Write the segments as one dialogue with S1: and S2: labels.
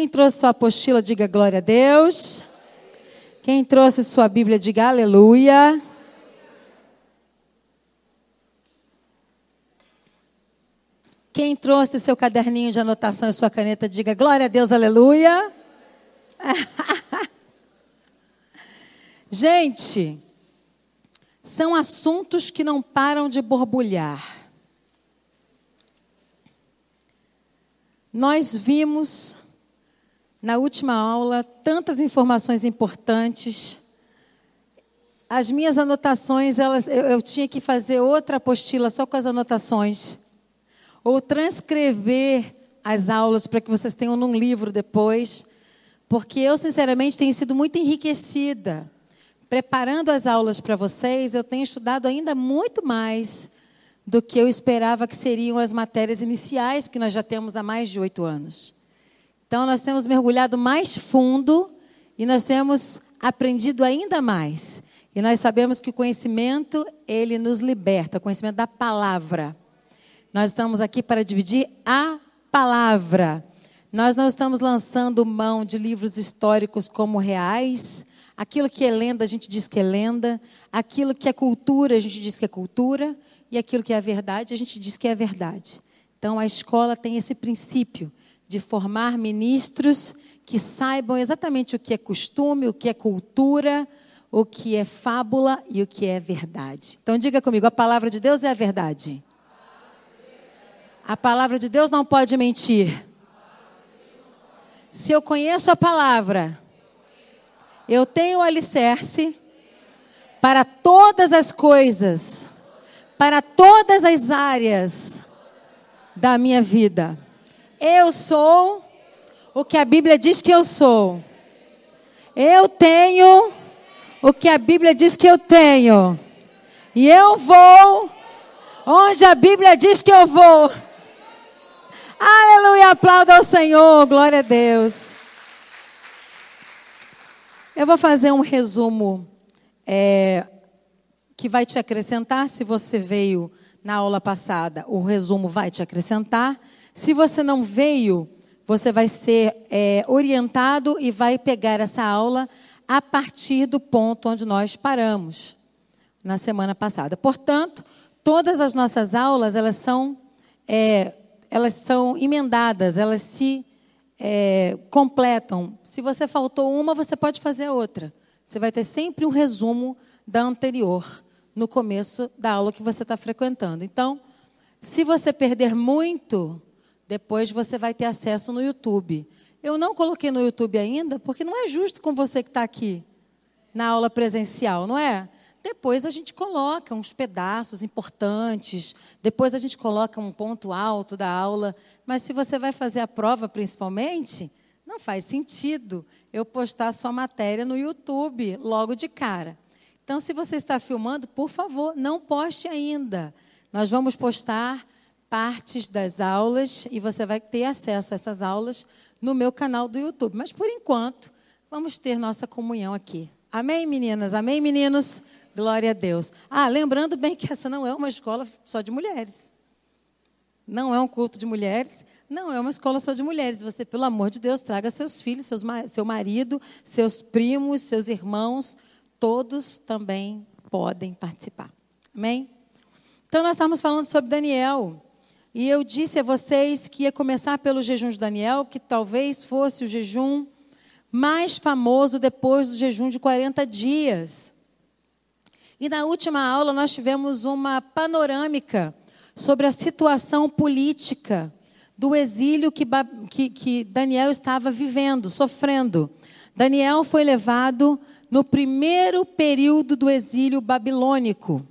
S1: Quem trouxe sua apostila, diga glória a Deus. Quem trouxe sua Bíblia, diga aleluia. Quem trouxe seu caderninho de anotação e sua caneta, diga glória a Deus, aleluia. Gente, são assuntos que não param de borbulhar. Nós vimos na última aula tantas informações importantes. As minhas anotações, elas, eu, eu tinha que fazer outra apostila só com as anotações. Ou transcrever as aulas para que vocês tenham num livro depois. Porque eu, sinceramente, tenho sido muito enriquecida. Preparando as aulas para vocês, eu tenho estudado ainda muito mais do que eu esperava que seriam as matérias iniciais que nós já temos há mais de oito anos. Então, nós temos mergulhado mais fundo e nós temos aprendido ainda mais. E nós sabemos que o conhecimento, ele nos liberta, o conhecimento da palavra. Nós estamos aqui para dividir a palavra. Nós não estamos lançando mão de livros históricos como reais. Aquilo que é lenda, a gente diz que é lenda. Aquilo que é cultura, a gente diz que é cultura. E aquilo que é verdade, a gente diz que é verdade. Então, a escola tem esse princípio de formar ministros que saibam exatamente o que é costume, o que é cultura, o que é fábula e o que é verdade. Então diga comigo, a palavra de Deus é a verdade. A palavra de Deus não pode mentir. Se eu conheço a palavra, eu tenho o alicerce para todas as coisas, para todas as áreas da minha vida. Eu sou o que a Bíblia diz que eu sou. Eu tenho o que a Bíblia diz que eu tenho. E eu vou onde a Bíblia diz que eu vou. Aleluia, aplauda ao Senhor, glória a Deus. Eu vou fazer um resumo é, que vai te acrescentar. Se você veio na aula passada, o resumo vai te acrescentar. Se você não veio, você vai ser é, orientado e vai pegar essa aula a partir do ponto onde nós paramos na semana passada. Portanto, todas as nossas aulas elas são é, elas são emendadas, elas se é, completam. Se você faltou uma, você pode fazer outra. Você vai ter sempre um resumo da anterior no começo da aula que você está frequentando. Então, se você perder muito, depois você vai ter acesso no YouTube. Eu não coloquei no YouTube ainda, porque não é justo com você que está aqui na aula presencial, não é? Depois a gente coloca uns pedaços importantes, depois a gente coloca um ponto alto da aula. Mas se você vai fazer a prova, principalmente, não faz sentido eu postar sua matéria no YouTube logo de cara. Então, se você está filmando, por favor, não poste ainda. Nós vamos postar partes das aulas e você vai ter acesso a essas aulas no meu canal do YouTube. Mas por enquanto, vamos ter nossa comunhão aqui. Amém, meninas? Amém, meninos? Glória a Deus. Ah, lembrando bem que essa não é uma escola só de mulheres. Não é um culto de mulheres, não é uma escola só de mulheres. Você, pelo amor de Deus, traga seus filhos, seus, seu marido, seus primos, seus irmãos, todos também podem participar. Amém? Então, nós estamos falando sobre Daniel. E eu disse a vocês que ia começar pelo jejum de Daniel, que talvez fosse o jejum mais famoso depois do jejum de 40 dias. E na última aula nós tivemos uma panorâmica sobre a situação política do exílio que, que, que Daniel estava vivendo, sofrendo. Daniel foi levado no primeiro período do exílio babilônico.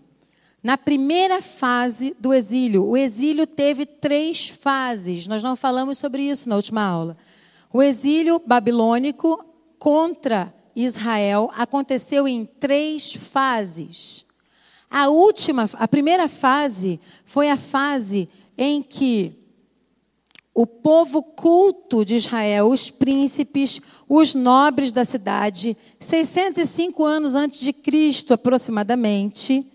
S1: Na primeira fase do exílio, o exílio teve três fases. Nós não falamos sobre isso na última aula. O exílio babilônico contra Israel aconteceu em três fases. A última, a primeira fase foi a fase em que o povo culto de Israel, os príncipes, os nobres da cidade, 605 anos antes de Cristo aproximadamente,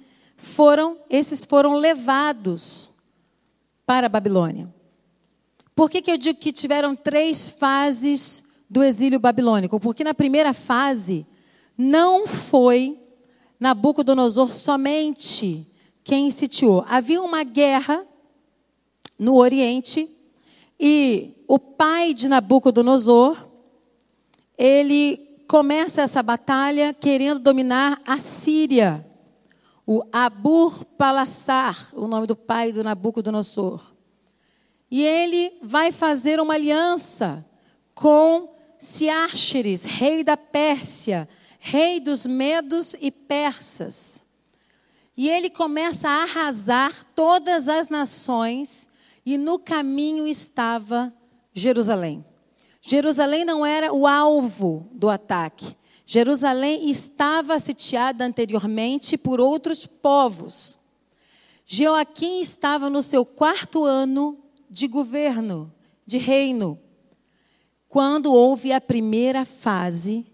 S1: foram, esses foram levados para a Babilônia. Por que, que eu digo que tiveram três fases do exílio babilônico, porque na primeira fase não foi Nabucodonosor somente quem sitiou. Havia uma guerra no Oriente e o pai de Nabucodonosor, ele começa essa batalha querendo dominar a Síria. O Abur Palassar, o nome do pai do Nabucodonosor. E ele vai fazer uma aliança com Siárcheres, rei da Pérsia, rei dos Medos e Persas. E ele começa a arrasar todas as nações, e no caminho estava Jerusalém. Jerusalém não era o alvo do ataque. Jerusalém estava sitiada anteriormente por outros povos. Joaquim estava no seu quarto ano de governo, de reino, quando houve a primeira fase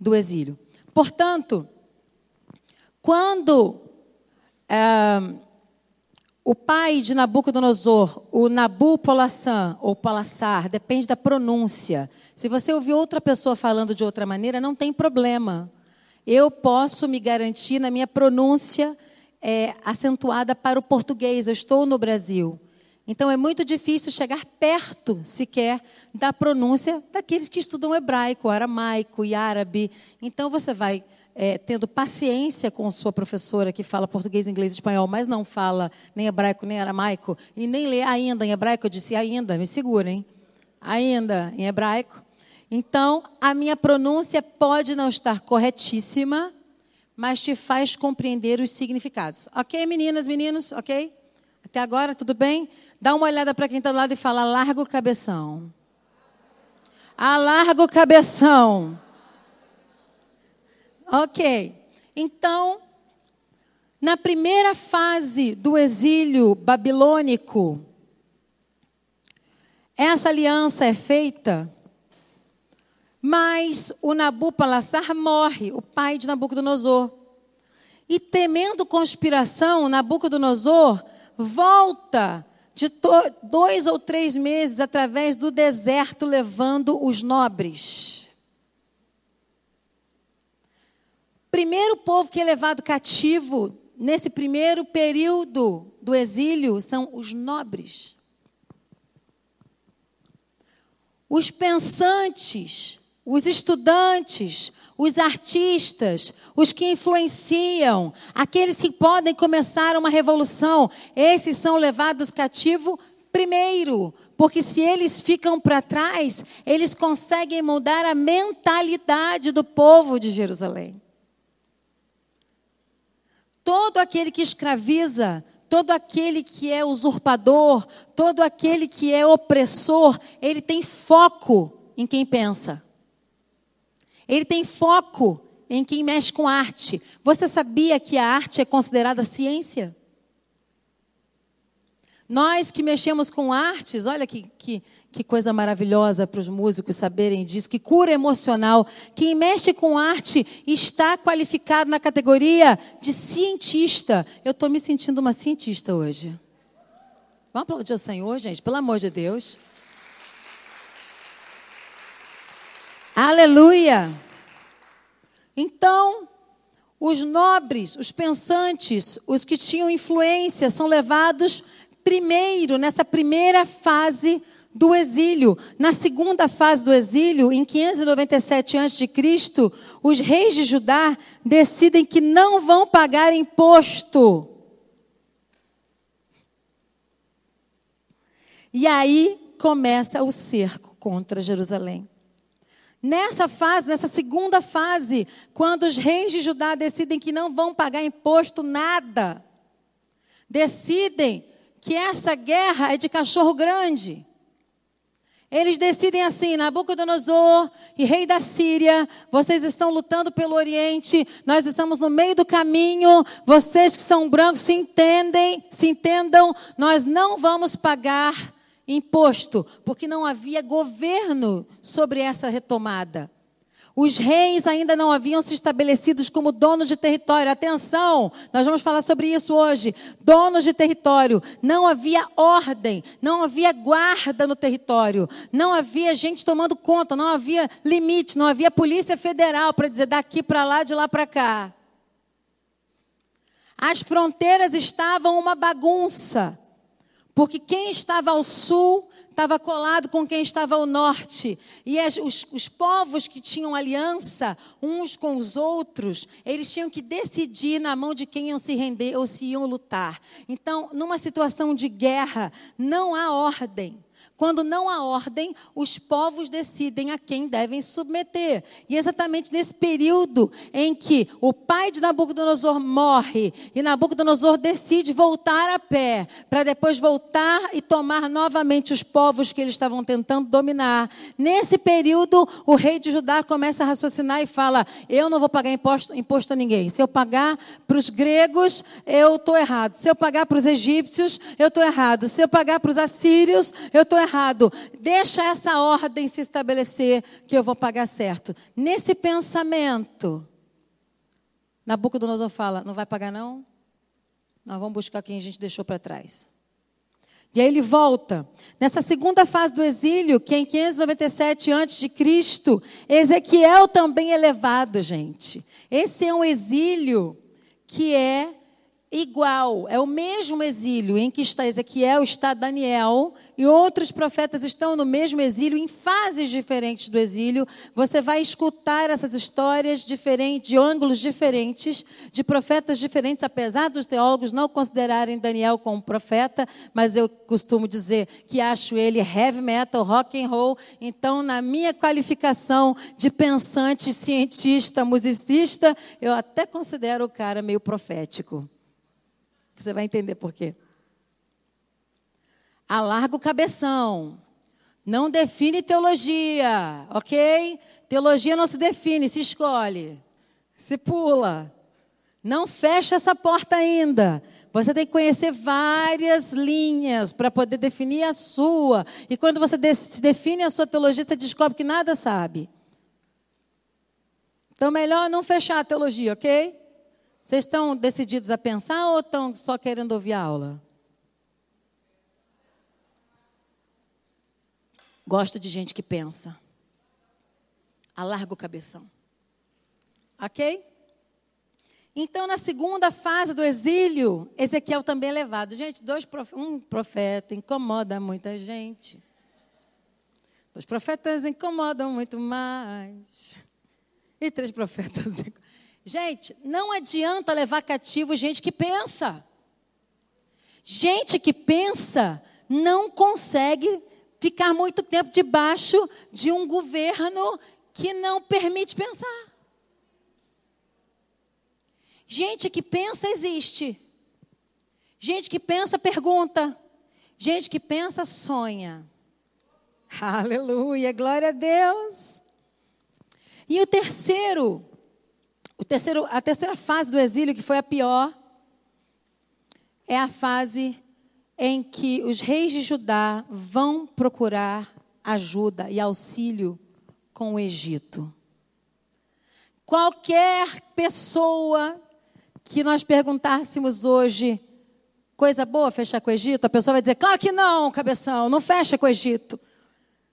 S1: do exílio. Portanto, quando é, o pai de Nabucodonosor, o Nabu Polassan, ou Polassar, depende da pronúncia. Se você ouvir outra pessoa falando de outra maneira, não tem problema. Eu posso me garantir na minha pronúncia é, acentuada para o português. Eu estou no Brasil. Então é muito difícil chegar perto sequer da pronúncia daqueles que estudam hebraico, aramaico e árabe. Então você vai é, tendo paciência com sua professora que fala português, inglês e espanhol, mas não fala nem hebraico nem aramaico e nem lê ainda em hebraico. Eu disse ainda, me segurem. Ainda em hebraico. Então, a minha pronúncia pode não estar corretíssima, mas te faz compreender os significados. Ok, meninas, meninos? Ok? Até agora, tudo bem? Dá uma olhada para quem está do lado e fala: larga o cabeção. Alarga o cabeção. Ok. Então, na primeira fase do exílio babilônico, essa aliança é feita, mas o Nabupalassar morre, o pai de Nabucodonosor. E temendo conspiração, Nabucodonosor volta de dois ou três meses através do deserto, levando os nobres. Primeiro povo que é levado cativo nesse primeiro período do exílio são os nobres. Os pensantes, os estudantes, os artistas, os que influenciam, aqueles que podem começar uma revolução, esses são levados cativo primeiro, porque se eles ficam para trás, eles conseguem mudar a mentalidade do povo de Jerusalém. Todo aquele que escraviza, todo aquele que é usurpador, todo aquele que é opressor, ele tem foco em quem pensa. Ele tem foco em quem mexe com arte. Você sabia que a arte é considerada ciência? Nós que mexemos com artes, olha que, que, que coisa maravilhosa para os músicos saberem disso, que cura emocional. Quem mexe com arte está qualificado na categoria de cientista. Eu estou me sentindo uma cientista hoje. Vamos aplaudir o Senhor, gente, pelo amor de Deus. Aleluia! Então, os nobres, os pensantes, os que tinham influência, são levados primeiro, nessa primeira fase do exílio. Na segunda fase do exílio, em 597 a.C., os reis de Judá decidem que não vão pagar imposto. E aí começa o cerco contra Jerusalém. Nessa fase, nessa segunda fase, quando os reis de Judá decidem que não vão pagar imposto nada, decidem que essa guerra é de cachorro grande. Eles decidem assim: Nabucodonosor e rei da Síria, vocês estão lutando pelo Oriente, nós estamos no meio do caminho, vocês que são brancos se entendem, se entendam, nós não vamos pagar imposto, porque não havia governo sobre essa retomada. Os reis ainda não haviam se estabelecidos como donos de território. Atenção, nós vamos falar sobre isso hoje. Donos de território. Não havia ordem, não havia guarda no território, não havia gente tomando conta, não havia limite, não havia polícia federal para dizer daqui para lá, de lá para cá. As fronteiras estavam uma bagunça. Porque quem estava ao sul estava colado com quem estava ao norte. E as, os, os, povos que tinham aliança uns com os outros, eles tinham que decidir na mão de quem iam se render ou se iam lutar. Então, numa situação de guerra, não há ordem. Quando não há ordem, os povos decidem a quem devem submeter. E exatamente nesse período em que o pai de Nabucodonosor morre e Nabucodonosor decide voltar a pé, para depois voltar e tomar novamente os povos que eles estavam tentando dominar. Nesse período, o rei de Judá começa a raciocinar e fala: Eu não vou pagar imposto, imposto a ninguém. Se eu pagar para os gregos, eu estou errado. Se eu pagar para os egípcios, eu estou errado. Se eu pagar para os assírios, eu estou errado errado. Deixa essa ordem se estabelecer que eu vou pagar certo. Nesse pensamento, Nabucodonosor fala: não vai pagar não? Nós vamos buscar quem a gente deixou para trás. E aí ele volta. Nessa segunda fase do exílio, que é em 597 a.C., Ezequiel também é levado, gente. Esse é um exílio que é igual, é o mesmo exílio em que está Ezequiel, está Daniel, e outros profetas estão no mesmo exílio, em fases diferentes do exílio. Você vai escutar essas histórias diferentes, de ângulos diferentes, de profetas diferentes, apesar dos teólogos não considerarem Daniel como profeta, mas eu costumo dizer que acho ele heavy metal, rock and roll. Então, na minha qualificação de pensante, cientista, musicista, eu até considero o cara meio profético. Você vai entender por quê. Alarga o cabeção. Não define teologia, ok? Teologia não se define, se escolhe, se pula. Não fecha essa porta ainda. Você tem que conhecer várias linhas para poder definir a sua. E quando você define a sua teologia, você descobre que nada sabe. Então, melhor não fechar a teologia, ok? Vocês estão decididos a pensar ou estão só querendo ouvir a aula? Gosto de gente que pensa. Alarga o cabeção. Ok? Então, na segunda fase do exílio, Ezequiel também é levado. Gente, dois prof... um profeta incomoda muita gente. Dois profetas incomodam muito mais. E três profetas incomodam. Gente, não adianta levar cativo gente que pensa. Gente que pensa não consegue ficar muito tempo debaixo de um governo que não permite pensar. Gente que pensa existe. Gente que pensa pergunta. Gente que pensa sonha. Aleluia, glória a Deus. E o terceiro terceiro, a terceira fase do exílio, que foi a pior, é a fase em que os reis de Judá vão procurar ajuda e auxílio com o Egito. Qualquer pessoa que nós perguntássemos hoje, coisa boa fechar com o Egito, a pessoa vai dizer: claro que não, cabeção, não fecha com o Egito.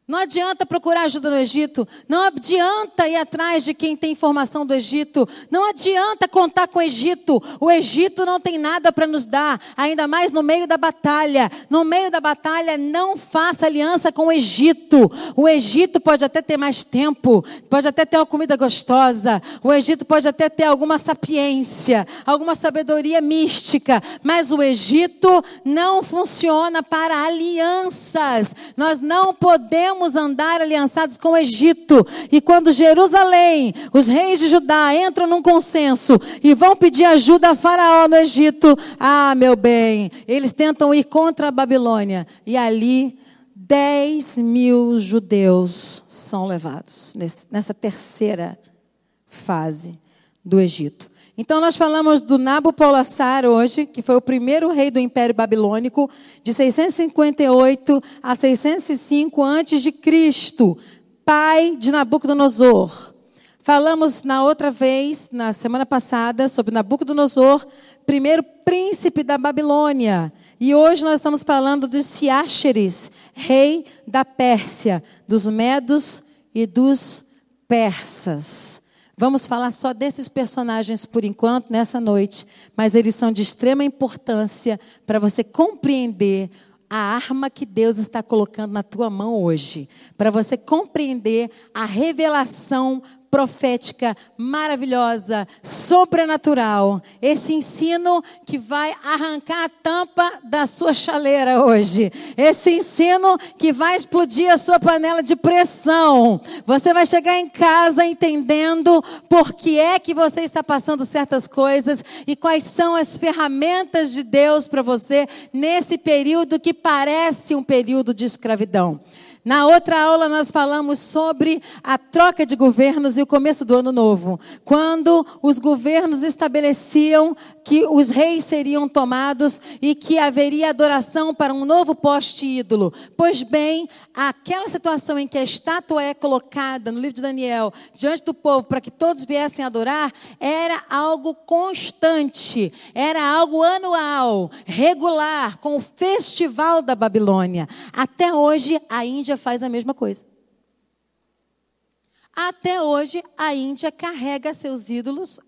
S1: Não adianta procurar ajuda no Egito. Não adianta ir atrás de quem tem informação do Egito. Não adianta contar com o Egito. O Egito não tem nada para nos dar, ainda mais no meio da batalha. No meio da batalha, não faça aliança com o Egito. O Egito pode até ter mais tempo, pode até ter uma comida gostosa. O Egito pode até ter alguma sapiência, alguma sabedoria mística. Mas o Egito não funciona para alianças. Nós não podemos andar aliançados com o Egito. E quando Jerusalém, os reis de Judá entram num consenso e vão pedir ajuda a Faraó no Egito, ah, meu bem, eles tentam ir contra a Babilônia. E ali 10 mil judeus são levados nessa terceira fase do Egito. Então, nós falamos do Nabopolassar hoje, que foi o primeiro rei do Império Babilônico, de 658 a 605 a.C., pai de Nabucodonosor. Falamos na outra vez, na semana passada, sobre Nabucodonosor, primeiro príncipe da Babilônia. E hoje nós estamos falando de Siácheres, rei da Pérsia, dos Medos e dos Persas. Vamos falar só desses personagens por enquanto, nessa noite, mas eles são de extrema importância para você compreender a arma que Deus está colocando na tua mão hoje, para você compreender a revelação profética maravilhosa, sobrenatural. Esse ensino que vai arrancar a tampa da sua chaleira hoje. Esse ensino que vai explodir a sua panela de pressão. Você vai chegar em casa entendendo por que é que você está passando certas coisas e quais são as ferramentas de Deus para você nesse período que parece um período de escravidão. Na outra aula, nós falamos sobre a troca de governos e o começo do ano novo. Quando os governos estabeleciam que os reis seriam tomados e que haveria adoração para um novo poste ídolo. Pois bem, aquela situação em que a estátua é colocada no livro de Daniel diante do povo para que todos viessem adorar, era algo constante, era algo anual, regular, com o festival da Babilônia. Até hoje, a Índia Índia faz a mesma coisa. Até hoje, a Índia carrega seus ídolos,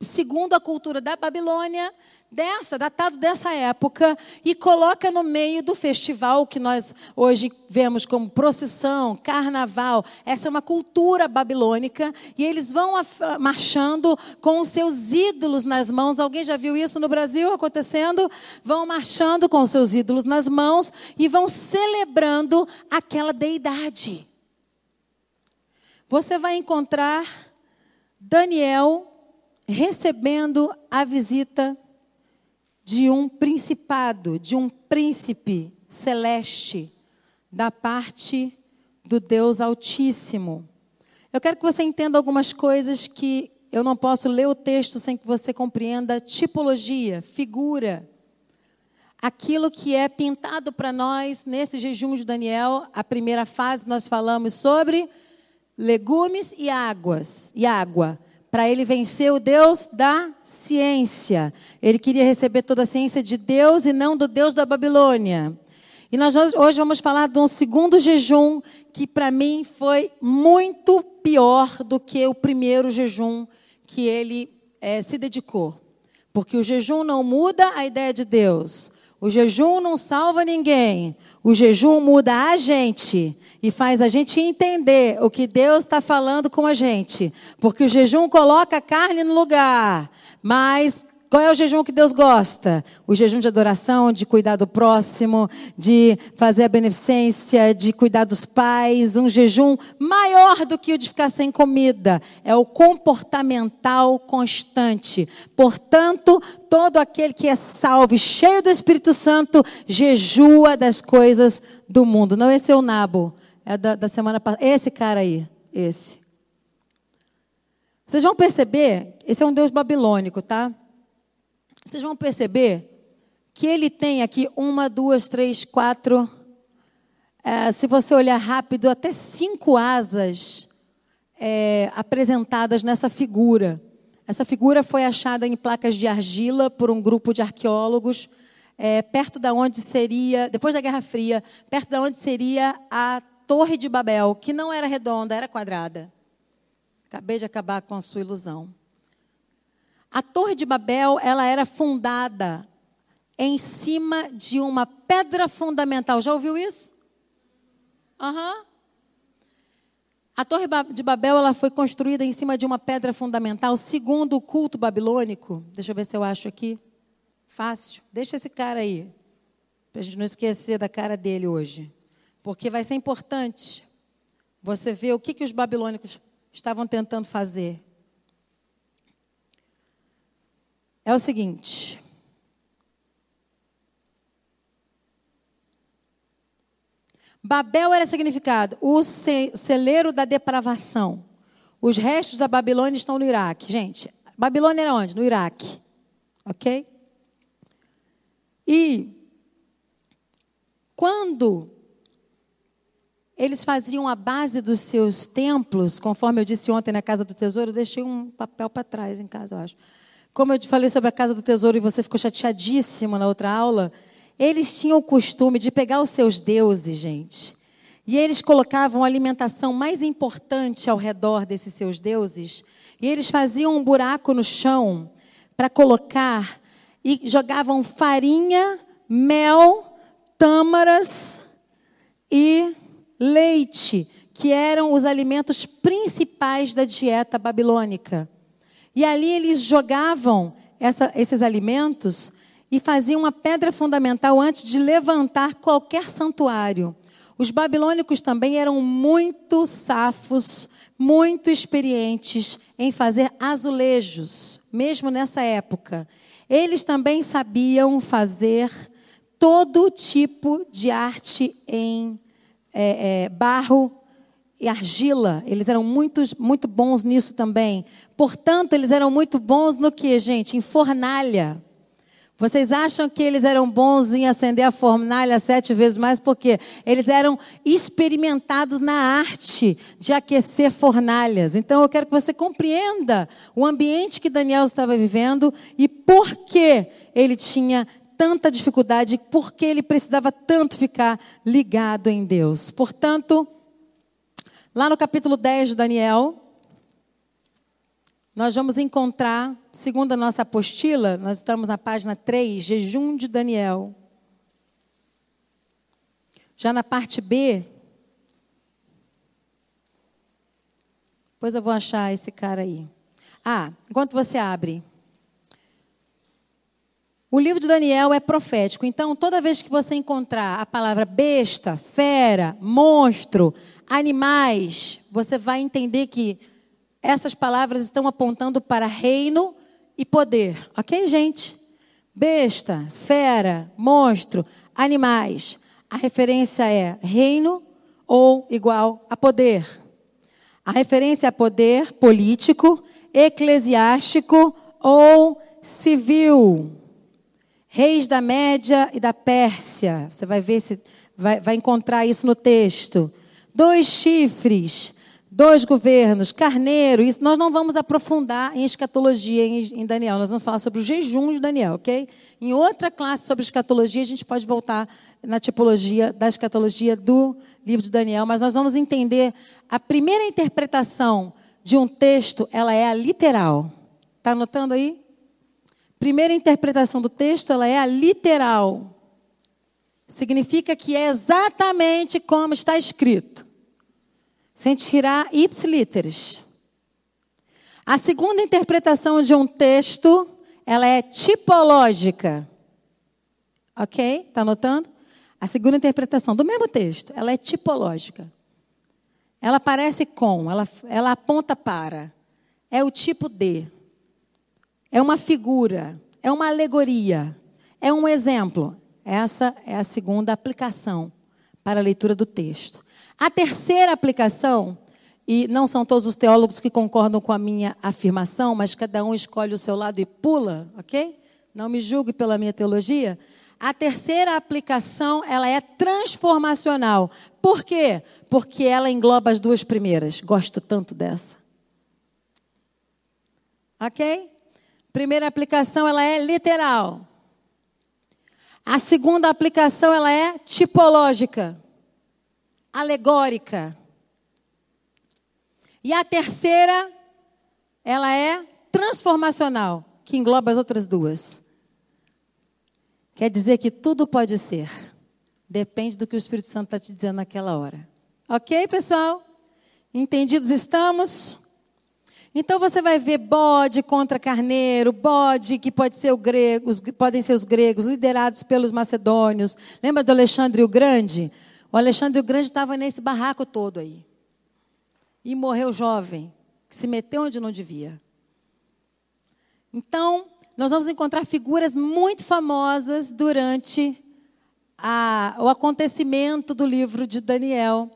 S1: segundo a cultura da Babilônia, dessa, datado dessa época, e coloca no meio do festival que nós hoje vemos como procissão, carnaval. Essa é uma cultura babilônica, e eles vão marchando com os seus ídolos nas mãos. Alguém já viu isso no Brasil acontecendo? Vão marchando com os seus ídolos nas mãos e vão celebrando aquela deidade. Você vai encontrar Daniel recebendo a visita de um principado, de um príncipe celeste, da parte do Deus Altíssimo. Eu quero que você entenda algumas coisas que eu não posso ler o texto sem que você compreenda tipologia, figura. Aquilo que é pintado para nós nesse jejum de Daniel, a primeira fase nós falamos sobre legumes e águas, e água para ele vencer o Deus da ciência. Ele queria receber toda a ciência de Deus e não do Deus da Babilônia. E nós hoje vamos falar de um segundo jejum que para mim foi muito pior do que o primeiro jejum que ele é, se dedicou. Porque o jejum não muda a ideia de Deus. O jejum não salva ninguém. O jejum muda a gente e faz a gente entender o que Deus está falando com a gente. Porque o jejum coloca a carne no lugar, mas qual é o jejum que Deus gosta? O jejum de adoração, de cuidar do próximo, de fazer a beneficência, de cuidar dos pais. Um jejum maior do que o de ficar sem comida. É o comportamental constante. Portanto, todo aquele que é salvo e cheio do Espírito Santo, jejua das coisas do mundo. Não é o nabo é da, da semana passada. Esse cara aí, esse. Vocês vão perceber, esse é um Deus babilônico, tá? Vocês vão perceber que ele tem aqui uma, duas, três, quatro. É, se você olhar rápido, até cinco asas é, apresentadas nessa figura. Essa figura foi achada em placas de argila por um grupo de arqueólogos, é, perto da onde seria, depois da Guerra Fria, perto da onde seria a Torre de Babel, que não era redonda, era quadrada. Acabei de acabar com a sua ilusão. A Torre de Babel, ela era fundada em cima de uma pedra fundamental. Já ouviu isso? Aham. Uhum. A Torre de Babel ela foi construída em cima de uma pedra fundamental, segundo o culto babilônico. Deixa eu ver se eu acho aqui. Fácil. Deixa esse cara aí. Para a gente não esquecer da cara dele hoje. Porque vai ser importante você ver o que, que os babilônicos estavam tentando fazer. É o seguinte. Babel era significado o celeiro da depravação. Os restos da Babilônia estão no Iraque. Gente, Babilônia era onde? No Iraque. Ok? E quando eles faziam a base dos seus templos, conforme eu disse ontem na Casa do Tesouro, deixei um papel para trás em casa, eu acho. Como eu te falei sobre a Casa do Tesouro e você ficou chateadíssimo na outra aula, eles tinham o costume de pegar os seus deuses, gente, e eles colocavam a alimentação mais importante ao redor desses seus deuses, e eles faziam um buraco no chão para colocar e jogavam farinha, mel, tâmaras e leite, que eram os alimentos principais da dieta babilônica. E ali eles jogavam essa, esses alimentos e faziam uma pedra fundamental antes de levantar qualquer santuário. Os babilônicos também eram muito safos, muito experientes em fazer azulejos, mesmo nessa época. Eles também sabiam fazer todo tipo de arte em é, é, barro e argila. Eles eram muito, muito bons nisso também. Portanto, eles eram muito bons no que, gente? Em fornalha. Vocês acham que eles eram bons em acender a fornalha sete vezes mais? Porque eles eram experimentados na arte de aquecer fornalhas. Então eu quero que você compreenda o ambiente que Daniel estava vivendo e por que ele tinha tanta dificuldade, por que ele precisava tanto ficar ligado em Deus. Portanto, lá no capítulo 10 de Daniel, nós vamos encontrar, segundo a nossa apostila, nós estamos na página 3, jejum de Daniel. Já na parte B, depois eu vou achar esse cara aí. Ah, enquanto você abre, o livro de Daniel é profético, então toda vez que você encontrar a palavra besta, fera, monstro, animais, você vai entender que essas palavras estão apontando para reino e poder, ok, gente? Besta, fera, monstro, animais. A referência é reino ou igual a poder. A referência é poder político, eclesiástico ou civil reis da Média e da Pérsia. Você vai ver se vai, vai encontrar isso no texto. Dois chifres, dois governos, carneiro. Isso nós não vamos aprofundar em escatologia em, em Daniel. Nós vamos falar sobre o jejum de Daniel, ok? Em outra classe sobre escatologia a gente pode voltar na tipologia da escatologia do livro de Daniel, mas nós vamos entender a primeira interpretação de um texto, ela é a literal. Está anotando aí? Primeira interpretação do texto ela é a literal. Significa que é exatamente como está escrito, sem tirar ipsilíteres. A segunda interpretação de um texto, ela é tipológica. Ok? Está anotando? A segunda interpretação do mesmo texto, ela é tipológica. Ela parece com, ela, ela aponta para. É o tipo de é uma figura, é uma alegoria, é um exemplo. Essa é a segunda aplicação para a leitura do texto. A terceira aplicação, e não são todos os teólogos que concordam com a minha afirmação, mas cada um escolhe o seu lado e pula, ok? Não me julgue pela minha teologia. A terceira aplicação, ela é transformacional. Por quê? Porque ela engloba as duas primeiras. Gosto tanto dessa. Ok? Primeira aplicação ela é literal. A segunda aplicação ela é tipológica, alegórica. E a terceira ela é transformacional, que engloba as outras duas. Quer dizer que tudo pode ser. Depende do que o Espírito Santo está te dizendo naquela hora. Ok, pessoal? Entendidos estamos? Então você vai ver bode contra carneiro, bode que pode ser grego, podem ser os gregos, liderados pelos macedônios. Lembra do Alexandre o Grande? O Alexandre o Grande estava nesse barraco todo aí. E morreu jovem, que se meteu onde não devia. Então, nós vamos encontrar figuras muito famosas durante a, o acontecimento do livro de Daniel.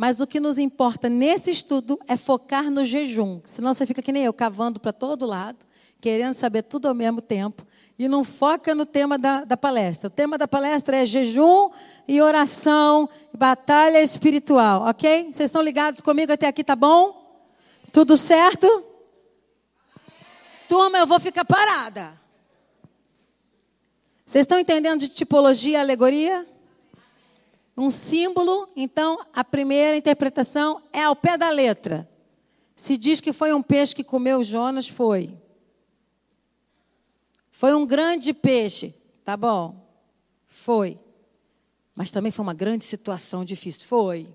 S1: Mas o que nos importa nesse estudo é focar no jejum. Senão você fica que nem eu, cavando para todo lado, querendo saber tudo ao mesmo tempo e não foca no tema da, da palestra. O tema da palestra é jejum e oração, batalha espiritual, ok? Vocês estão ligados comigo até aqui, tá bom? Tudo certo? Turma, eu vou ficar parada. Vocês estão entendendo de tipologia e alegoria? Um símbolo, então, a primeira interpretação é ao pé da letra. Se diz que foi um peixe que comeu Jonas, foi. Foi um grande peixe, tá bom? Foi. Mas também foi uma grande situação difícil, foi.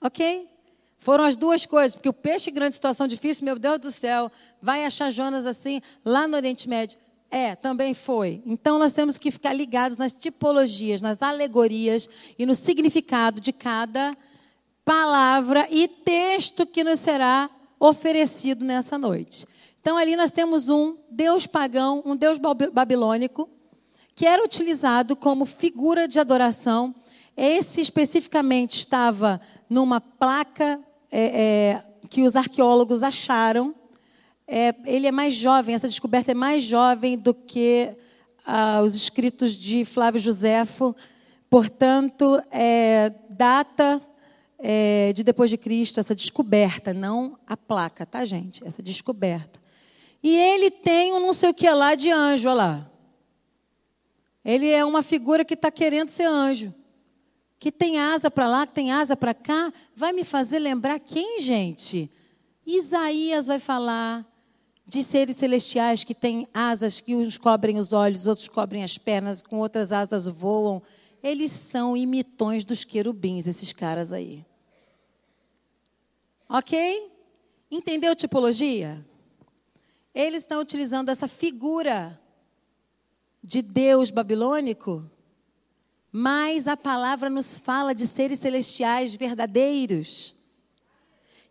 S1: Ok? Foram as duas coisas, porque o peixe, grande situação difícil, meu Deus do céu, vai achar Jonas assim lá no Oriente Médio. É, também foi. Então nós temos que ficar ligados nas tipologias, nas alegorias e no significado de cada palavra e texto que nos será oferecido nessa noite. Então ali nós temos um deus pagão, um deus babilônico, que era utilizado como figura de adoração. Esse especificamente estava numa placa é, é, que os arqueólogos acharam é, ele é mais jovem, essa descoberta é mais jovem do que ah, os escritos de Flávio Joséfo, portanto, é, data é, de depois de Cristo, essa descoberta, não a placa, tá, gente? Essa descoberta. E ele tem um não sei o que lá de anjo, olha lá. Ele é uma figura que está querendo ser anjo. Que tem asa para lá, que tem asa para cá. Vai me fazer lembrar quem, gente? Isaías vai falar de seres celestiais que têm asas que uns cobrem os olhos, outros cobrem as pernas, com outras asas voam. Eles são imitões dos querubins, esses caras aí. Ok? Entendeu tipologia? Eles estão utilizando essa figura de Deus babilônico, mas a palavra nos fala de seres celestiais verdadeiros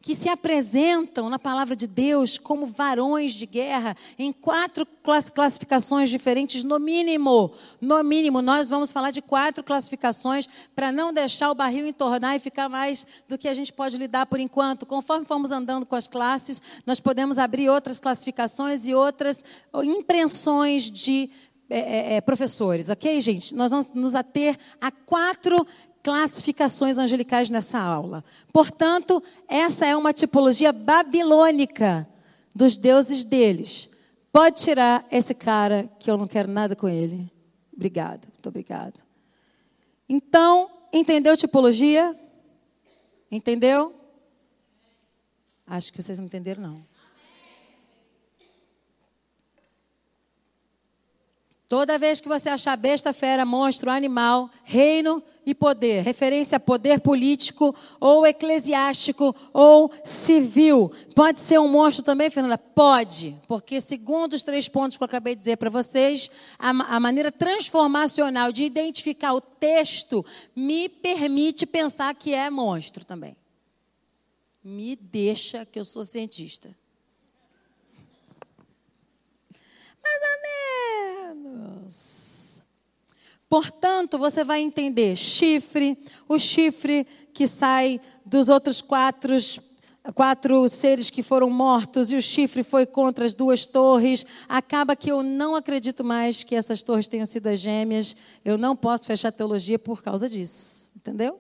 S1: que se apresentam na palavra de Deus como varões de guerra em quatro classificações diferentes, no mínimo. No mínimo, nós vamos falar de quatro classificações para não deixar o barril entornar e ficar mais do que a gente pode lidar por enquanto. Conforme formos andando com as classes, nós podemos abrir outras classificações e outras impressões de é, é, professores, ok, gente? Nós vamos nos ater a quatro classificações angelicais nessa aula. Portanto, essa é uma tipologia babilônica dos deuses deles. Pode tirar esse cara que eu não quero nada com ele. Obrigada, muito obrigada. Então, entendeu tipologia? Entendeu? Acho que vocês não entenderam, não. Toda vez que você achar besta, fera, monstro, animal, reino e poder, referência a poder político ou eclesiástico ou civil, pode ser um monstro também, Fernanda? Pode, porque segundo os três pontos que eu acabei de dizer para vocês, a, a maneira transformacional de identificar o texto me permite pensar que é monstro também. Me deixa que eu sou cientista. Mais ou menos. Portanto, você vai entender chifre, o chifre que sai dos outros quatro, quatro seres que foram mortos, e o chifre foi contra as duas torres. Acaba que eu não acredito mais que essas torres tenham sido as gêmeas. Eu não posso fechar a teologia por causa disso. Entendeu?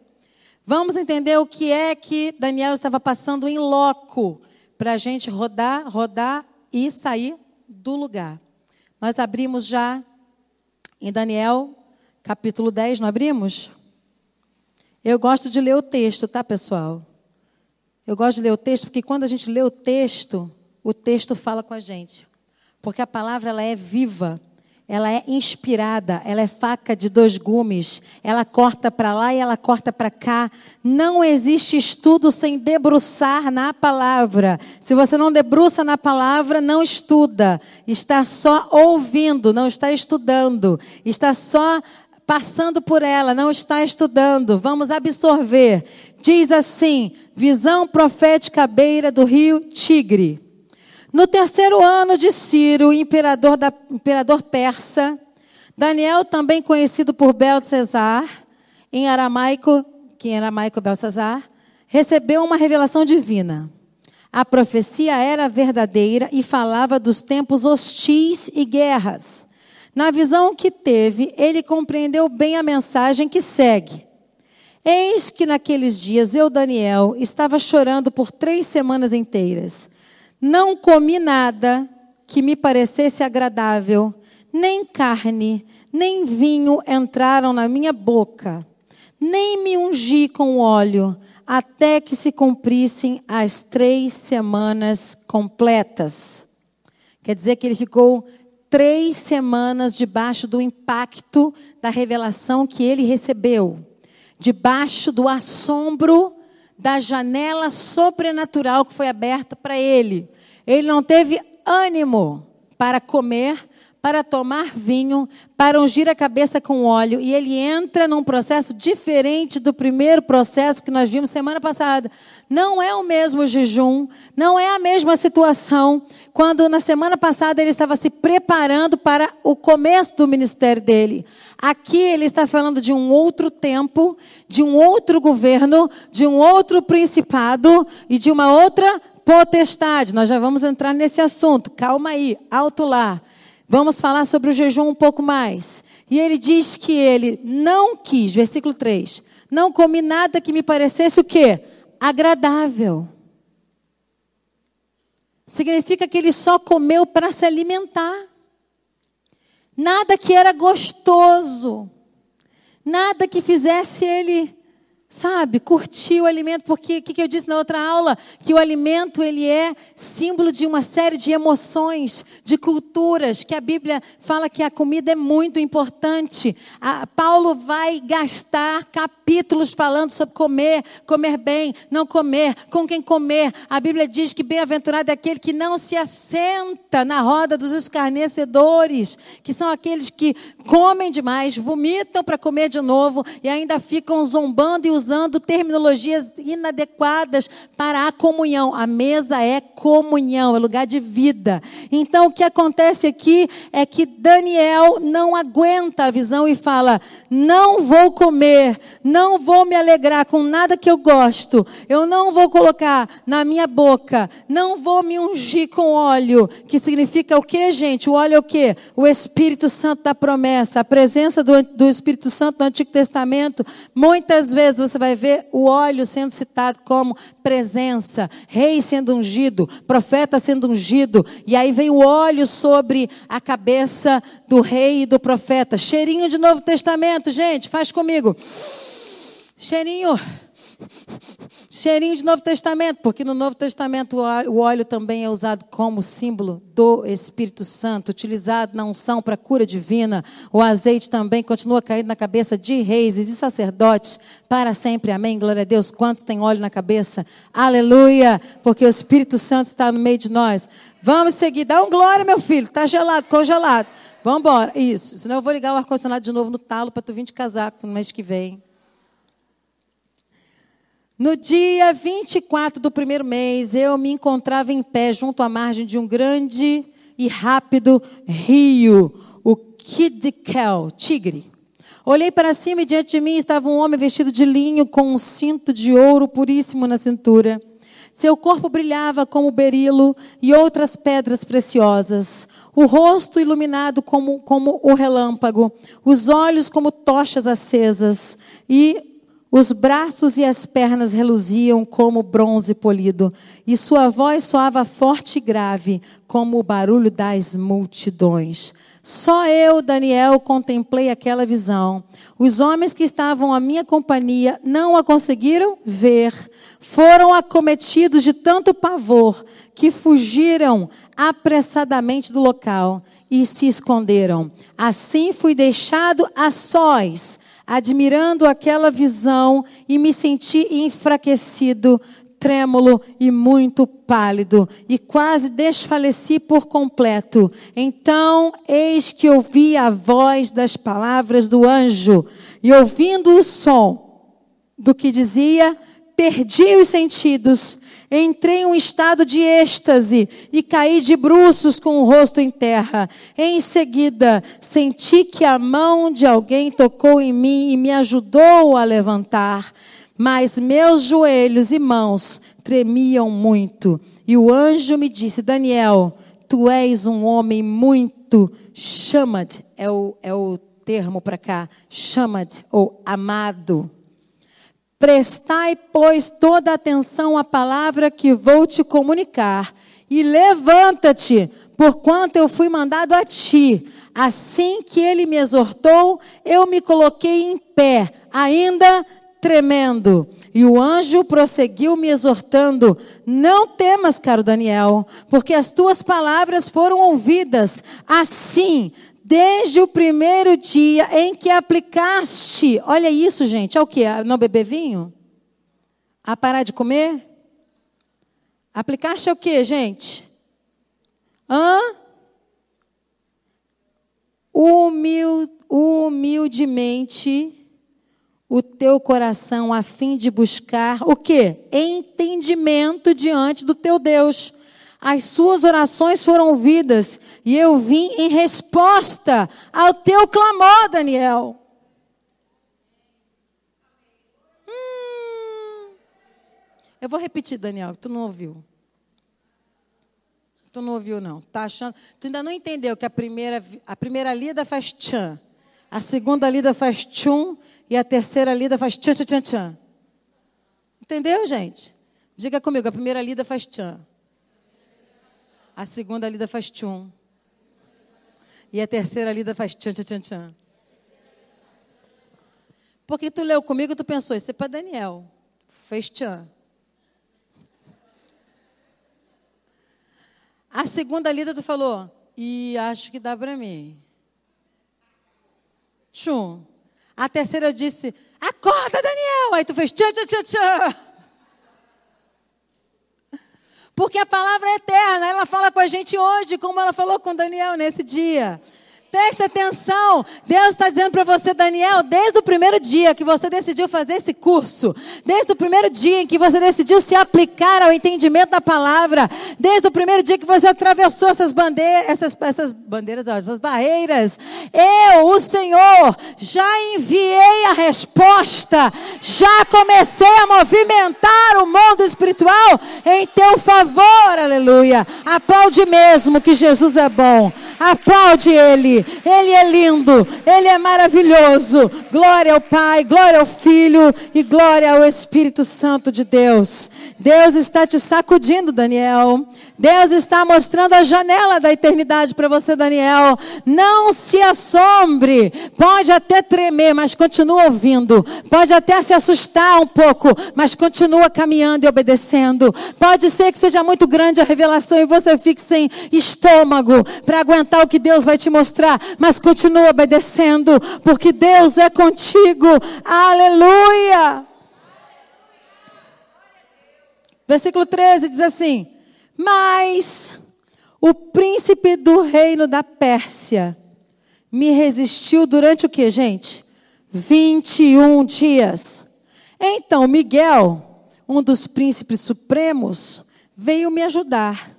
S1: Vamos entender o que é que Daniel estava passando em loco para a gente rodar, rodar e sair do lugar. Nós abrimos já em Daniel, capítulo 10, não abrimos? Eu gosto de ler o texto, tá, pessoal? Eu gosto de ler o texto porque quando a gente lê o texto, o texto fala com a gente. Porque a palavra ela é viva ela é inspirada, ela é faca de dois gumes, ela corta para lá e ela corta para cá. Não existe estudo sem debruçar na palavra. Se você não debruça na palavra, não estuda. Está só ouvindo, não está estudando. Está só passando por ela, não está estudando. Vamos absorver. Diz assim: visão profética à beira do rio Tigre. No terceiro ano de Ciro, imperador, da, imperador persa, Daniel, também conhecido por Belsazar, em aramaico, que em aramaico é Belsazar, recebeu uma revelação divina. A profecia era verdadeira e falava dos tempos hostis e guerras. Na visão que teve, ele compreendeu bem a mensagem que segue. Eis que naqueles dias eu, Daniel, estava chorando por três semanas inteiras. Não comi nada que me parecesse agradável, nem carne, nem vinho entraram na minha boca, nem me ungi com óleo, até que se cumprissem as três semanas completas. Quer dizer que ele ficou três semanas debaixo do impacto da revelação que ele recebeu, debaixo do assombro da janela sobrenatural que foi aberta para ele. Ele não teve ânimo para comer para tomar vinho, para ungir a cabeça com óleo, e ele entra num processo diferente do primeiro processo que nós vimos semana passada. Não é o mesmo jejum, não é a mesma situação, quando na semana passada ele estava se preparando para o começo do ministério dele. Aqui ele está falando de um outro tempo, de um outro governo, de um outro principado e de uma outra potestade. Nós já vamos entrar nesse assunto. Calma aí, alto lá. Vamos falar sobre o jejum um pouco mais. E ele diz que ele não quis, versículo 3, não comi nada que me parecesse o quê? Agradável. Significa que ele só comeu para se alimentar. Nada que era gostoso. Nada que fizesse ele Sabe, curtir o alimento, porque o que, que eu disse na outra aula? Que o alimento ele é símbolo de uma série de emoções, de culturas, que a Bíblia fala que a comida é muito importante. A, Paulo vai gastar capítulos falando sobre comer, comer bem, não comer, com quem comer. A Bíblia diz que bem-aventurado é aquele que não se assenta na roda dos escarnecedores, que são aqueles que comem demais, vomitam para comer de novo e ainda ficam zombando e usando terminologias inadequadas para a comunhão. A mesa é comunhão, é lugar de vida. Então o que acontece aqui é que Daniel não aguenta a visão e fala: não vou comer, não vou me alegrar com nada que eu gosto, eu não vou colocar na minha boca, não vou me ungir com óleo, que significa o que, gente? O óleo é o que? O Espírito Santo da promessa, a presença do, do Espírito Santo no Antigo Testamento. Muitas vezes você vai ver o óleo sendo citado como presença, rei sendo ungido, profeta sendo ungido, e aí vem o óleo sobre a cabeça do rei e do profeta. Cheirinho de Novo Testamento, gente, faz comigo. Cheirinho. Cheirinho de Novo Testamento, porque no Novo Testamento o óleo também é usado como símbolo do Espírito Santo, utilizado na unção para cura divina. O azeite também continua caindo na cabeça de reis e sacerdotes para sempre. Amém. Glória a Deus. Quantos têm óleo na cabeça? Aleluia! Porque o Espírito Santo está no meio de nós. Vamos seguir. Dá um glória, meu filho. Está gelado, congelado. Vamos embora. Isso. Senão eu vou ligar o ar-condicionado de novo no talo para tu vir de casaco no mês que vem. No dia 24 do primeiro mês, eu me encontrava em pé junto à margem de um grande e rápido rio, o Kidkel, tigre. Olhei para cima e diante de mim estava um homem vestido de linho com um cinto de ouro puríssimo na cintura. Seu corpo brilhava como berilo e outras pedras preciosas. O rosto iluminado como, como o relâmpago. Os olhos como tochas acesas. E os braços e as pernas reluziam como bronze polido, e sua voz soava forte e grave, como o barulho das multidões. Só eu, Daniel, contemplei aquela visão. Os homens que estavam à minha companhia não a conseguiram ver. Foram acometidos de tanto pavor que fugiram apressadamente do local e se esconderam. Assim fui deixado a sós admirando aquela visão e me senti enfraquecido, trêmulo e muito pálido, e quase desfaleci por completo. Então, eis que ouvi a voz das palavras do anjo, e ouvindo o som do que dizia, perdi os sentidos Entrei em um estado de êxtase e caí de bruços com o rosto em terra. Em seguida, senti que a mão de alguém tocou em mim e me ajudou a levantar. Mas meus joelhos e mãos tremiam muito E o anjo me disse: Daniel, tu és um homem muito chamad, é o, é o termo para cá, chamad, ou amado. Prestai, pois, toda atenção à palavra que vou te comunicar, e levanta-te, porquanto eu fui mandado a ti. Assim que ele me exortou, eu me coloquei em pé, ainda tremendo. E o anjo prosseguiu me exortando: Não temas, caro Daniel, porque as tuas palavras foram ouvidas. Assim, desde o primeiro dia em que aplicaste, olha isso, gente, é o que? A não beber vinho? A parar de comer? Aplicaste é o que, gente? Hã? Humil, humildemente o teu coração a fim de buscar o quê? Entendimento diante do teu Deus. As suas orações foram ouvidas e eu vim em resposta ao teu clamor, Daniel. Hum. Eu vou repetir, Daniel, tu não ouviu. Tu não ouviu, não. Tá achando? Tu ainda não entendeu que a primeira, a primeira lida faz tchan, a segunda lida faz tchum e a terceira lida faz tchan, tchan, tchan, tchan. Entendeu, gente? Diga comigo, a primeira lida faz tchan. A segunda lida faz tchum. E a terceira lida faz tchan, tchan, tchan, tchan. Porque tu leu comigo, tu pensou, isso é para Daniel. Fez tchan. A segunda lida tu falou, e acho que dá para mim. Tchum. A terceira disse, acorda, Daniel. Aí tu fez tchan, tchan, tchan, tchan. Porque a palavra é eterna, ela fala com a gente hoje, como ela falou com Daniel nesse dia. Preste atenção. Deus está dizendo para você, Daniel, desde o primeiro dia que você decidiu fazer esse curso, desde o primeiro dia em que você decidiu se aplicar ao entendimento da palavra, desde o primeiro dia que você atravessou essas bandeiras, essas, essas bandeiras, essas barreiras, eu, o Senhor, já enviei a resposta, já comecei a movimentar o mundo espiritual em teu favor, aleluia. Aplaude mesmo que Jesus é bom. Aplaude Ele. Ele é lindo. Ele é maravilhoso. Glória ao Pai, glória ao Filho e glória ao Espírito Santo de Deus. Deus está te sacudindo, Daniel. Deus está mostrando a janela da eternidade para você, Daniel. Não se assombre. Pode até tremer, mas continua ouvindo. Pode até se assustar um pouco, mas continua caminhando e obedecendo. Pode ser que seja muito grande a revelação e você fique sem estômago para aguentar o que Deus vai te mostrar, mas continua obedecendo, porque Deus é contigo. Aleluia! Versículo 13 diz assim: Mas o príncipe do reino da Pérsia me resistiu durante o que, gente? 21 dias. Então Miguel, um dos príncipes supremos, veio me ajudar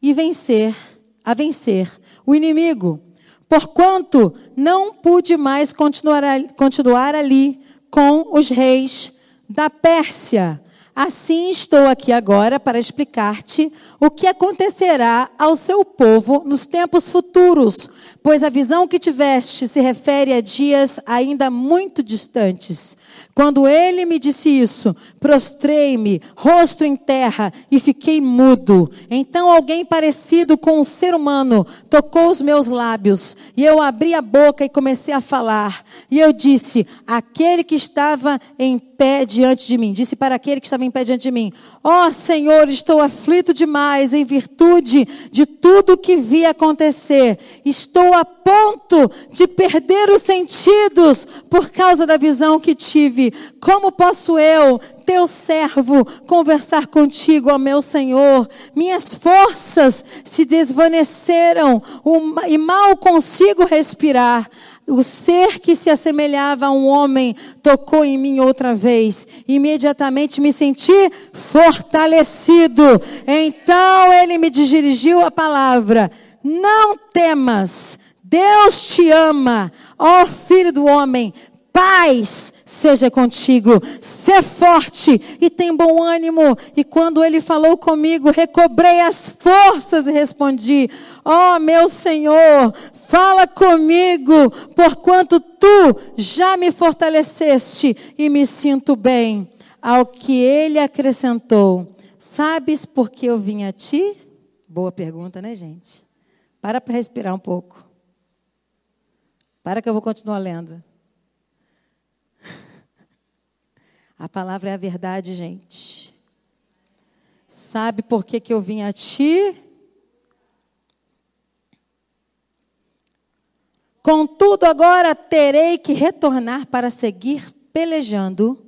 S1: e vencer, a vencer o inimigo. Porquanto não pude mais continuar, continuar ali com os reis da Pérsia Assim estou aqui agora para explicar-te o que acontecerá ao seu povo nos tempos futuros, pois a visão que tiveste se refere a dias ainda muito distantes. Quando ele me disse isso, prostrei-me, rosto em terra, e fiquei mudo. Então alguém parecido com um ser humano tocou os meus lábios, e eu abri a boca e comecei a falar. E eu disse: Aquele que estava em pé diante de mim, disse para aquele que estava em pé diante de mim: Ó oh, Senhor, estou aflito demais em virtude de tudo o que vi acontecer. Estou a ponto de perder os sentidos por causa da visão que tive. Como posso eu, teu servo, conversar contigo, ó meu Senhor? Minhas forças se desvaneceram e mal consigo respirar. O ser que se assemelhava a um homem tocou em mim outra vez. Imediatamente me senti fortalecido. Então ele me dirigiu a palavra: Não temas, Deus te ama, ó filho do homem, paz seja contigo. Ser forte e tem bom ânimo. E quando ele falou comigo, recobrei as forças e respondi: Ó oh, meu Senhor, fala comigo, porquanto tu já me fortaleceste e me sinto bem. Ao que ele acrescentou: Sabes por que eu vim a ti? Boa pergunta, né, gente? Para para respirar um pouco. Para que eu vou continuar lendo. A palavra é a verdade, gente. Sabe por que, que eu vim a ti? Contudo, agora terei que retornar para seguir pelejando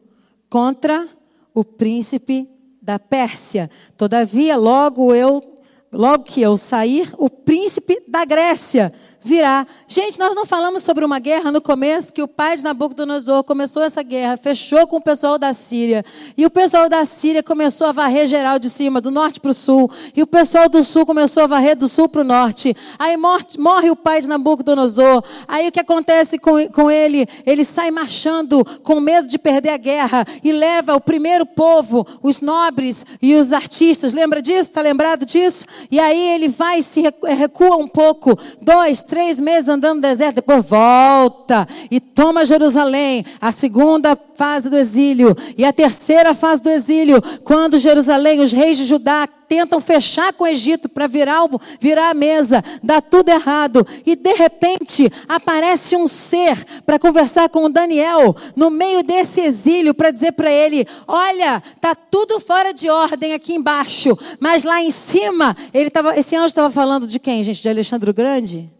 S1: contra o príncipe da Pérsia. Todavia, logo eu, logo que eu sair, o príncipe da Grécia virá. Gente, nós não falamos sobre uma guerra no começo, que o pai de Nabucodonosor começou essa guerra, fechou com o pessoal da Síria. E o pessoal da Síria começou a varrer geral de cima, do norte para o sul. E o pessoal do sul começou a varrer do sul para o norte. Aí morre, morre, o pai de Nabucodonosor. Aí o que acontece com, com ele? Ele sai marchando com medo de perder a guerra e leva o primeiro povo, os nobres e os artistas. Lembra disso? Está lembrado disso? E aí ele vai se recua um pouco, dois, três meses andando no deserto, depois volta e toma Jerusalém, a segunda fase do exílio. E a terceira fase do exílio, quando Jerusalém, os reis de Judá tentam fechar com o Egito para virar, virar a mesa, dá tudo errado. E de repente aparece um ser para conversar com o Daniel no meio desse exílio para dizer para ele: Olha, tá tudo fora de ordem aqui embaixo, mas lá em cima, ele tava, esse anjo estava falando de quem, gente? De Alexandre o Grande?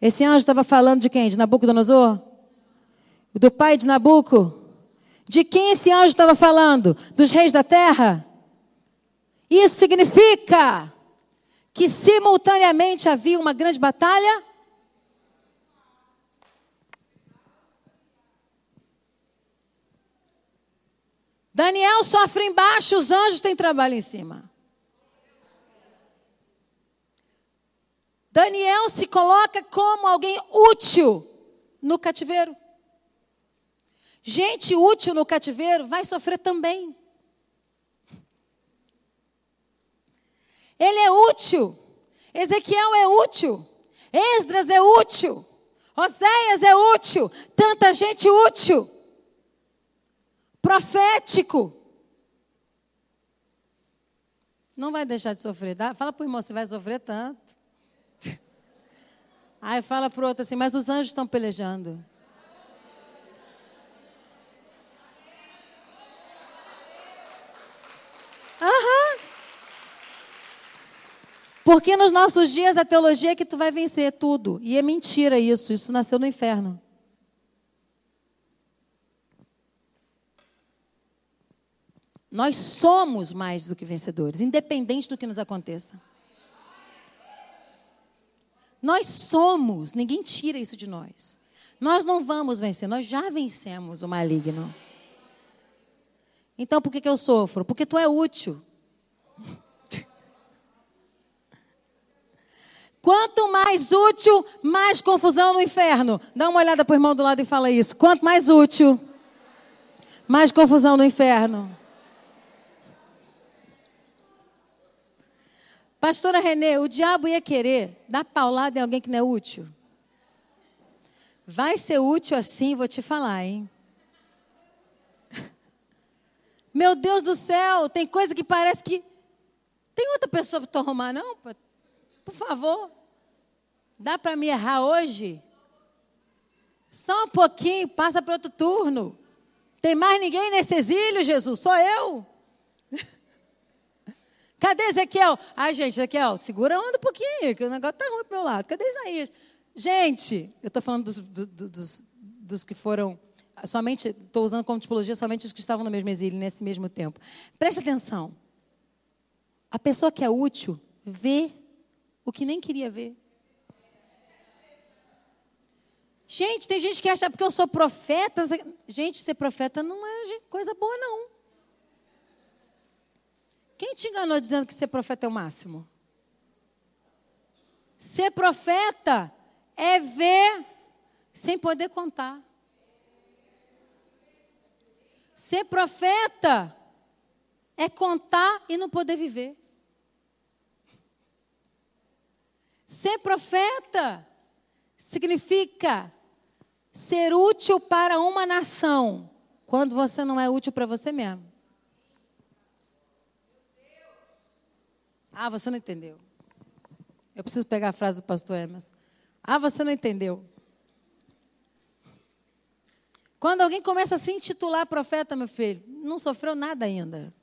S1: Esse anjo estava falando de quem? De Nabucodonosor? Do pai de Nabuco? De quem esse anjo estava falando? Dos reis da terra? Isso significa que simultaneamente havia uma grande batalha? Daniel sofre embaixo, os anjos têm trabalho em cima. Daniel se coloca como alguém útil no cativeiro. Gente útil no cativeiro vai sofrer também. Ele é útil. Ezequiel é útil. Esdras é útil. Oséias é útil. Tanta gente útil. Profético. Não vai deixar de sofrer. Fala para o irmão, você vai sofrer tanto. Aí fala para o outro assim, mas os anjos estão pelejando. Aham. Porque nos nossos dias a teologia é que tu vai vencer tudo. E é mentira isso. Isso nasceu no inferno. Nós somos mais do que vencedores, independente do que nos aconteça. Nós somos, ninguém tira isso de nós. Nós não vamos vencer, nós já vencemos o maligno. Então por que, que eu sofro? Porque tu é útil. Quanto mais útil, mais confusão no inferno. Dá uma olhada para o irmão do lado e fala isso. Quanto mais útil, mais confusão no inferno. Pastora Renê, o diabo ia querer dar paulada em alguém que não é útil? Vai ser útil assim, vou te falar, hein? Meu Deus do céu, tem coisa que parece que. Tem outra pessoa para tu arrumar, não? Por favor. Dá para me errar hoje? Só um pouquinho, passa para outro turno. Tem mais ninguém nesse exílio, Jesus? Sou eu. Cadê Ezequiel? Ai, gente, Ezequiel, segura a onda um pouquinho, que o negócio está ruim pro meu lado. Cadê Isaías? Gente, eu estou falando dos, do, dos, dos que foram somente, estou usando como tipologia somente os que estavam no mesmo exílio nesse mesmo tempo. Preste atenção. A pessoa que é útil vê o que nem queria ver. Gente, tem gente que acha porque eu sou profeta. Gente, ser profeta não é coisa boa, não. Quem te enganou dizendo que ser profeta é o máximo? Ser profeta é ver sem poder contar. Ser profeta é contar e não poder viver. Ser profeta significa ser útil para uma nação quando você não é útil para você mesmo. Ah, você não entendeu. Eu preciso pegar a frase do pastor Emerson. Ah, você não entendeu. Quando alguém começa a se intitular profeta, meu filho, não sofreu nada ainda.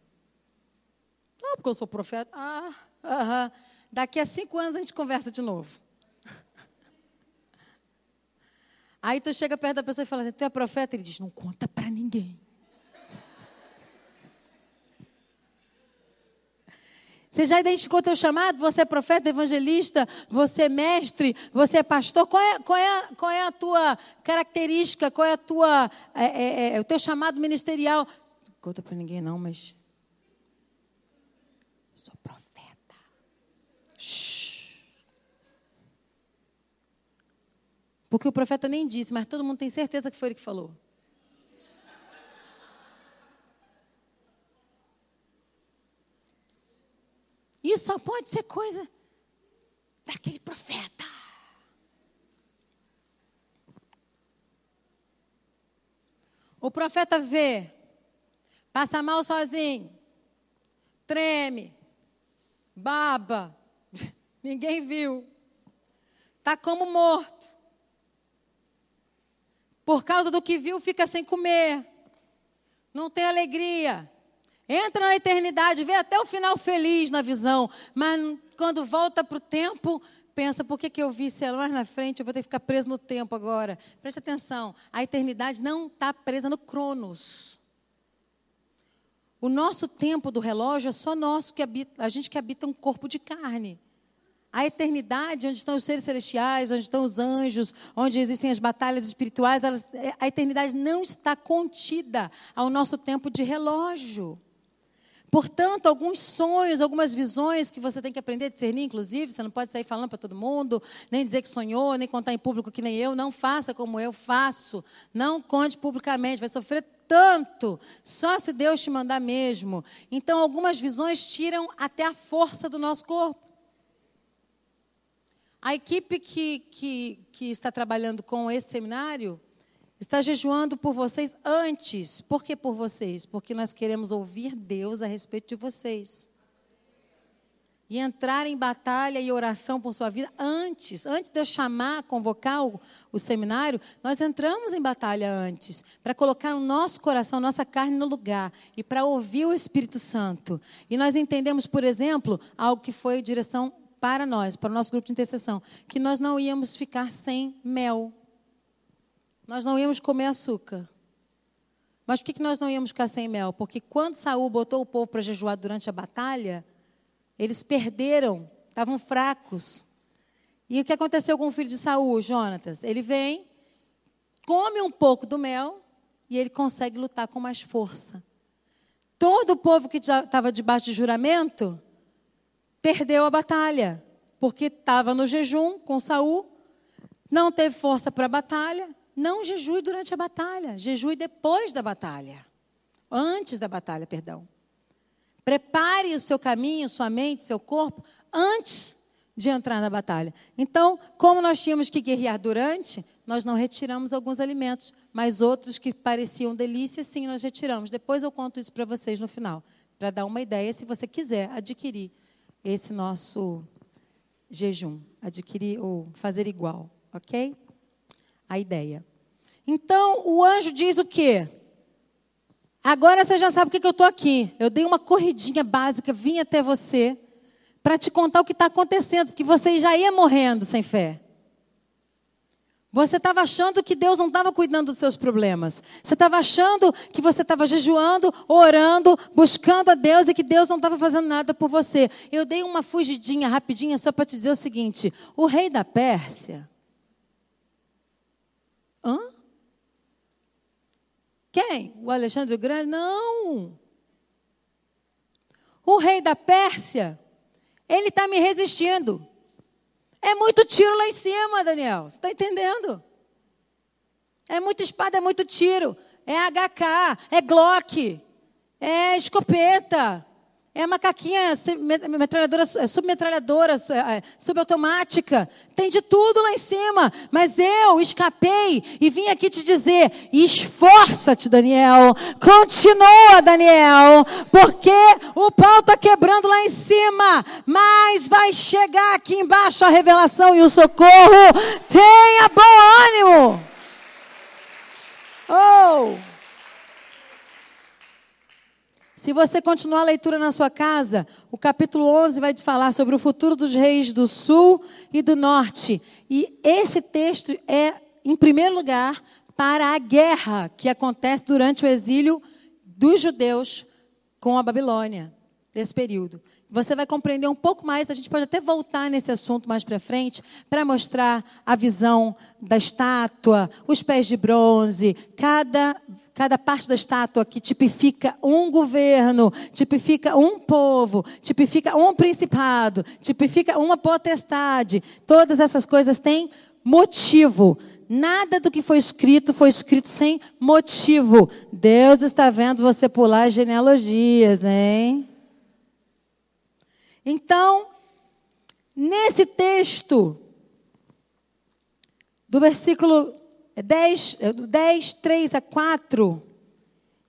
S1: Não, porque eu sou profeta. Ah. Daqui a cinco anos a gente conversa de novo. Aí tu chega perto da pessoa e fala assim: Tu é profeta? Ele diz: Não conta para ninguém. Você já identificou teu chamado? Você é profeta, evangelista, você é mestre, você é pastor? Qual é, qual é, qual é a tua característica? Qual é a tua, é, é, é, o teu chamado ministerial? Não conta para ninguém não, mas sou profeta. Shhh. Porque o profeta nem disse, mas todo mundo tem certeza que foi ele que falou. Isso só pode ser coisa daquele profeta. O profeta vê, passa mal sozinho, treme, baba, ninguém viu, está como morto. Por causa do que viu, fica sem comer, não tem alegria, Entra na eternidade, vê até o final feliz na visão, mas quando volta para o tempo, pensa, por que, que eu vi se lá na frente, eu vou ter que ficar preso no tempo agora. Preste atenção, a eternidade não está presa no cronos. O nosso tempo do relógio é só nosso, que habita, a gente que habita um corpo de carne. A eternidade, onde estão os seres celestiais, onde estão os anjos, onde existem as batalhas espirituais, elas, a eternidade não está contida ao nosso tempo de relógio. Portanto, alguns sonhos, algumas visões que você tem que aprender a discernir, inclusive, você não pode sair falando para todo mundo, nem dizer que sonhou, nem contar em público que nem eu, não faça como eu faço. Não conte publicamente, vai sofrer tanto, só se Deus te mandar mesmo. Então, algumas visões tiram até a força do nosso corpo. A equipe que, que, que está trabalhando com esse seminário está jejuando por vocês antes. Por que por vocês? Porque nós queremos ouvir Deus a respeito de vocês. E entrar em batalha e oração por sua vida antes. Antes de eu chamar, convocar o, o seminário, nós entramos em batalha antes. Para colocar o nosso coração, nossa carne no lugar. E para ouvir o Espírito Santo. E nós entendemos, por exemplo, algo que foi direção para nós, para o nosso grupo de intercessão. Que nós não íamos ficar sem mel nós não íamos comer açúcar. Mas por que nós não íamos ficar sem mel? Porque quando Saul botou o povo para jejuar durante a batalha, eles perderam, estavam fracos. E o que aconteceu com o filho de Saul, Jonatas? Ele vem, come um pouco do mel e ele consegue lutar com mais força. Todo o povo que estava debaixo de juramento perdeu a batalha, porque estava no jejum com Saul, não teve força para a batalha, não jejue durante a batalha, jejue depois da batalha. Antes da batalha, perdão. Prepare o seu caminho, sua mente, seu corpo, antes de entrar na batalha. Então, como nós tínhamos que guerrear durante, nós não retiramos alguns alimentos, mas outros que pareciam delícias, sim, nós retiramos. Depois eu conto isso para vocês no final, para dar uma ideia, se você quiser adquirir esse nosso jejum, adquirir ou fazer igual, ok? A ideia. Então, o anjo diz o quê? Agora você já sabe por que eu estou aqui. Eu dei uma corridinha básica, vim até você para te contar o que está acontecendo, porque você já ia morrendo sem fé. Você estava achando que Deus não estava cuidando dos seus problemas. Você estava achando que você estava jejuando, orando, buscando a Deus e que Deus não estava fazendo nada por você. Eu dei uma fugidinha rapidinha só para te dizer o seguinte: o rei da Pérsia Hã? Quem? O Alexandre o Grande? Não. O rei da Pérsia, ele está me resistindo. É muito tiro lá em cima, Daniel. Você está entendendo? É muita espada, é muito tiro. é HK, é Glock, é escopeta, é macaquinha, metralhadora, é submetralhadora, é, subautomática. Tem de tudo lá em cima. Mas eu escapei e vim aqui te dizer: esforça-te, Daniel. Continua, Daniel. Porque o pau está quebrando lá em cima. Mas vai chegar aqui embaixo a revelação e o socorro. Tenha bom ânimo. Oh! Se você continuar a leitura na sua casa, o capítulo 11 vai te falar sobre o futuro dos reis do sul e do norte. E esse texto é, em primeiro lugar, para a guerra que acontece durante o exílio dos judeus com a Babilônia, desse período. Você vai compreender um pouco mais, a gente pode até voltar nesse assunto mais para frente, para mostrar a visão da estátua, os pés de bronze, cada Cada parte da estátua que tipifica um governo, tipifica um povo, tipifica um principado, tipifica uma potestade. Todas essas coisas têm motivo. Nada do que foi escrito foi escrito sem motivo. Deus está vendo você pular genealogias, hein? Então, nesse texto, do versículo 10, 10, 3 a 4,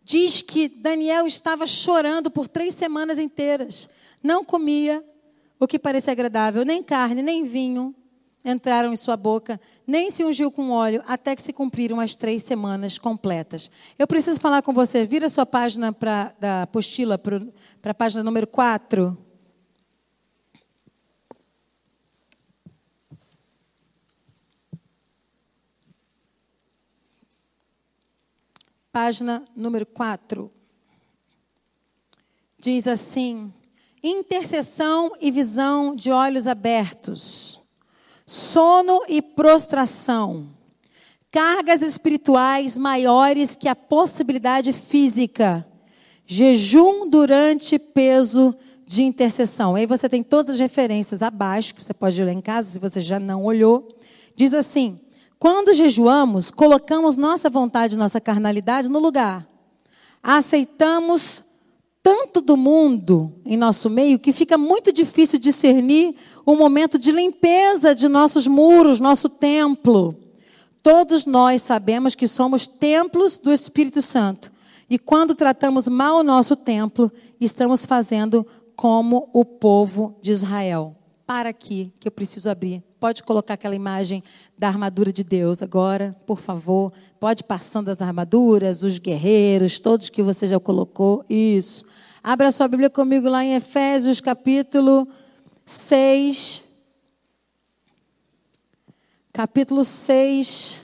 S1: diz que Daniel estava chorando por três semanas inteiras. Não comia o que parecia agradável, nem carne, nem vinho entraram em sua boca, nem se ungiu com óleo, até que se cumpriram as três semanas completas. Eu preciso falar com você. Vira sua página pra, da apostila para a página número 4. Página número 4. Diz assim: intercessão e visão de olhos abertos, sono e prostração, cargas espirituais maiores que a possibilidade física, jejum durante peso de intercessão. Aí você tem todas as referências abaixo, que você pode ler em casa, se você já não olhou. Diz assim: quando jejuamos, colocamos nossa vontade, nossa carnalidade no lugar. Aceitamos tanto do mundo em nosso meio que fica muito difícil discernir o momento de limpeza de nossos muros, nosso templo. Todos nós sabemos que somos templos do Espírito Santo. E quando tratamos mal o nosso templo, estamos fazendo como o povo de Israel. Para aqui, que eu preciso abrir Pode colocar aquela imagem da armadura de Deus agora, por favor. Pode passando as armaduras, os guerreiros, todos que você já colocou. Isso. Abra sua Bíblia comigo lá em Efésios, capítulo 6. Capítulo 6,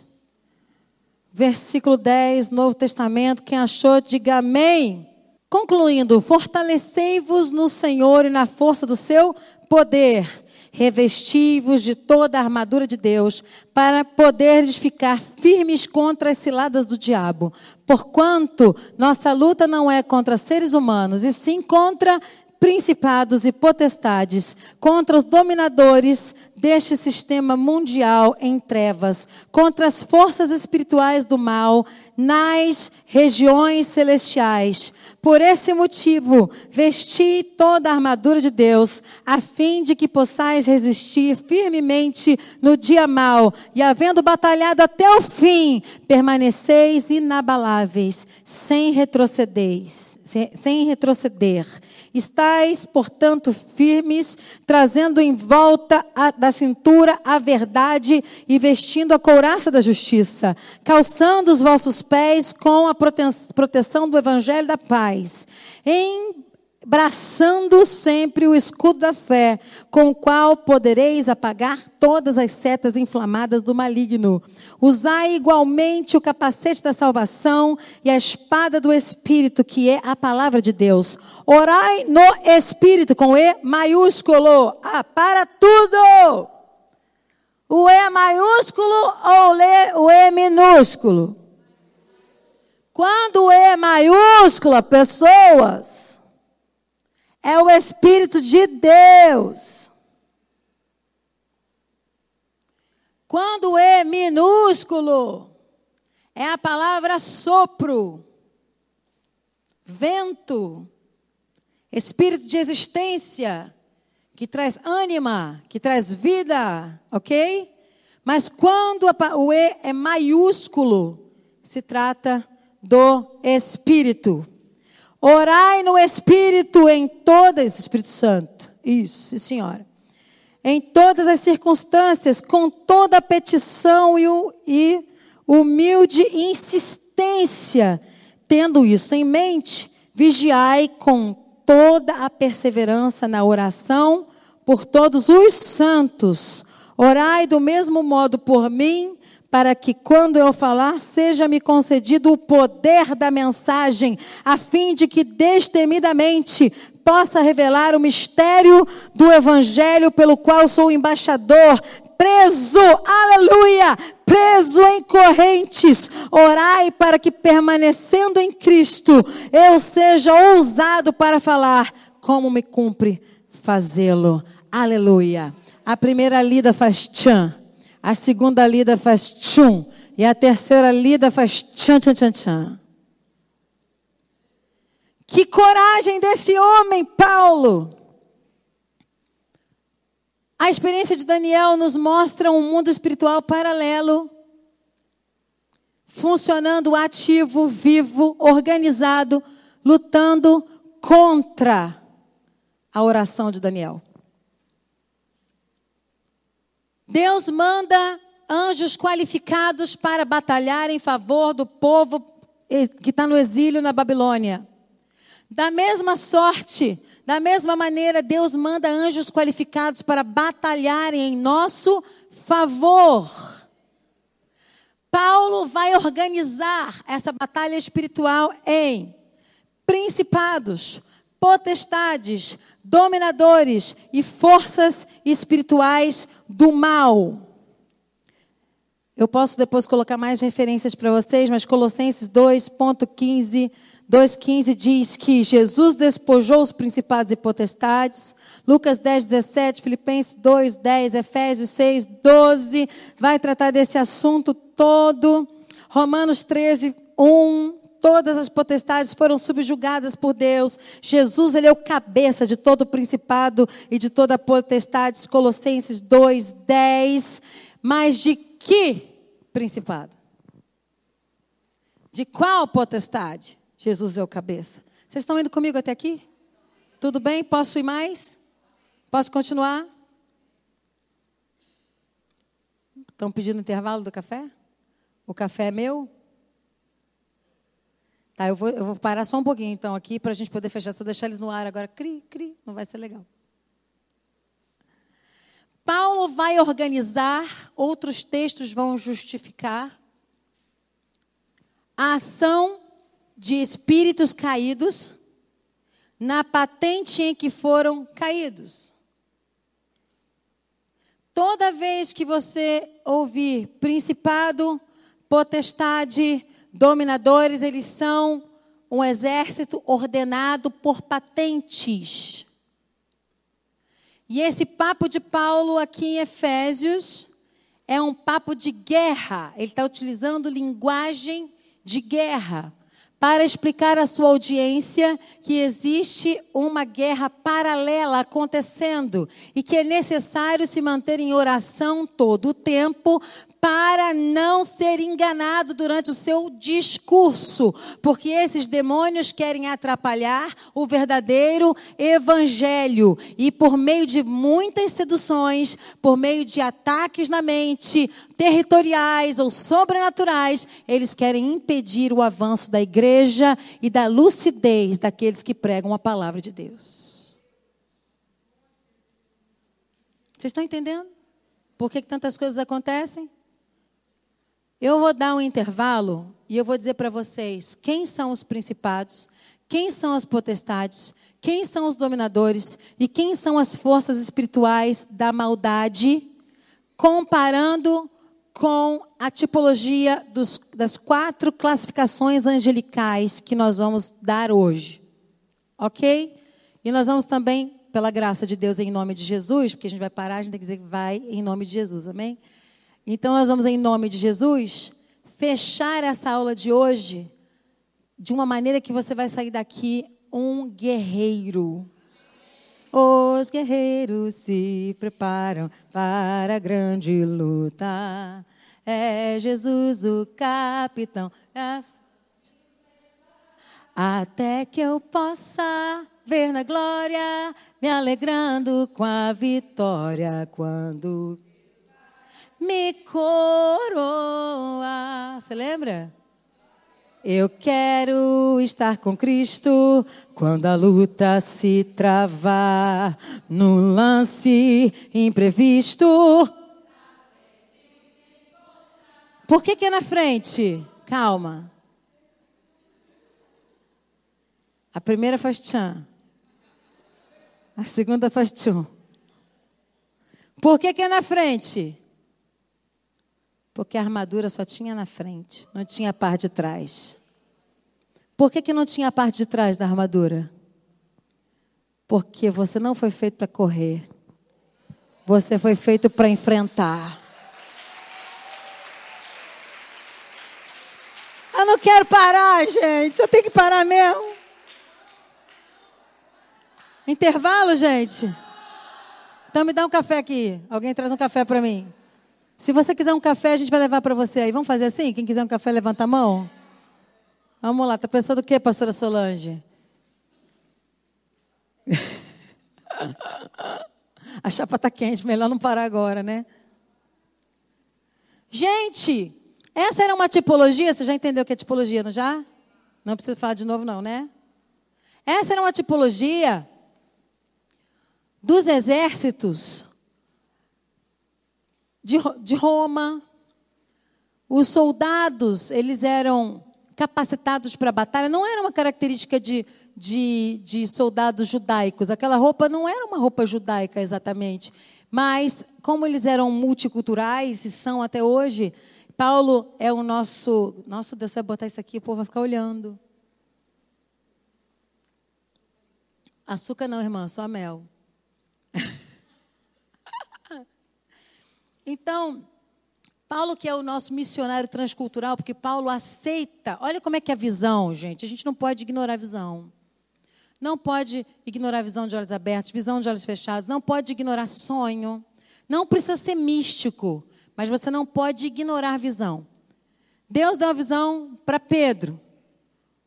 S1: versículo 10, Novo Testamento. Quem achou, diga amém. Concluindo, fortalecei-vos no Senhor e na força do seu poder revestivos de toda a armadura de Deus, para poderes ficar firmes contra as ciladas do diabo. Porquanto nossa luta não é contra seres humanos, e sim contra principados e potestades, contra os dominadores deste sistema mundial em trevas, contra as forças espirituais do mal nas regiões celestiais. Por esse motivo, vesti toda a armadura de Deus, a fim de que possais resistir firmemente no dia mau, e havendo batalhado até o fim, permaneceis inabaláveis, sem retrocedereis, sem, sem retroceder. Estais, portanto, firmes, trazendo em volta a, da cintura a verdade e vestindo a couraça da justiça, calçando os vossos pés com a proteção do evangelho da paz. Em braçando sempre o escudo da fé, com o qual podereis apagar todas as setas inflamadas do maligno. Usai igualmente o capacete da salvação e a espada do Espírito, que é a palavra de Deus. Orai no Espírito, com E maiúsculo. Ah, para tudo! O E maiúsculo ou o E minúsculo? Quando o E maiúsculo, pessoas é o Espírito de Deus. Quando é minúsculo, é a palavra sopro, vento, espírito de existência, que traz ânima, que traz vida, ok? Mas quando o E é maiúsculo, se trata do Espírito. Orai no Espírito em todas, Espírito Santo. Isso, senhora. Em todas as circunstâncias, com toda petição e, e humilde insistência. Tendo isso em mente, vigiai com toda a perseverança na oração por todos os santos. Orai do mesmo modo por mim para que quando eu falar, seja-me concedido o poder da mensagem, a fim de que destemidamente possa revelar o mistério do evangelho pelo qual sou embaixador, preso, aleluia, preso em correntes. Orai para que permanecendo em Cristo, eu seja ousado para falar como me cumpre fazê-lo. Aleluia. A primeira lida faz tchan. A segunda lida faz tchum. E a terceira lida faz tchan, tchan, tchan, tchan. Que coragem desse homem, Paulo! A experiência de Daniel nos mostra um mundo espiritual paralelo, funcionando ativo, vivo, organizado, lutando contra a oração de Daniel. Deus manda anjos qualificados para batalhar em favor do povo que está no exílio na Babilônia. Da mesma sorte, da mesma maneira, Deus manda anjos qualificados para batalharem em nosso favor. Paulo vai organizar essa batalha espiritual em principados, potestades, dominadores e forças espirituais do mal. Eu posso depois colocar mais referências para vocês, mas Colossenses 2.15, 2.15 diz que Jesus despojou os principados e potestades. Lucas 10, 17, Filipenses 2, 10, Efésios 6, 12, vai tratar desse assunto todo. Romanos 13, 1, todas as potestades foram subjugadas por Deus. Jesus, ele é o cabeça de todo o principado e de toda a potestade. Colossenses 2, 10. Mas de que principado? De qual potestade? Jesus é o cabeça. Vocês estão indo comigo até aqui? Tudo bem? Posso ir mais? Posso continuar? Estão pedindo intervalo do café? O café é meu? Tá, eu vou, eu vou parar só um pouquinho então aqui para a gente poder fechar. Se eu deixar eles no ar agora, cri, cri, não vai ser legal. Paulo vai organizar, outros textos vão justificar a ação de espíritos caídos na patente em que foram caídos. Toda vez que você ouvir principado, potestade, Dominadores, eles são um exército ordenado por patentes. E esse papo de Paulo aqui em Efésios é um papo de guerra. Ele está utilizando linguagem de guerra para explicar à sua audiência que existe uma guerra paralela acontecendo e que é necessário se manter em oração todo o tempo para não ser enganado durante o seu discurso, porque esses demônios querem atrapalhar o verdadeiro evangelho e por meio de muitas seduções, por meio de ataques na mente, territoriais ou sobrenaturais, eles querem impedir o avanço da igreja e da lucidez daqueles que pregam a palavra de Deus. Vocês estão entendendo? Por que, tantas coisas acontecem? Eu vou dar um intervalo e eu vou dizer para vocês quem são os principados, quem são as potestades, quem são os dominadores e quem são as forças espirituais da maldade, comparando com a tipologia dos, das quatro classificações angelicais que nós vamos dar hoje. Ok? E nós vamos também, pela graça de Deus, em nome de Jesus, porque a gente vai parar, a gente tem que dizer que vai em nome de Jesus, amém? Então nós vamos, em nome de Jesus, fechar essa aula de hoje de uma maneira que você vai sair daqui um guerreiro. Os guerreiros se preparam para a grande luta. É Jesus o capitão. Até que eu possa ver na glória, me alegrando com a vitória quando me coroa. Você lembra? Eu quero estar com Cristo quando a luta se travar no lance imprevisto. Por que, que é na frente? Calma. A primeira faz tchan. A segunda faz tchum. Por que, que é na frente? Porque a armadura só tinha na frente, não tinha a parte de trás. Por que, que não tinha a parte de trás da armadura? Porque você não foi feito para correr. Você foi feito para enfrentar. Eu não quero parar, gente. Eu tenho que parar mesmo. Intervalo, gente? Então me dá um café aqui. Alguém traz um café para mim. Se você quiser um café, a gente vai levar para você aí. Vamos fazer assim? Quem quiser um café, levanta a mão. Vamos lá. Tá pensando o quê, pastora Solange? a chapa tá quente, melhor não parar agora, né? Gente, essa era uma tipologia, você já entendeu o que é tipologia, não já? Não preciso falar de novo não, né? Essa era uma tipologia dos exércitos de, de Roma. Os soldados, eles eram capacitados para a batalha, não era uma característica de, de, de soldados judaicos. Aquela roupa não era uma roupa judaica exatamente. Mas, como eles eram multiculturais e são até hoje, Paulo é o nosso. Nossa, Deus vai botar isso aqui, o povo vai ficar olhando. Açúcar não, irmã, só mel. Então, Paulo, que é o nosso missionário transcultural, porque Paulo aceita. Olha como é que é a visão, gente. A gente não pode ignorar a visão. Não pode ignorar a visão de olhos abertos, visão de olhos fechados. Não pode ignorar sonho. Não precisa ser místico, mas você não pode ignorar a visão. Deus deu uma visão para Pedro.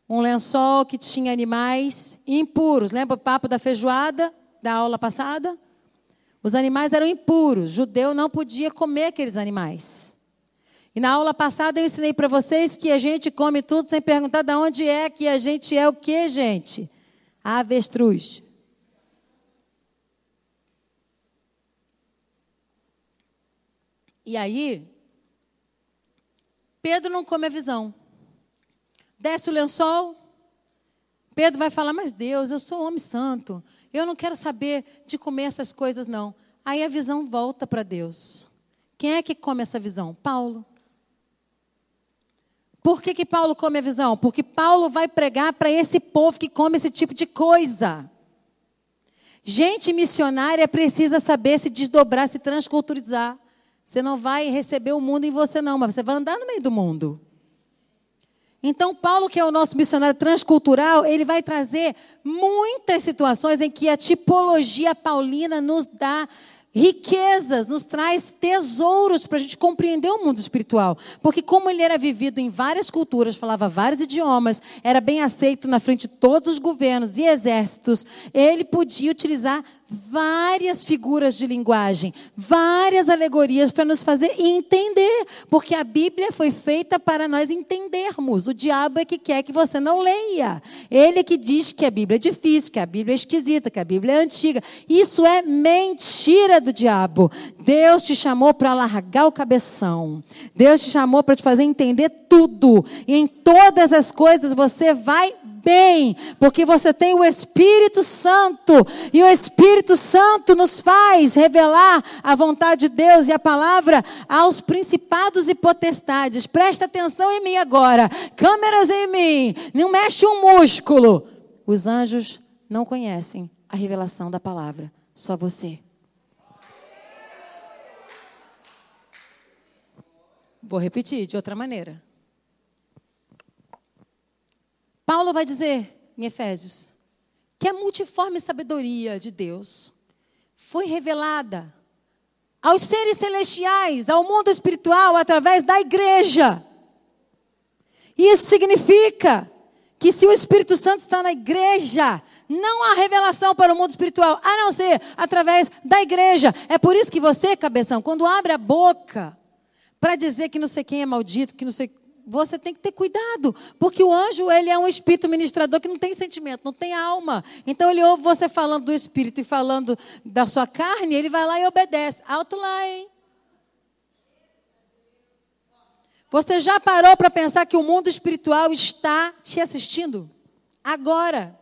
S1: Um lençol que tinha animais impuros. Lembra o papo da feijoada da aula passada? Os animais eram impuros. O judeu não podia comer aqueles animais. E na aula passada eu ensinei para vocês que a gente come tudo sem perguntar de onde é que a gente é o que, gente? Avestruz. E aí, Pedro não come a visão. Desce o lençol. Pedro vai falar: Mas Deus, eu sou homem santo. Eu não quero saber de comer essas coisas, não. Aí a visão volta para Deus. Quem é que come essa visão? Paulo. Por que, que Paulo come a visão? Porque Paulo vai pregar para esse povo que come esse tipo de coisa. Gente missionária precisa saber se desdobrar, se transculturizar. Você não vai receber o mundo em você, não, mas você vai andar no meio do mundo. Então, Paulo, que é o nosso missionário transcultural, ele vai trazer muitas situações em que a tipologia paulina nos dá riquezas, nos traz tesouros para a gente compreender o mundo espiritual. Porque, como ele era vivido em várias culturas, falava vários idiomas, era bem aceito na frente de todos os governos e exércitos, ele podia utilizar várias figuras de linguagem, várias alegorias para nos fazer entender, porque a Bíblia foi feita para nós entendermos. O diabo é que quer que você não leia. Ele é que diz que a Bíblia é difícil, que a Bíblia é esquisita, que a Bíblia é antiga. Isso é mentira do diabo. Deus te chamou para largar o cabeção. Deus te chamou para te fazer entender tudo. E em todas as coisas você vai bem, porque você tem o Espírito Santo, e o Espírito Santo nos faz revelar a vontade de Deus e a palavra aos principados e potestades. Presta atenção em mim agora, câmeras em mim, não mexe um músculo. Os anjos não conhecem a revelação da palavra, só você. Vou repetir de outra maneira. Paulo vai dizer em Efésios que a multiforme sabedoria de Deus foi revelada aos seres celestiais, ao mundo espiritual, através da igreja. Isso significa que se o Espírito Santo está na igreja, não há revelação para o mundo espiritual, a não ser através da igreja. É por isso que você, cabeção, quando abre a boca para dizer que não sei quem é maldito, que não sei você tem que ter cuidado, porque o anjo ele é um espírito ministrador que não tem sentimento, não tem alma. Então ele ouve você falando do espírito e falando da sua carne, ele vai lá e obedece. Alto lá, hein? Você já parou para pensar que o mundo espiritual está te assistindo? Agora.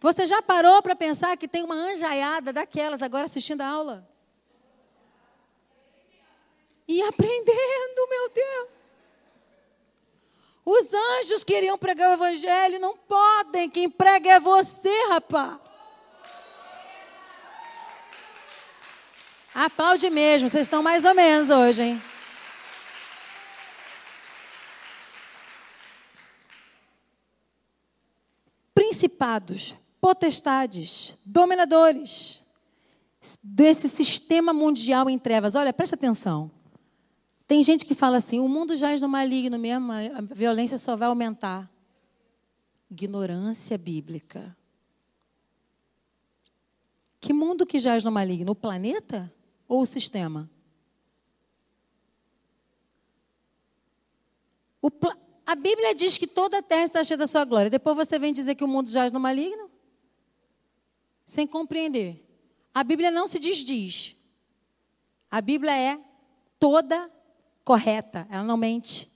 S1: Você já parou para pensar que tem uma anjaiada daquelas agora assistindo a aula? E aprendendo, meu Deus. Os anjos queriam pregar o evangelho, não podem. Quem prega é você, rapaz. Aplaude mesmo, vocês estão mais ou menos hoje, hein? Principados potestades, dominadores desse sistema mundial em trevas. Olha, presta atenção. Tem gente que fala assim: o mundo jaz no maligno mesmo, a violência só vai aumentar. Ignorância bíblica. Que mundo que jaz no maligno? O planeta ou o sistema? O pla... A Bíblia diz que toda a terra está cheia da sua glória. Depois você vem dizer que o mundo jaz no maligno? sem compreender. A Bíblia não se desdiz. A Bíblia é toda correta, ela não mente.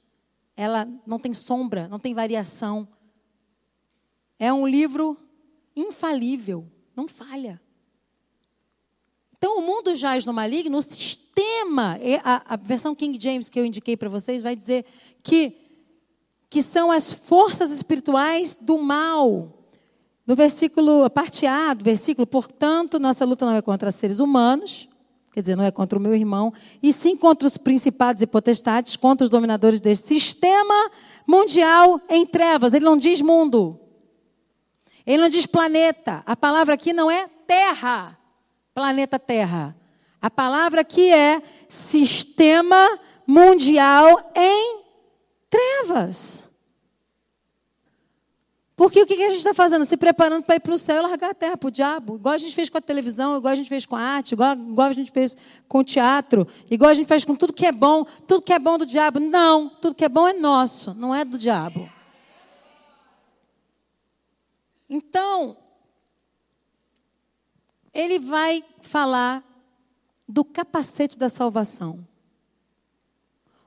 S1: Ela não tem sombra, não tem variação. É um livro infalível, não falha. Então, o mundo jaz no maligno, o sistema, a, a versão King James que eu indiquei para vocês vai dizer que, que são as forças espirituais do mal no versículo, a parte A do versículo, portanto, nossa luta não é contra seres humanos, quer dizer, não é contra o meu irmão, e sim contra os principados e potestades, contra os dominadores deste sistema mundial em trevas. Ele não diz mundo. Ele não diz planeta. A palavra aqui não é terra, planeta Terra. A palavra aqui é sistema mundial em trevas. Porque o que a gente está fazendo? Se preparando para ir para o céu e largar a terra para o diabo. Igual a gente fez com a televisão, igual a gente fez com a arte, igual, igual a gente fez com o teatro, igual a gente faz com tudo que é bom. Tudo que é bom do diabo. Não, tudo que é bom é nosso, não é do diabo. Então, ele vai falar do capacete da salvação.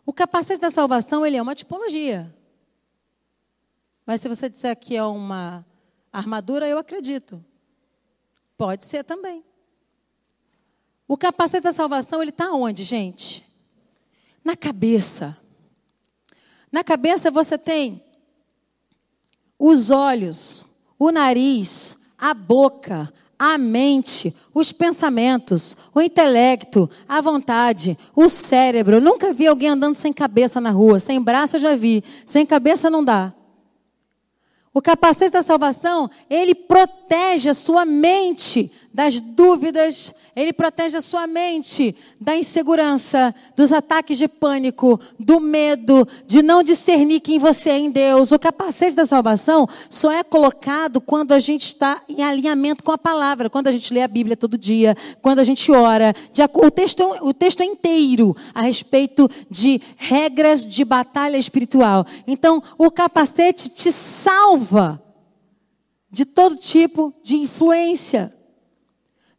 S1: O capacete da salvação ele é uma tipologia. Mas se você disser que é uma armadura, eu acredito. Pode ser também. O capacete da salvação, ele está onde, gente? Na cabeça. Na cabeça você tem os olhos, o nariz, a boca, a mente, os pensamentos, o intelecto, a vontade, o cérebro. Eu nunca vi alguém andando sem cabeça na rua. Sem braço eu já vi. Sem cabeça não dá. O capacete da salvação, ele protege a sua mente das dúvidas, ele protege a sua mente da insegurança, dos ataques de pânico, do medo, de não discernir quem você é em Deus. O capacete da salvação só é colocado quando a gente está em alinhamento com a palavra, quando a gente lê a Bíblia todo dia, quando a gente ora. O texto, o texto é inteiro a respeito de regras de batalha espiritual. Então, o capacete te salva de todo tipo de influência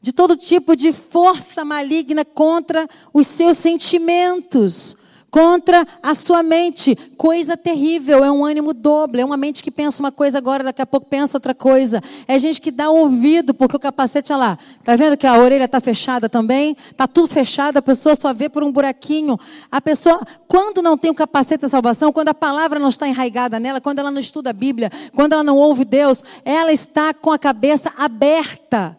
S1: de todo tipo de força maligna contra os seus sentimentos, contra a sua mente. Coisa terrível, é um ânimo doble, é uma mente que pensa uma coisa agora, daqui a pouco pensa outra coisa. É gente que dá ouvido, porque o capacete, olha lá, tá vendo que a orelha está fechada também? Tá tudo fechado, a pessoa só vê por um buraquinho. A pessoa, quando não tem o capacete da salvação, quando a palavra não está enraigada nela, quando ela não estuda a Bíblia, quando ela não ouve Deus, ela está com a cabeça aberta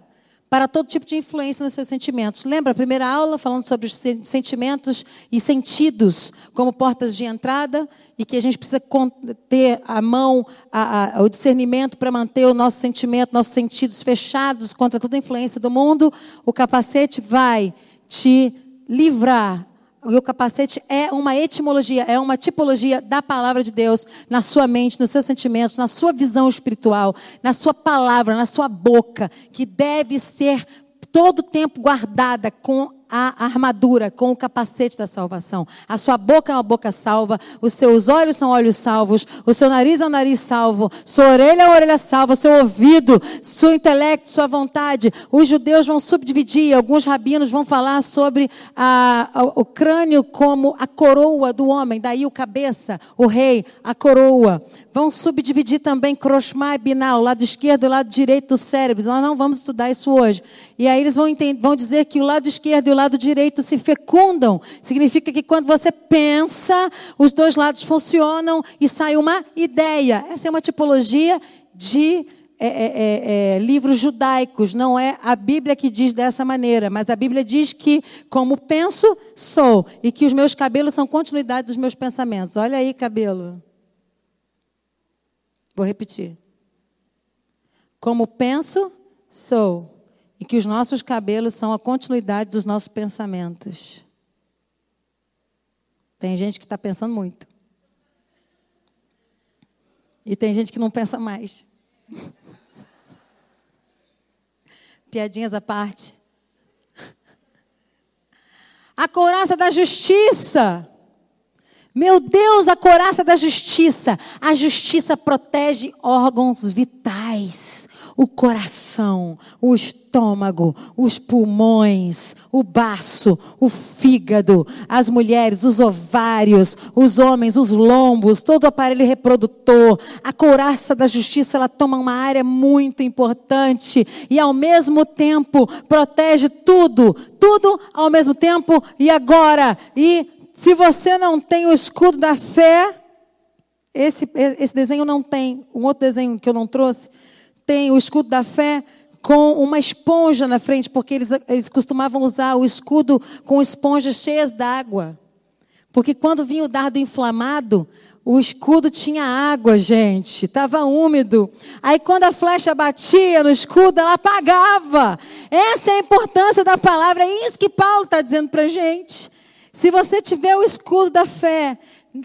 S1: para todo tipo de influência nos seus sentimentos. Lembra a primeira aula falando sobre os sentimentos e sentidos como portas de entrada e que a gente precisa ter a mão, a, a, o discernimento para manter o nosso sentimento, nossos sentidos fechados contra toda influência do mundo. O capacete vai te livrar e o capacete é uma etimologia, é uma tipologia da palavra de Deus na sua mente, nos seus sentimentos, na sua visão espiritual, na sua palavra, na sua boca, que deve ser todo tempo guardada com a armadura, com o capacete da salvação. A sua boca é uma boca salva, os seus olhos são olhos salvos, o seu nariz é um nariz salvo, sua orelha é uma orelha salva, seu ouvido, seu intelecto, sua vontade. Os judeus vão subdividir, alguns rabinos vão falar sobre a, a, o crânio como a coroa do homem, daí o cabeça, o rei, a coroa. Vão subdividir também Kroshma e Binal, o lado esquerdo e o lado direito do cérebro. Nós não vamos estudar isso hoje. E aí eles vão, entender, vão dizer que o lado esquerdo e o lado direito se fecundam. Significa que quando você pensa, os dois lados funcionam e sai uma ideia. Essa é uma tipologia de é, é, é, é, livros judaicos, não é a Bíblia que diz dessa maneira, mas a Bíblia diz que, como penso, sou, e que os meus cabelos são continuidade dos meus pensamentos. Olha aí, cabelo. Vou repetir. Como penso, sou e que os nossos cabelos são a continuidade dos nossos pensamentos. Tem gente que está pensando muito. E tem gente que não pensa mais. Piadinhas à parte. A couraça da justiça. Meu Deus, a couraça da justiça. A justiça protege órgãos vitais o coração, o estômago, os pulmões, o baço, o fígado, as mulheres, os ovários, os homens, os lombos, todo o aparelho reprodutor. A couraça da justiça, ela toma uma área muito importante e ao mesmo tempo protege tudo, tudo ao mesmo tempo e agora. E se você não tem o escudo da fé, esse, esse desenho não tem. Um outro desenho que eu não trouxe tem o escudo da fé com uma esponja na frente, porque eles, eles costumavam usar o escudo com esponjas cheias d'água. Porque quando vinha o dardo inflamado, o escudo tinha água, gente, estava úmido. Aí quando a flecha batia no escudo, ela apagava. Essa é a importância da palavra, é isso que Paulo está dizendo para a gente. Se você tiver o escudo da fé,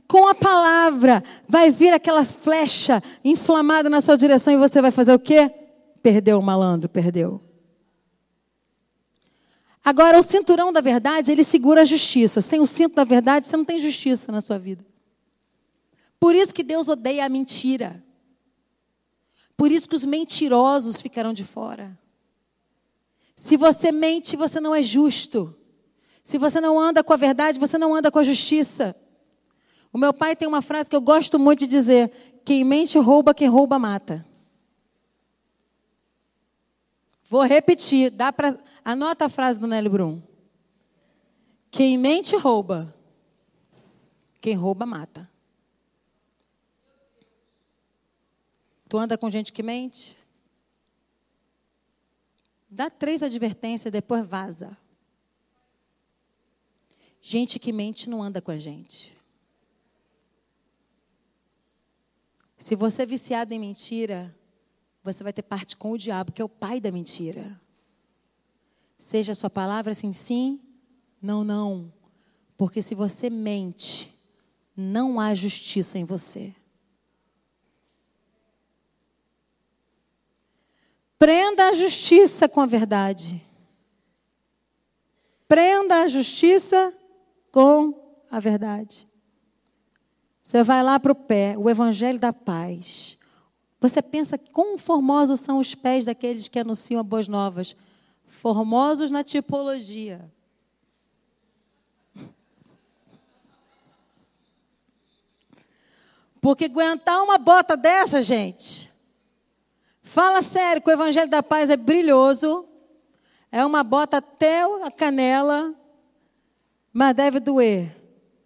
S1: com a palavra, vai vir aquela flecha inflamada na sua direção e você vai fazer o quê? Perdeu o malandro, perdeu. Agora, o cinturão da verdade, ele segura a justiça. Sem o cinto da verdade, você não tem justiça na sua vida. Por isso que Deus odeia a mentira. Por isso que os mentirosos ficarão de fora. Se você mente, você não é justo. Se você não anda com a verdade, você não anda com a justiça. O meu pai tem uma frase que eu gosto muito de dizer: quem mente rouba, quem rouba mata. Vou repetir, dá pra, anota a frase do Nelly Brum. Quem mente rouba, quem rouba mata. Tu anda com gente que mente? Dá três advertências, depois vaza. Gente que mente não anda com a gente. Se você é viciado em mentira, você vai ter parte com o diabo, que é o pai da mentira. Seja a sua palavra assim, sim, não, não. Porque se você mente, não há justiça em você. Prenda a justiça com a verdade. Prenda a justiça com a verdade. Você vai lá para o pé, o Evangelho da Paz. Você pensa quão formosos são os pés daqueles que anunciam as boas novas. Formosos na tipologia. Porque aguentar uma bota dessa, gente. Fala sério que o Evangelho da Paz é brilhoso. É uma bota até a canela, mas deve doer.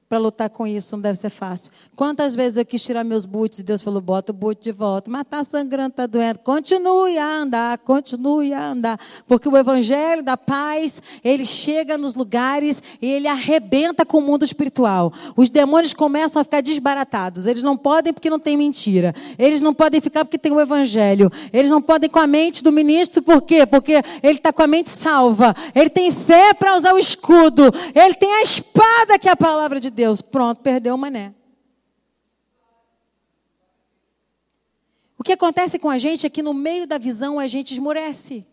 S1: Para lutar com isso, não deve ser fácil. Quantas vezes eu quis tirar meus boots e Deus falou, bota o boot de volta. Mas está sangrando, está doendo. Continue a andar, continue a andar. Porque o evangelho da paz, ele chega nos lugares e ele arrebenta com o mundo espiritual. Os demônios começam a ficar desbaratados. Eles não podem porque não tem mentira. Eles não podem ficar porque tem o evangelho. Eles não podem com a mente do ministro, por quê? Porque ele está com a mente salva. Ele tem fé para usar o escudo. Ele tem a espada que é a palavra de Deus. Deus. Pronto, perdeu o mané. O que acontece com a gente é que no meio da visão a gente esmorece.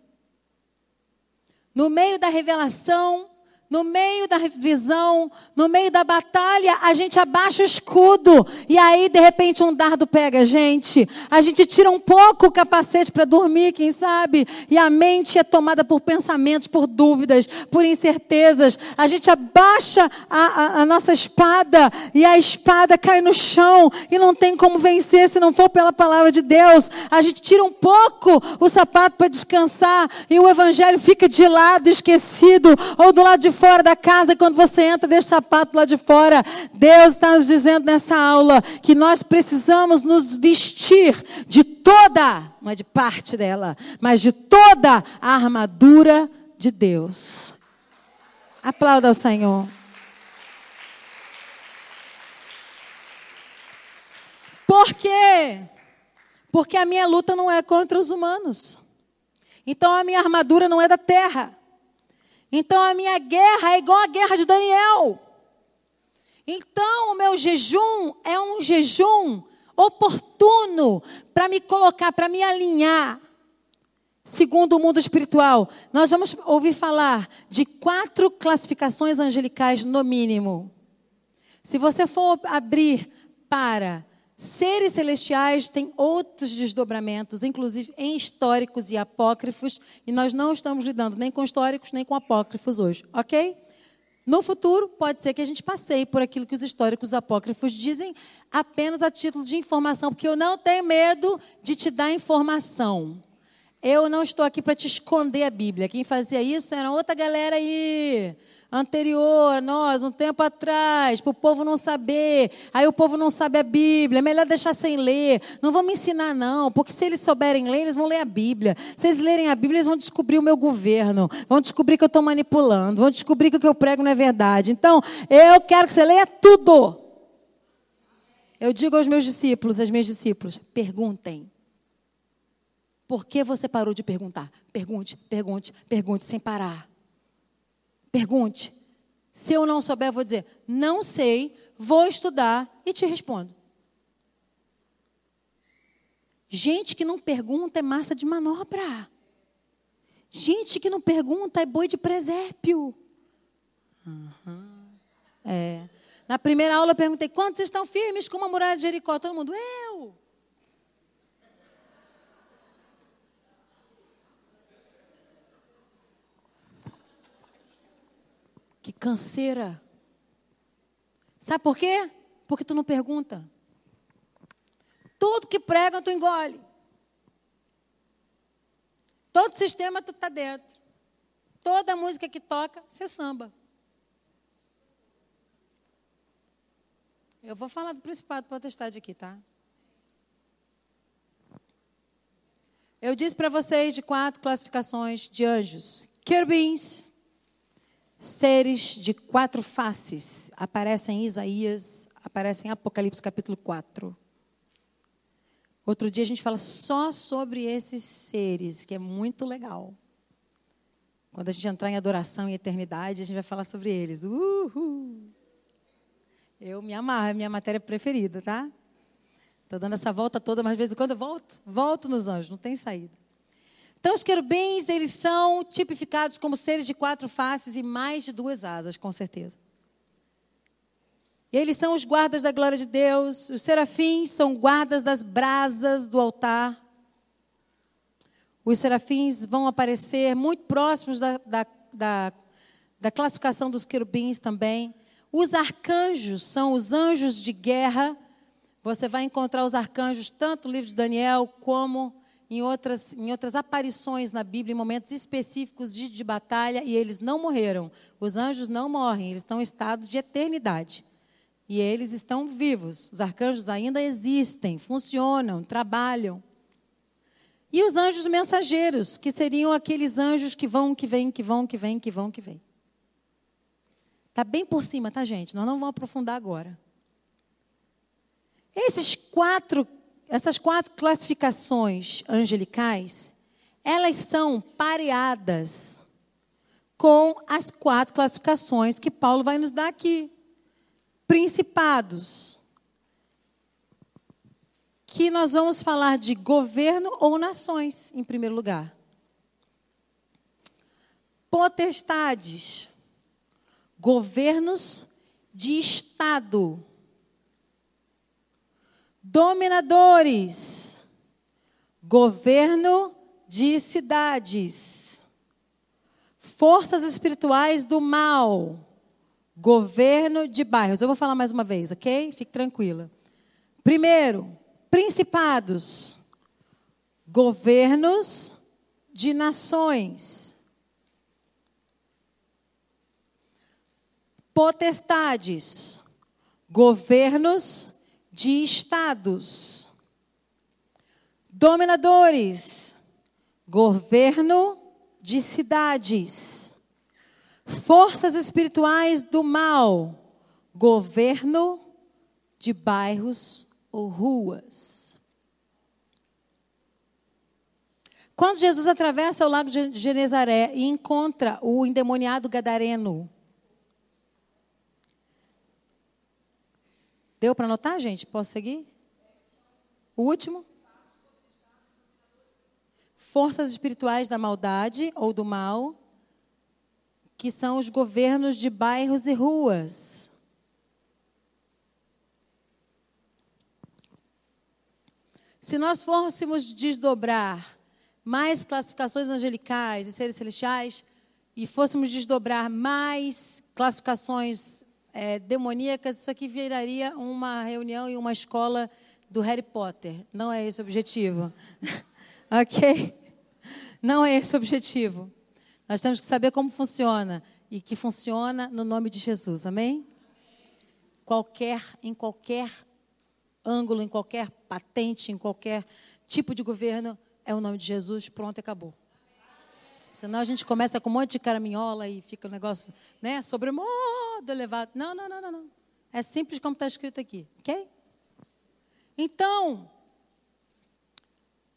S1: No meio da revelação, no meio da visão, no meio da batalha, a gente abaixa o escudo. E aí, de repente, um dardo pega a gente. A gente tira um pouco o capacete para dormir, quem sabe? E a mente é tomada por pensamentos, por dúvidas, por incertezas. A gente abaixa a, a, a nossa espada e a espada cai no chão. E não tem como vencer se não for pela palavra de Deus. A gente tira um pouco o sapato para descansar. E o evangelho fica de lado, esquecido. Ou do lado de fora da casa, quando você entra, deixa o sapato lá de fora. Deus está nos dizendo nessa aula que nós precisamos nos vestir de toda, não é de parte dela, mas de toda a armadura de Deus. Aplauda ao Senhor. Por quê? Porque a minha luta não é contra os humanos. Então a minha armadura não é da terra. Então a minha guerra é igual a guerra de Daniel. Então o meu jejum é um jejum oportuno para me colocar, para me alinhar. Segundo o mundo espiritual, nós vamos ouvir falar de quatro classificações angelicais no mínimo. Se você for abrir para Seres celestiais têm outros desdobramentos, inclusive em históricos e apócrifos, e nós não estamos lidando nem com históricos nem com apócrifos hoje, ok? No futuro, pode ser que a gente passeie por aquilo que os históricos apócrifos dizem, apenas a título de informação, porque eu não tenho medo de te dar informação. Eu não estou aqui para te esconder a Bíblia. Quem fazia isso era outra galera aí anterior a nós, um tempo atrás, para o povo não saber. Aí o povo não sabe a Bíblia, é melhor deixar sem ler. Não me ensinar, não, porque se eles souberem ler, eles vão ler a Bíblia. Se eles lerem a Bíblia, eles vão descobrir o meu governo, vão descobrir que eu estou manipulando, vão descobrir que o que eu prego não é verdade. Então, eu quero que você leia tudo. Eu digo aos meus discípulos, às minhas discípulas, perguntem. Por que você parou de perguntar? Pergunte, pergunte, pergunte sem parar. Pergunte. Se eu não souber, eu vou dizer: não sei, vou estudar e te respondo. Gente que não pergunta é massa de manobra. Gente que não pergunta é boi de presépio. Uhum. É. Na primeira aula eu perguntei: quantos estão firmes com uma muralha de Jericó? Todo mundo, eu. Que canseira. Sabe por quê? Porque tu não pergunta. Tudo que pregam, tu engole. Todo sistema, tu está dentro. Toda música que toca, você samba. Eu vou falar do Principado Potestade aqui, tá? Eu disse para vocês de quatro classificações de anjos: querubins, seres de quatro faces. Aparecem em Isaías, aparecem em Apocalipse capítulo 4. Outro dia a gente fala só sobre esses seres, que é muito legal. Quando a gente entrar em adoração e eternidade, a gente vai falar sobre eles. Uhul. Eu me amarro, é minha matéria preferida, tá? Estou dando essa volta toda, mas de vez em quando eu volto, volto nos anjos, não tem saída. Então, os querubins, eles são tipificados como seres de quatro faces e mais de duas asas, com certeza. Eles são os guardas da glória de Deus. Os serafins são guardas das brasas do altar. Os serafins vão aparecer muito próximos da, da, da, da classificação dos querubins também. Os arcanjos são os anjos de guerra. Você vai encontrar os arcanjos tanto no livro de Daniel como em outras, em outras aparições na Bíblia, em momentos específicos de, de batalha, e eles não morreram. Os anjos não morrem, eles estão em estado de eternidade. E eles estão vivos. Os arcanjos ainda existem, funcionam, trabalham. E os anjos mensageiros, que seriam aqueles anjos que vão, que vêm, que vão, que vêm, que vão, que vêm. Está bem por cima, tá, gente? Nós não vamos aprofundar agora. Esses quatro, essas quatro classificações angelicais, elas são pareadas com as quatro classificações que Paulo vai nos dar aqui. Principados. Que nós vamos falar de governo ou nações, em primeiro lugar. Potestades. Governos de Estado dominadores, governo de cidades, forças espirituais do mal, governo de bairros. Eu vou falar mais uma vez, ok? Fique tranquila. Primeiro, principados, governos de nações, potestades, governos de estados, dominadores, governo de cidades, forças espirituais do mal, governo de bairros ou ruas. Quando Jesus atravessa o lago de Genezaré e encontra o endemoniado gadareno, Deu para anotar, gente? Posso seguir? O último? Forças espirituais da maldade ou do mal, que são os governos de bairros e ruas. Se nós fôssemos desdobrar mais classificações angelicais e seres celestiais, e fôssemos desdobrar mais classificações é, demoníacas, isso aqui viraria uma reunião e uma escola do Harry Potter. Não é esse o objetivo. ok? Não é esse o objetivo. Nós temos que saber como funciona e que funciona no nome de Jesus. Amém? Qualquer, em qualquer ângulo, em qualquer patente, em qualquer tipo de governo, é o nome de Jesus. Pronto, acabou. Senão a gente começa com um monte de caraminhola e fica o um negócio, né, sobre modo elevado. Não, não, não, não, não. É simples como está escrito aqui, ok? Então,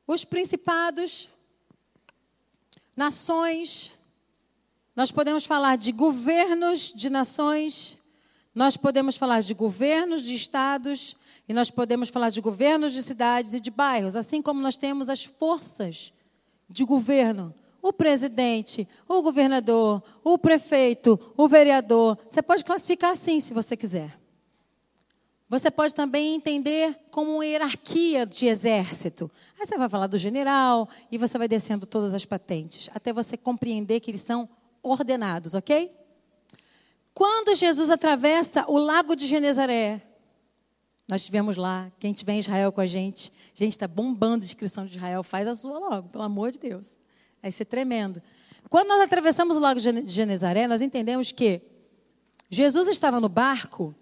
S1: os principados, nações, nós podemos falar de governos de nações, nós podemos falar de governos de estados, e nós podemos falar de governos de cidades e de bairros, assim como nós temos as forças de governo o presidente, o governador, o prefeito, o vereador. Você pode classificar assim, se você quiser. Você pode também entender como uma hierarquia de exército. Aí você vai falar do general e você vai descendo todas as patentes, até você compreender que eles são ordenados, ok? Quando Jesus atravessa o lago de Genezaré, nós estivemos lá, quem estiver em Israel com a gente, gente está bombando a inscrição de Israel, faz a sua logo, pelo amor de Deus. Vai ser tremendo. Quando nós atravessamos o lago de Genezaré, nós entendemos que Jesus estava no barco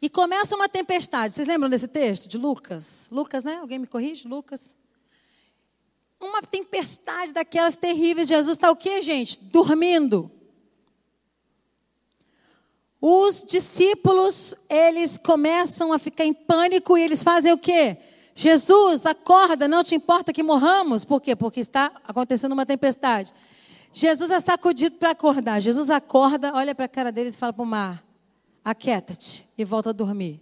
S1: e começa uma tempestade. Vocês lembram desse texto de Lucas? Lucas, né? Alguém me corrige? Lucas. Uma tempestade daquelas terríveis. Jesus está o quê, gente? Dormindo. Os discípulos, eles começam a ficar em pânico e eles fazem o quê? Jesus, acorda, não te importa que morramos. Por quê? Porque está acontecendo uma tempestade. Jesus é sacudido para acordar. Jesus acorda, olha para a cara deles e fala para o mar: aquieta-te e volta a dormir.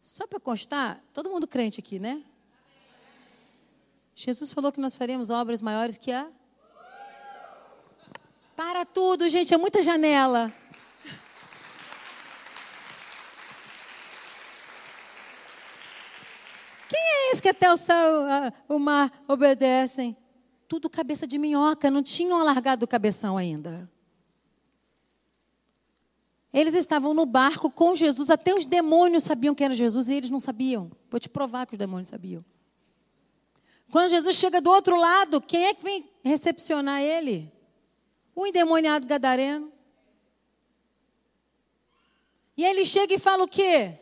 S1: Só para constar, todo mundo crente aqui, né? Jesus falou que nós faremos obras maiores que a. Para tudo, gente, é muita janela. Que até o céu, o mar obedecem. Tudo cabeça de minhoca, não tinham alargado o cabeção ainda. Eles estavam no barco com Jesus, até os demônios sabiam que era Jesus e eles não sabiam. Vou te provar que os demônios sabiam. Quando Jesus chega do outro lado, quem é que vem recepcionar ele? o endemoniado gadareno. E ele chega e fala o quê?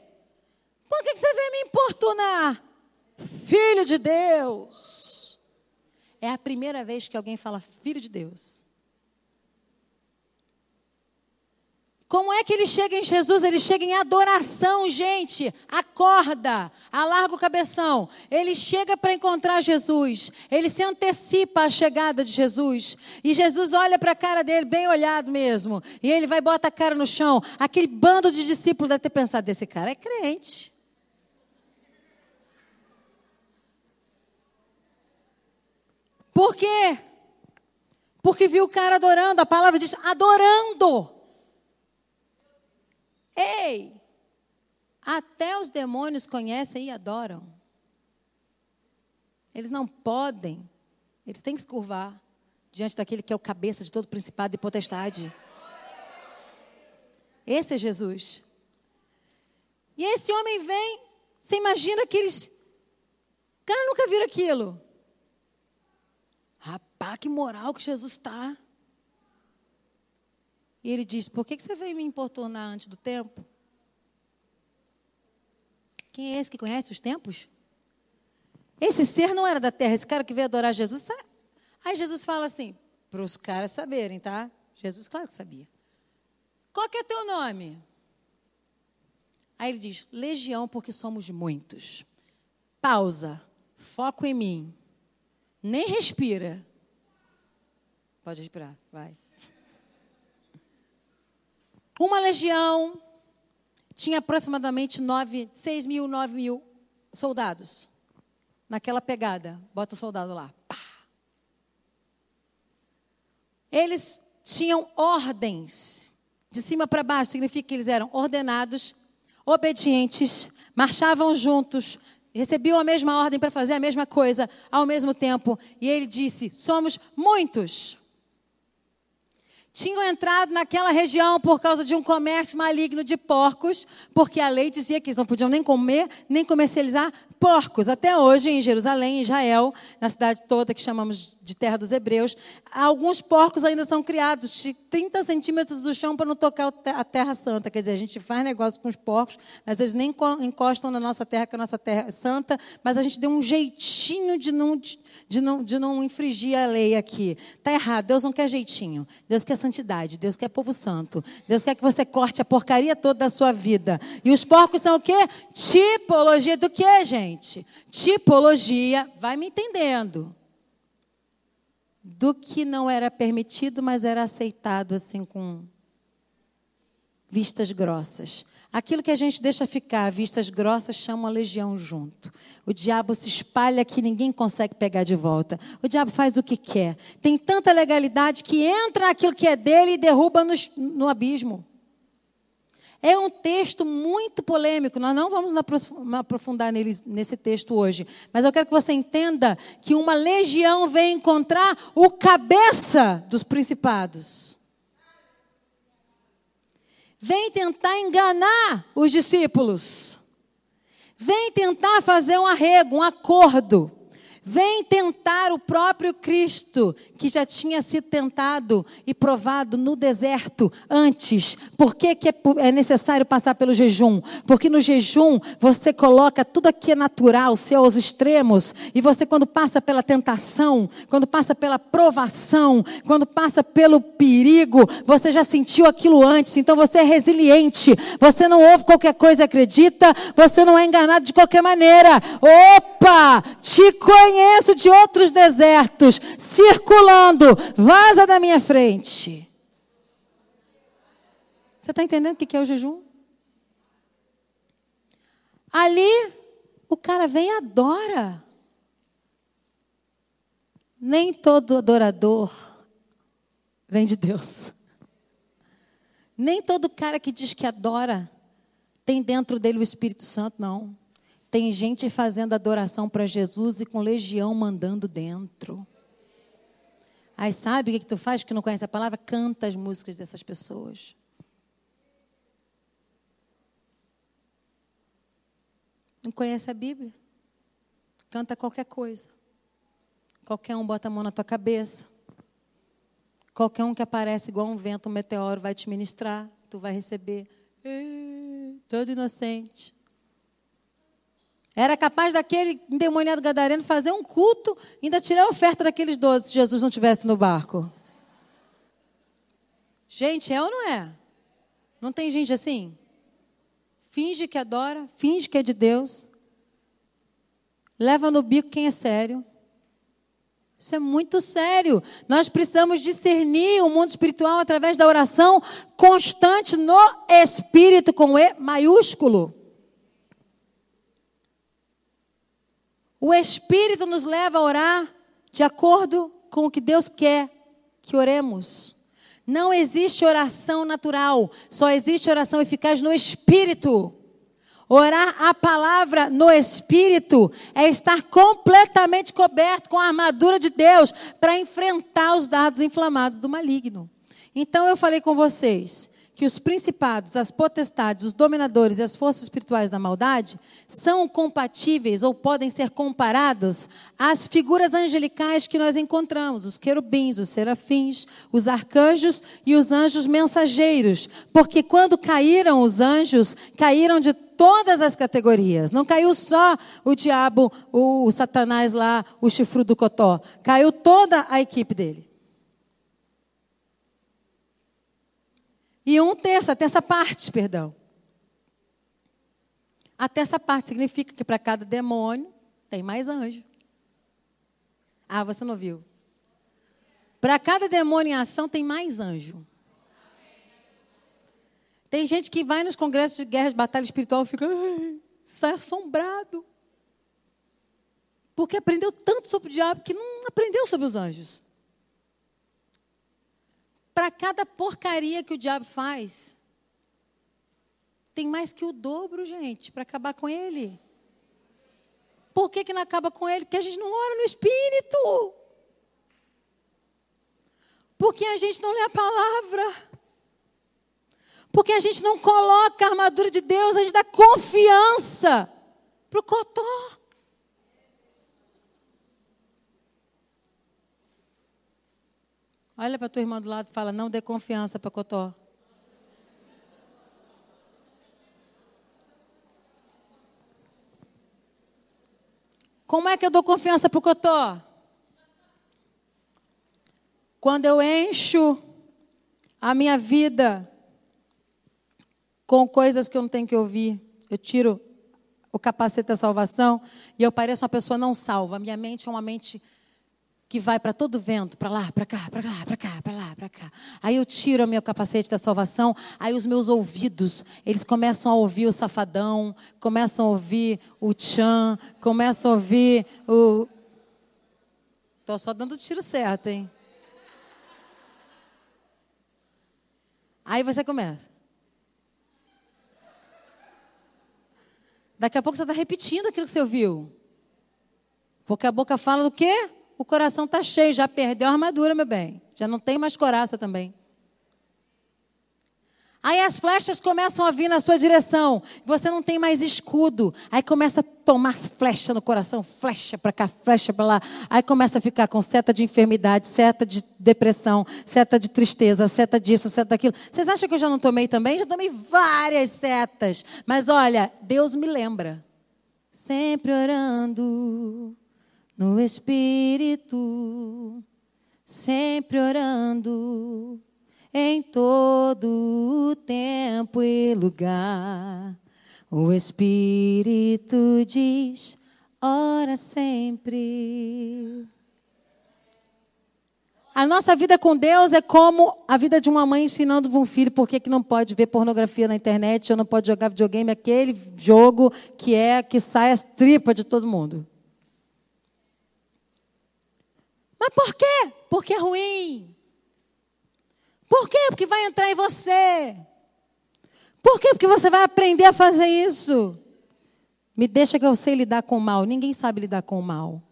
S1: Por que você veio me importunar? Filho de Deus. É a primeira vez que alguém fala filho de Deus. Como é que ele chega em Jesus? Ele chega em adoração, gente. Acorda, alarga o cabeção. Ele chega para encontrar Jesus. Ele se antecipa à chegada de Jesus. E Jesus olha para a cara dele, bem olhado mesmo. E ele vai bota a cara no chão. Aquele bando de discípulos deve ter pensado: desse cara é crente. Por quê? Porque viu o cara adorando. A palavra diz adorando. Ei! Até os demônios conhecem e adoram. Eles não podem, eles têm que se curvar diante daquele que é o cabeça de todo principado e potestade. Esse é Jesus. E esse homem vem, você imagina que eles. Cara, nunca viram aquilo. Rapaz, que moral que Jesus está. E ele diz: Por que você veio me importunar antes do tempo? Quem é esse que conhece os tempos? Esse ser não era da terra, esse cara que veio adorar Jesus. Aí Jesus fala assim, para os caras saberem, tá? Jesus, claro que sabia. Qual que é teu nome? Aí ele diz: Legião, porque somos muitos. Pausa. Foco em mim. Nem respira. Pode respirar, vai. Uma legião tinha aproximadamente 9, 6 mil, 9 mil soldados. Naquela pegada. Bota o soldado lá. Pá. Eles tinham ordens. De cima para baixo significa que eles eram ordenados, obedientes, marchavam juntos, recebiam a mesma ordem para fazer a mesma coisa ao mesmo tempo. E ele disse: Somos muitos tinham entrado naquela região por causa de um comércio maligno de porcos, porque a lei dizia que eles não podiam nem comer, nem comercializar porcos. Até hoje, em Jerusalém, em Israel, na cidade toda que chamamos de terra dos hebreus, alguns porcos ainda são criados de 30 centímetros do chão para não tocar a terra santa. Quer dizer, a gente faz negócio com os porcos, mas eles nem encostam na nossa terra, que é a nossa terra é santa, mas a gente deu um jeitinho de não, de não, de não infringir a lei aqui. Está errado, Deus não quer jeitinho. Deus quer santidade, Deus quer povo santo. Deus quer que você corte a porcaria toda da sua vida. E os porcos são o quê? Tipologia do quê, gente? Tipologia, vai me entendendo do que não era permitido, mas era aceitado assim com vistas grossas. Aquilo que a gente deixa ficar, vistas grossas, chama a legião junto. O diabo se espalha que ninguém consegue pegar de volta. O diabo faz o que quer. Tem tanta legalidade que entra naquilo que é dele e derruba no, no abismo. É um texto muito polêmico, nós não vamos aprofundar nele, nesse texto hoje. Mas eu quero que você entenda que uma legião vem encontrar o cabeça dos principados. Vem tentar enganar os discípulos. Vem tentar fazer um arrego, um acordo vem tentar o próprio Cristo, que já tinha sido tentado e provado no deserto antes. Por que, que é, é necessário passar pelo jejum? Porque no jejum você coloca tudo aqui é natural, seus extremos, e você, quando passa pela tentação, quando passa pela provação, quando passa pelo perigo, você já sentiu aquilo antes, então você é resiliente, você não ouve qualquer coisa acredita, você não é enganado de qualquer maneira. Opa! Te conheço de outros desertos, circulando, vaza da minha frente. Você está entendendo o que é o jejum? Ali, o cara vem e adora. Nem todo adorador vem de Deus. Nem todo cara que diz que adora tem dentro dele o Espírito Santo, não. Tem gente fazendo adoração para Jesus e com legião mandando dentro. Aí sabe o que, que tu faz que não conhece a palavra? Canta as músicas dessas pessoas. Não conhece a Bíblia? Canta qualquer coisa. Qualquer um bota a mão na tua cabeça. Qualquer um que aparece igual um vento, um meteoro, vai te ministrar, tu vai receber. Todo inocente. Era capaz daquele endemoniado gadareno fazer um culto, ainda tirar a oferta daqueles doze se Jesus não estivesse no barco. Gente, é ou não é? Não tem gente assim? Finge que adora, finge que é de Deus. Leva no bico quem é sério. Isso é muito sério. Nós precisamos discernir o mundo espiritual através da oração constante no Espírito, com E maiúsculo. O Espírito nos leva a orar de acordo com o que Deus quer que oremos. Não existe oração natural, só existe oração eficaz no Espírito. Orar a palavra no Espírito é estar completamente coberto com a armadura de Deus para enfrentar os dardos inflamados do maligno. Então eu falei com vocês que os principados, as potestades, os dominadores e as forças espirituais da maldade são compatíveis ou podem ser comparados às figuras angelicais que nós encontramos, os querubins, os serafins, os arcanjos e os anjos mensageiros, porque quando caíram os anjos, caíram de todas as categorias. Não caiu só o diabo, o, o Satanás lá, o chifrudo do cotó. Caiu toda a equipe dele. E um terço, a terça parte, perdão. A terça parte significa que para cada demônio tem mais anjo. Ah, você não viu? Para cada demônio em ação tem mais anjo. Tem gente que vai nos congressos de guerra de batalha espiritual e fica sai assombrado. Porque aprendeu tanto sobre o diabo que não aprendeu sobre os anjos. Para cada porcaria que o diabo faz, tem mais que o dobro, gente, para acabar com ele. Por que, que não acaba com ele? Porque a gente não ora no Espírito. Porque a gente não lê a palavra. Porque a gente não coloca a armadura de Deus, a gente dá confiança para o cotó. Olha para tua irmã do lado e fala: não dê confiança para cotó. Como é que eu dou confiança para o cotó? Quando eu encho a minha vida com coisas que eu não tenho que ouvir. Eu tiro o capacete da salvação e eu pareço uma pessoa não salva. Minha mente é uma mente que vai para todo vento, para lá, para cá, para lá, para cá, para lá, para cá. Aí eu tiro o meu capacete da salvação, aí os meus ouvidos, eles começam a ouvir o safadão, começam a ouvir o tchan, começam a ouvir o Tô só dando o tiro certo, hein? Aí você começa. Daqui a pouco você está repetindo aquilo que você ouviu. Porque a boca fala do quê? O coração está cheio, já perdeu a armadura, meu bem. Já não tem mais coraça também. Aí as flechas começam a vir na sua direção. Você não tem mais escudo. Aí começa a tomar flecha no coração, flecha para cá, flecha para lá. Aí começa a ficar com seta de enfermidade, seta de depressão, seta de tristeza, seta disso, seta daquilo. Vocês acham que eu já não tomei também? Já tomei várias setas. Mas olha, Deus me lembra. Sempre orando no Espírito, sempre orando em todo o tempo e lugar. O Espírito diz: ora sempre. A nossa vida com Deus é como a vida de uma mãe ensinando um filho por que não pode ver pornografia na internet ou não pode jogar videogame, aquele jogo que é que sai as tripas de todo mundo. Mas por quê? Porque é ruim. Por quê? Porque vai entrar em você. Por quê? Porque você vai aprender a fazer isso. Me deixa que eu sei lidar com o mal. Ninguém sabe lidar com o mal.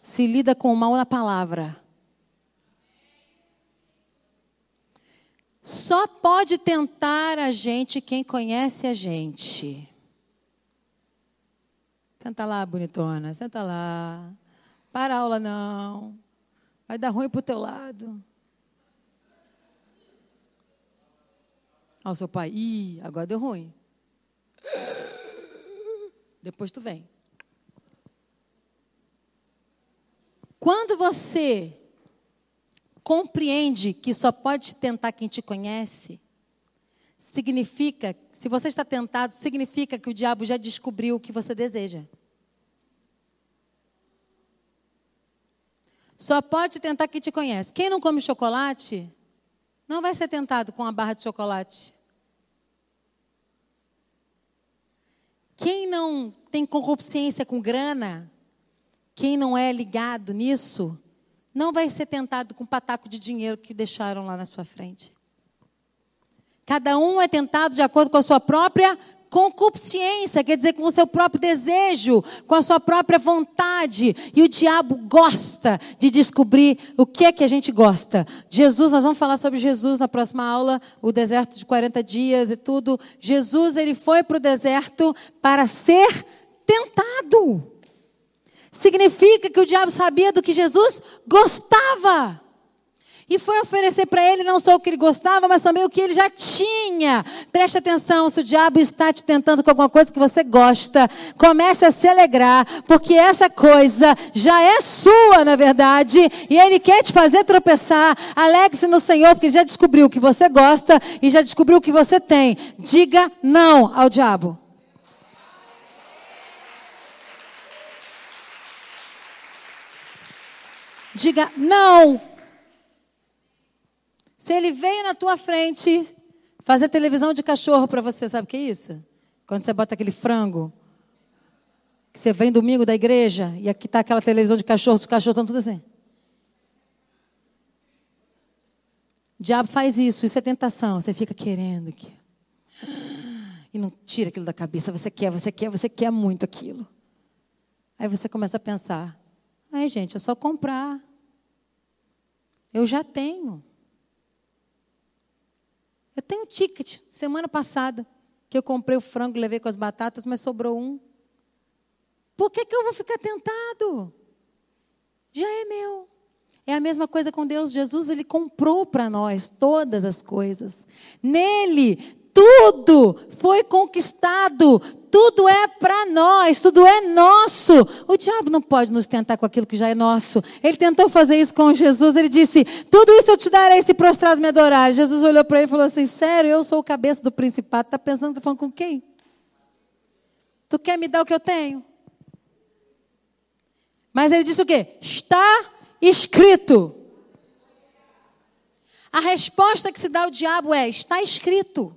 S1: Se lida com o mal na palavra. Só pode tentar a gente quem conhece a gente. Senta lá, bonitona, senta lá. Para a aula não. Vai dar ruim para o teu lado. Aí o seu pai, ih, agora deu ruim. Depois tu vem. Quando você compreende que só pode tentar quem te conhece, significa, se você está tentado, significa que o diabo já descobriu o que você deseja. Só pode tentar quem te conhece. Quem não come chocolate, não vai ser tentado com a barra de chocolate. Quem não tem concupiscência com grana, quem não é ligado nisso, não vai ser tentado com o pataco de dinheiro que deixaram lá na sua frente. Cada um é tentado de acordo com a sua própria concupiscência, quer dizer, com o seu próprio desejo, com a sua própria vontade. E o diabo gosta de descobrir o que é que a gente gosta. Jesus, nós vamos falar sobre Jesus na próxima aula, o deserto de 40 dias e tudo. Jesus, ele foi para o deserto para ser tentado. Significa que o diabo sabia do que Jesus gostava. E foi oferecer para ele não só o que ele gostava, mas também o que ele já tinha. Preste atenção, se o diabo está te tentando com alguma coisa que você gosta, comece a se alegrar, porque essa coisa já é sua, na verdade, e ele quer te fazer tropeçar. Alegre-se no Senhor, porque ele já descobriu o que você gosta e já descobriu o que você tem. Diga não ao diabo. Diga não se ele veio na tua frente fazer televisão de cachorro para você, sabe o que é isso? Quando você bota aquele frango, que você vem domingo da igreja e aqui está aquela televisão de cachorro, os cachorros estão tudo assim. O diabo faz isso, isso é tentação. Você fica querendo aqui. E não tira aquilo da cabeça. Você quer, você quer, você quer muito aquilo. Aí você começa a pensar: ai, gente, é só comprar. Eu já tenho. Eu tenho um ticket, semana passada, que eu comprei o frango, levei com as batatas, mas sobrou um. Por que, que eu vou ficar tentado? Já é meu. É a mesma coisa com Deus. Jesus, ele comprou para nós todas as coisas. Nele, tudo foi conquistado, tudo é para nós, tudo é nosso. O diabo não pode nos tentar com aquilo que já é nosso. Ele tentou fazer isso com Jesus. Ele disse: Tudo isso eu te darei se prostrado me adorar. Jesus olhou para ele e falou assim: Sério, eu sou o cabeça do principado. Está pensando que está falando com quem? Tu quer me dar o que eu tenho? Mas ele disse o quê? Está escrito. A resposta que se dá ao diabo é: está escrito.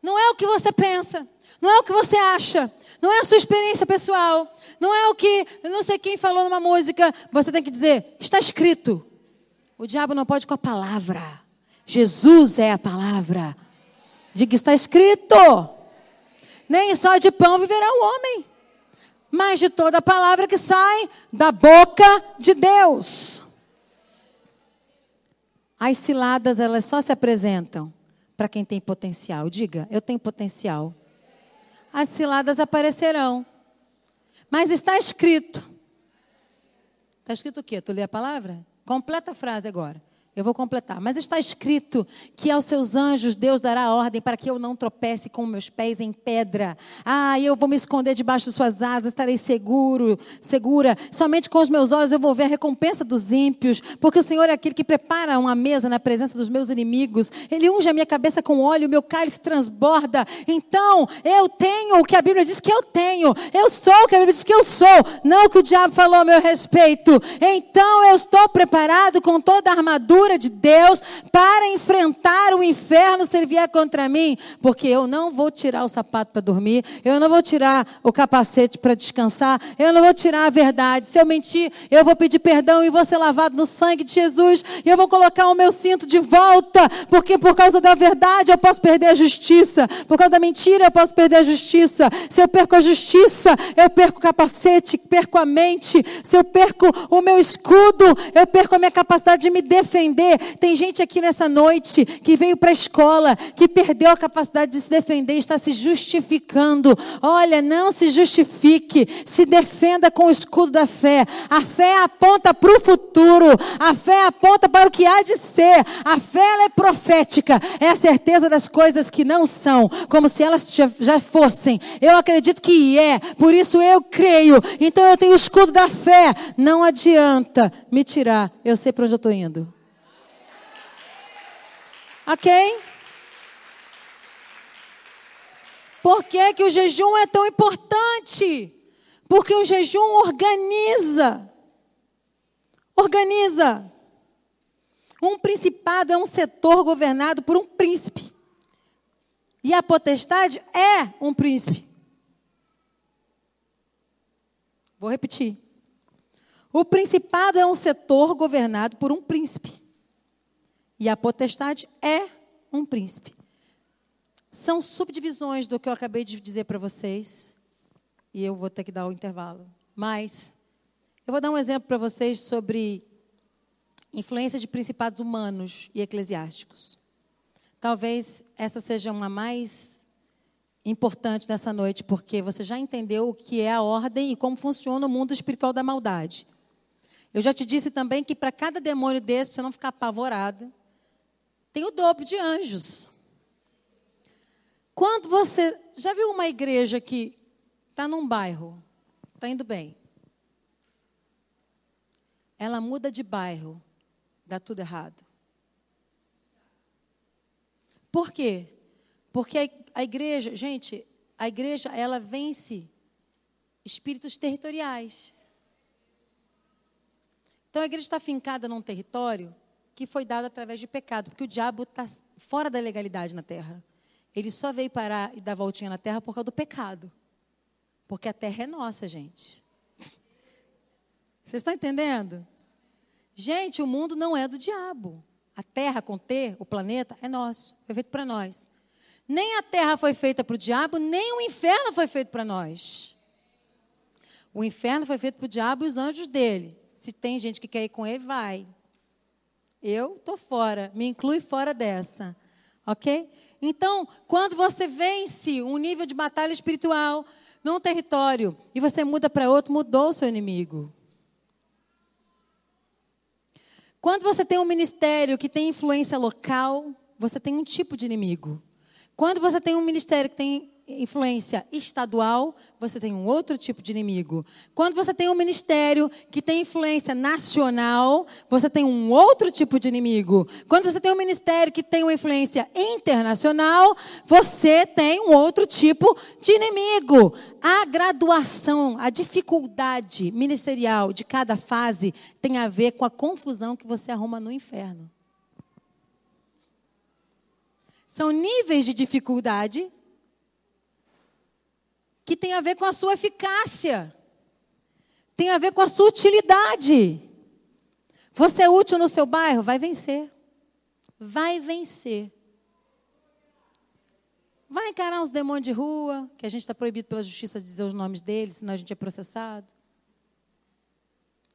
S1: Não é o que você pensa. Não é o que você acha. Não é a sua experiência pessoal. Não é o que não sei quem falou numa música. Você tem que dizer: está escrito. O diabo não pode com a palavra. Jesus é a palavra. Diga: está escrito. Nem só de pão viverá o homem, mas de toda a palavra que sai da boca de Deus. As ciladas, elas só se apresentam para quem tem potencial. Diga: eu tenho potencial as ciladas aparecerão. Mas está escrito. Está escrito o quê? Tu lê a palavra? Completa a frase agora. Eu vou completar. Mas está escrito que aos seus anjos Deus dará ordem para que eu não tropece com meus pés em pedra. Ah, eu vou me esconder debaixo de suas asas, estarei seguro, segura. Somente com os meus olhos eu vou ver a recompensa dos ímpios, porque o Senhor é aquele que prepara uma mesa na presença dos meus inimigos. Ele unge a minha cabeça com óleo, o meu cálice transborda. Então, eu tenho o que a Bíblia diz que eu tenho. Eu sou o que a Bíblia diz que eu sou, não o que o diabo falou a meu respeito. Então, eu estou preparado com toda a armadura de Deus para enfrentar o inferno se ele vier contra mim, porque eu não vou tirar o sapato para dormir, eu não vou tirar o capacete para descansar, eu não vou tirar a verdade. Se eu mentir, eu vou pedir perdão e vou ser lavado no sangue de Jesus, e eu vou colocar o meu cinto de volta, porque por causa da verdade eu posso perder a justiça, por causa da mentira eu posso perder a justiça. Se eu perco a justiça, eu perco o capacete, perco a mente. Se eu perco o meu escudo, eu perco a minha capacidade de me defender defender. Tem gente aqui nessa noite que veio para a escola, que perdeu a capacidade de se defender, está se justificando. Olha, não se justifique, se defenda com o escudo da fé. A fé aponta para o futuro, a fé aponta para o que há de ser. A fé é profética, é a certeza das coisas que não são, como se elas já fossem. Eu acredito que é, por isso eu creio. Então eu tenho o escudo da fé. Não adianta me tirar, eu sei para onde eu estou indo. Ok? Por que, que o jejum é tão importante? Porque o jejum organiza. Organiza. Um principado é um setor governado por um príncipe. E a potestade é um príncipe. Vou repetir. O principado é um setor governado por um príncipe. E a potestade é um príncipe. São subdivisões do que eu acabei de dizer para vocês. E eu vou ter que dar o um intervalo. Mas eu vou dar um exemplo para vocês sobre influência de principados humanos e eclesiásticos. Talvez essa seja uma mais importante nessa noite, porque você já entendeu o que é a ordem e como funciona o mundo espiritual da maldade. Eu já te disse também que para cada demônio desse, para você não ficar apavorado, tem o dobro de anjos. Quando você. Já viu uma igreja que está num bairro, está indo bem? Ela muda de bairro, dá tudo errado. Por quê? Porque a, igreja, gente, a igreja, ela vence espíritos territoriais. Então a igreja está fincada num território que foi dado através de pecado, porque o diabo está fora da legalidade na terra. Ele só veio parar e dar voltinha na terra por causa do pecado. Porque a terra é nossa, gente. Vocês estão entendendo? Gente, o mundo não é do diabo. A terra com T, o planeta, é nosso. Foi feito para nós. Nem a terra foi feita para o diabo, nem o inferno foi feito para nós. O inferno foi feito para o diabo e os anjos dele. Se tem gente que quer ir com ele, vai. Eu estou fora, me inclui fora dessa. Ok? Então, quando você vence um nível de batalha espiritual num território e você muda para outro, mudou o seu inimigo. Quando você tem um ministério que tem influência local, você tem um tipo de inimigo. Quando você tem um ministério que tem influência estadual, você tem um outro tipo de inimigo. Quando você tem um ministério que tem influência nacional, você tem um outro tipo de inimigo. Quando você tem um ministério que tem uma influência internacional, você tem um outro tipo de inimigo. A graduação, a dificuldade ministerial de cada fase tem a ver com a confusão que você arruma no inferno. São níveis de dificuldade que tem a ver com a sua eficácia, tem a ver com a sua utilidade. Você é útil no seu bairro? Vai vencer. Vai vencer. Vai encarar uns demônios de rua, que a gente está proibido pela justiça de dizer os nomes deles, senão a gente é processado.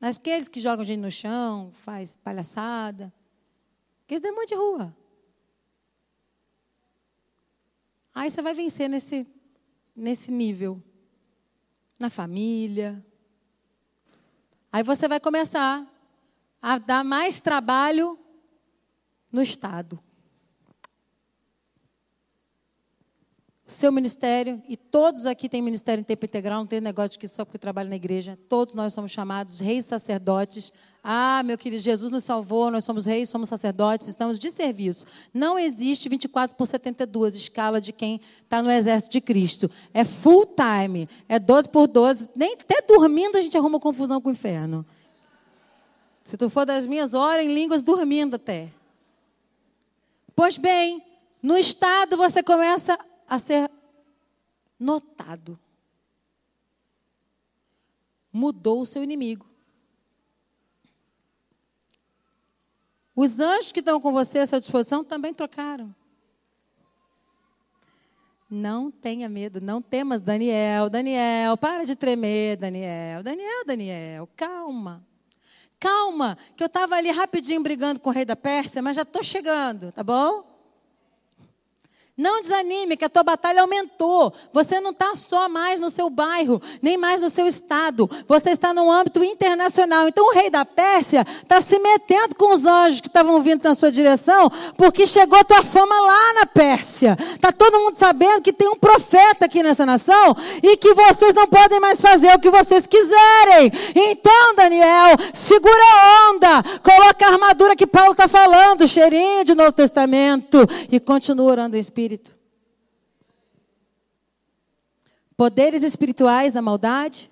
S1: Aqueles que jogam gente no chão, faz palhaçada. Aqueles demônios de rua. Aí você vai vencer nesse nesse nível. Na família. Aí você vai começar a dar mais trabalho no Estado. Seu ministério, e todos aqui têm ministério em tempo integral, não tem negócio de que só porque trabalha na igreja, todos nós somos chamados reis sacerdotes. Ah, meu querido, Jesus nos salvou, nós somos reis, somos sacerdotes, estamos de serviço. Não existe 24 por 72, escala de quem está no exército de Cristo. É full time, é 12 por 12, nem até dormindo a gente arruma confusão com o inferno. Se tu for das minhas horas em línguas, dormindo até. Pois bem, no Estado você começa a ser notado. Mudou o seu inimigo. Os anjos que estão com você à sua disposição também trocaram. Não tenha medo, não temas, Daniel. Daniel, para de tremer, Daniel. Daniel, Daniel, calma. calma, que eu estava ali rapidinho brigando com o rei da Pérsia, mas já estou chegando, tá bom? Não desanime, que a tua batalha aumentou. Você não está só mais no seu bairro, nem mais no seu estado. Você está no âmbito internacional. Então, o rei da Pérsia está se metendo com os anjos que estavam vindo na sua direção, porque chegou a tua fama lá na Pérsia. Está todo mundo sabendo que tem um profeta aqui nessa nação e que vocês não podem mais fazer o que vocês quiserem. Então, Daniel, segura a onda, coloca a armadura que Paulo está falando, cheirinho de Novo Testamento, e continua orando em espírito espírito. Poderes espirituais da maldade,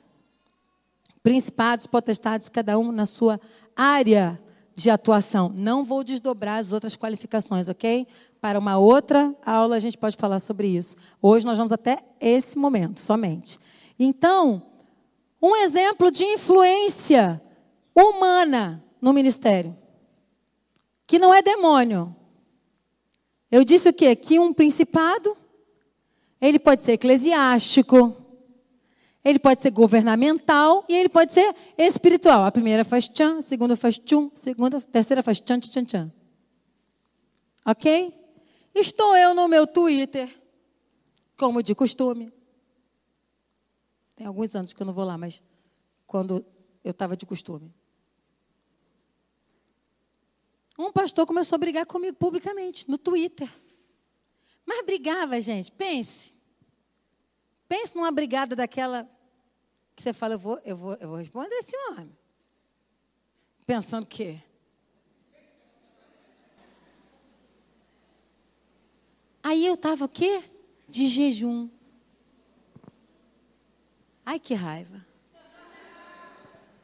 S1: principados, potestades, cada um na sua área de atuação. Não vou desdobrar as outras qualificações, ok? Para uma outra aula a gente pode falar sobre isso. Hoje nós vamos até esse momento somente. Então, um exemplo de influência humana no ministério, que não é demônio, eu disse o quê? Que um principado, ele pode ser eclesiástico, ele pode ser governamental e ele pode ser espiritual. A primeira faz tchan, a segunda faz tchum, a segunda, a terceira faz tchan, tchan, tchan. Ok? Estou eu no meu Twitter, como de costume. Tem alguns anos que eu não vou lá, mas quando eu estava de costume. Um pastor começou a brigar comigo publicamente, no Twitter. Mas brigava, gente, pense. Pense numa brigada daquela que você fala, eu vou, eu vou, eu vou responder esse homem. Pensando que. Aí eu estava o quê? De jejum. Ai, que raiva.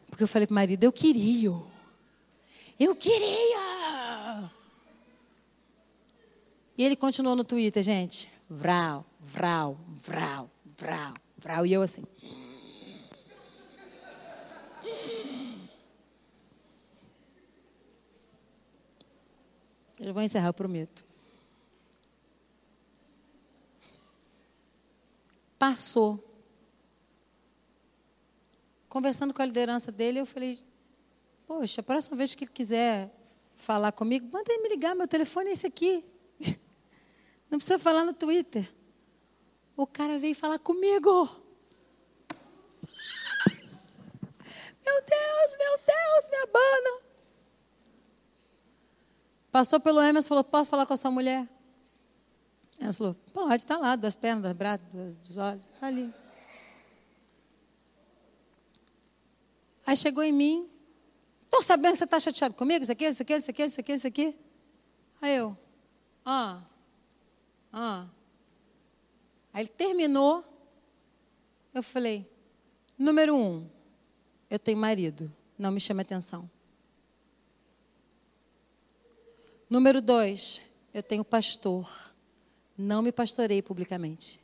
S1: Porque eu falei para o marido, eu queria. Eu queria! E ele continuou no Twitter, gente. Vral, vral, vral, vral, vral. E eu assim. Eu vou encerrar, eu prometo. Passou. Conversando com a liderança dele, eu falei, Poxa, a próxima vez que ele quiser falar comigo, manda ele me ligar, meu telefone é esse aqui. Não precisa falar no Twitter. O cara veio falar comigo. Meu Deus, meu Deus, me abana. Passou pelo Emerson e falou: Posso falar com a sua mulher? Ela falou: Pode, está lá, duas pernas, dois braços, dois olhos, está ali. Aí chegou em mim, Estou sabendo que você está chateado comigo, isso aqui, isso aqui, isso aqui, isso aqui, isso aqui. Aí eu, ah, ah. Aí ele terminou. Eu falei, número um, eu tenho marido, não me chame atenção. Número dois, eu tenho pastor, não me pastorei publicamente.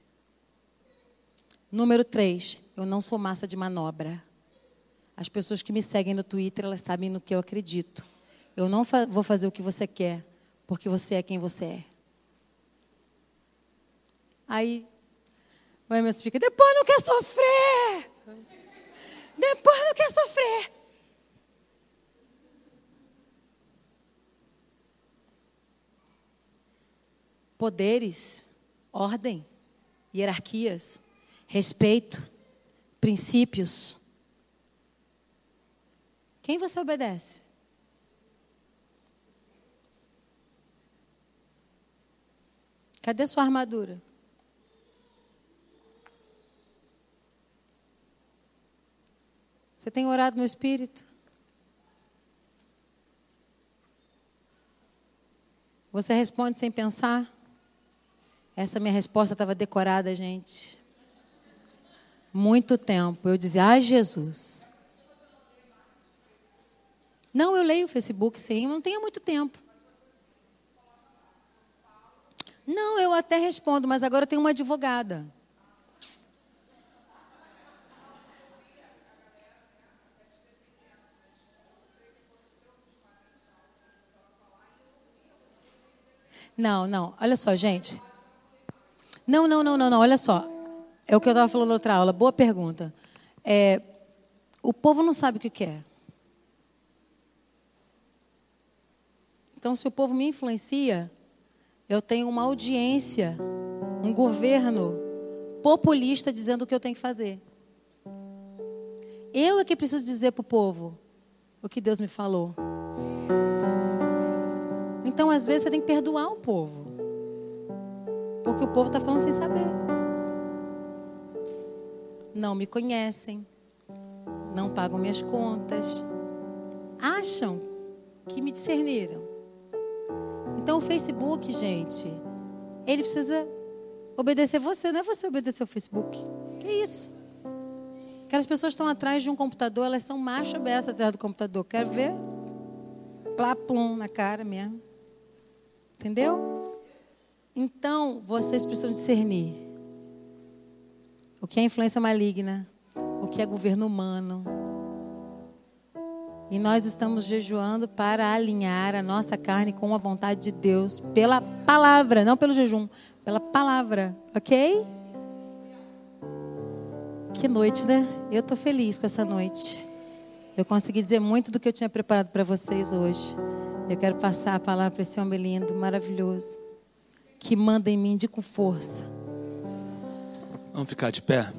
S1: Número três, eu não sou massa de manobra. As pessoas que me seguem no Twitter, elas sabem no que eu acredito. Eu não fa vou fazer o que você quer, porque você é quem você é. Aí, o Emerson fica, depois não quer sofrer. Depois não quer sofrer. Poderes, ordem, hierarquias, respeito, princípios quem você obedece? Cadê sua armadura? Você tem orado no Espírito? Você responde sem pensar? Essa minha resposta estava decorada, gente. Muito tempo. Eu dizia, ai Jesus. Não, eu leio o Facebook, sim, não tenho muito tempo. Não, eu até respondo, mas agora eu tenho uma advogada. Não, não, olha só, gente. Não, não, não, não, não, olha só. É o que eu estava falando na outra aula. Boa pergunta. É, o povo não sabe o que quer. Então, se o povo me influencia, eu tenho uma audiência, um governo populista dizendo o que eu tenho que fazer. Eu é que preciso dizer para o povo o que Deus me falou. Então, às vezes, você tem que perdoar o povo. Porque o povo está falando sem saber. Não me conhecem. Não pagam minhas contas. Acham que me discerniram. Então, o Facebook, gente, ele precisa obedecer você, não é você obedecer o Facebook. Que isso? Aquelas pessoas estão atrás de um computador, elas são macho aberto atrás do computador. Quero ver? Plapum na cara mesmo. Entendeu? Então, vocês precisam discernir o que é influência maligna, o que é governo humano. E nós estamos jejuando para alinhar a nossa carne com a vontade de Deus pela palavra, não pelo jejum, pela palavra, ok? Que noite, né? Eu estou feliz com essa noite. Eu consegui dizer muito do que eu tinha preparado para vocês hoje. Eu quero passar a palavra para esse homem lindo, maravilhoso, que manda em mim de com força.
S2: Vamos ficar de pé.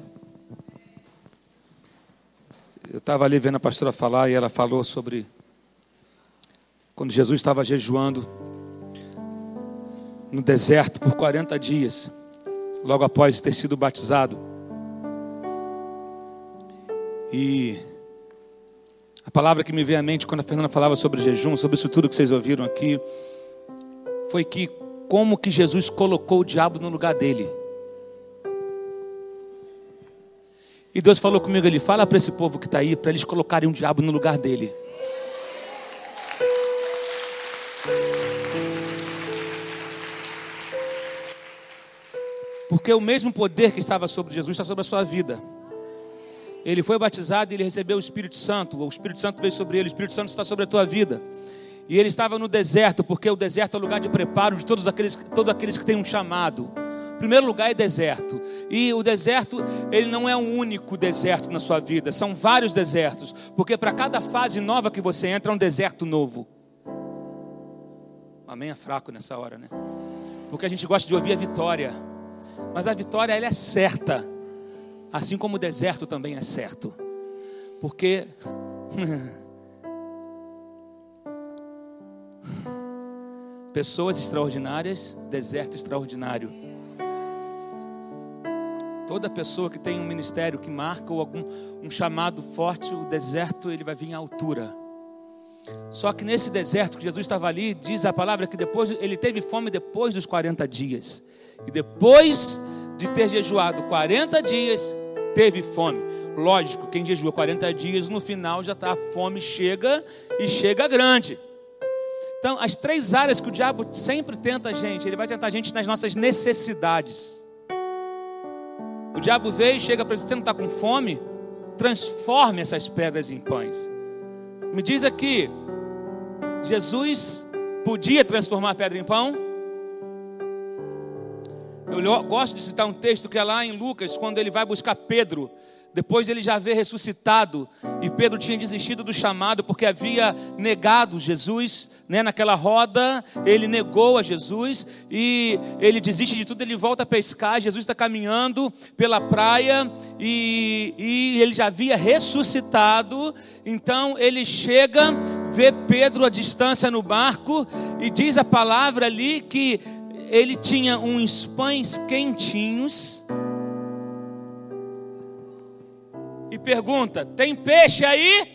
S2: Eu estava ali vendo a pastora falar e ela falou sobre quando Jesus estava jejuando no deserto por 40 dias, logo após ter sido batizado. E a palavra que me veio à mente quando a Fernanda falava sobre jejum, sobre isso tudo que vocês ouviram aqui, foi que como que Jesus colocou o diabo no lugar dele. E Deus falou comigo ali: fala para esse povo que está aí, para eles colocarem um diabo no lugar dele. Porque o mesmo poder que estava sobre Jesus está sobre a sua vida. Ele foi batizado e ele recebeu o Espírito Santo. O Espírito Santo veio sobre ele, o Espírito Santo está sobre a tua vida. E ele estava no deserto, porque o deserto é o lugar de preparo de todos aqueles, todos aqueles que têm um chamado. Primeiro lugar é deserto. E o deserto, ele não é um único deserto na sua vida, são vários desertos, porque para cada fase nova que você entra, é um deserto novo. Amém é fraco nessa hora, né? Porque a gente gosta de ouvir a vitória. Mas a vitória ela é certa. Assim como o deserto também é certo. Porque pessoas extraordinárias, deserto extraordinário. Toda pessoa que tem um ministério que marca ou algum um chamado forte, o deserto ele vai vir à altura. Só que nesse deserto que Jesus estava ali, diz a palavra que depois ele teve fome depois dos 40 dias. E depois de ter jejuado 40 dias, teve fome. Lógico, quem jejua 40 dias, no final já está, a fome chega e chega grande. Então, as três áreas que o diabo sempre tenta a gente, ele vai tentar a gente nas nossas necessidades. O diabo veio e chega para você, não está com fome? Transforme essas pedras em pães. Me diz aqui, Jesus podia transformar a pedra em pão? Eu gosto de citar um texto que é lá em Lucas, quando ele vai buscar Pedro. Depois ele já vê ressuscitado e Pedro tinha desistido do chamado porque havia negado Jesus, né? Naquela roda ele negou a Jesus e ele desiste de tudo, ele volta a pescar. Jesus está caminhando pela praia e, e ele já havia ressuscitado. Então ele chega, vê Pedro à distância no barco e diz a palavra ali que ele tinha uns pães quentinhos. E pergunta: tem peixe aí?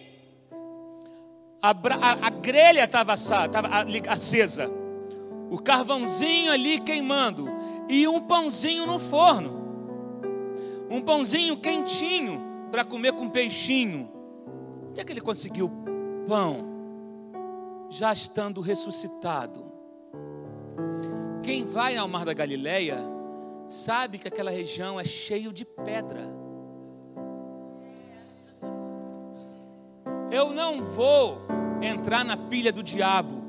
S2: A, a, a grelha estava acesa, o carvãozinho ali queimando, e um pãozinho no forno. Um pãozinho quentinho para comer com peixinho. Onde é que ele conseguiu pão? Já estando ressuscitado. Quem vai ao Mar da Galileia sabe que aquela região é cheio de pedra. Eu não vou entrar na pilha do diabo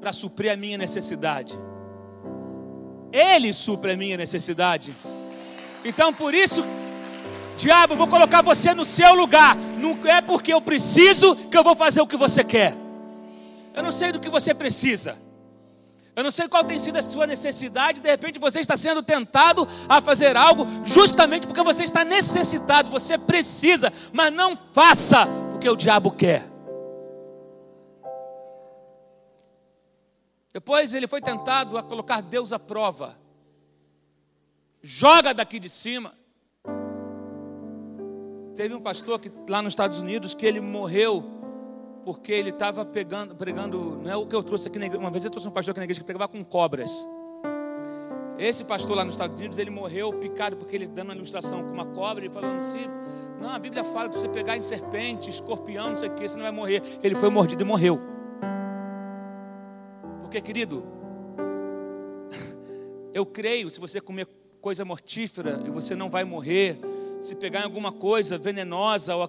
S2: para suprir a minha necessidade. Ele supre a minha necessidade. Então por isso, diabo, eu vou colocar você no seu lugar. Não é porque eu preciso que eu vou fazer o que você quer. Eu não sei do que você precisa. Eu não sei qual tem sido a sua necessidade, de repente você está sendo tentado a fazer algo justamente porque você está necessitado, você precisa, mas não faça porque o diabo quer. Depois ele foi tentado a colocar Deus à prova. Joga daqui de cima. Teve um pastor que, lá nos Estados Unidos que ele morreu porque ele estava pregando, não é o que eu trouxe aqui na igreja, uma vez eu trouxe um pastor aqui na igreja que pregava com cobras. Esse pastor lá nos Estados Unidos, ele morreu picado porque ele dando uma ilustração com uma cobra e falando assim, não, a Bíblia fala que se você pegar em serpente, escorpião, não sei o que, você não vai morrer. Ele foi mordido e morreu. Porque, querido, eu creio, se você comer coisa mortífera e você não vai morrer, se pegar em alguma coisa venenosa, ou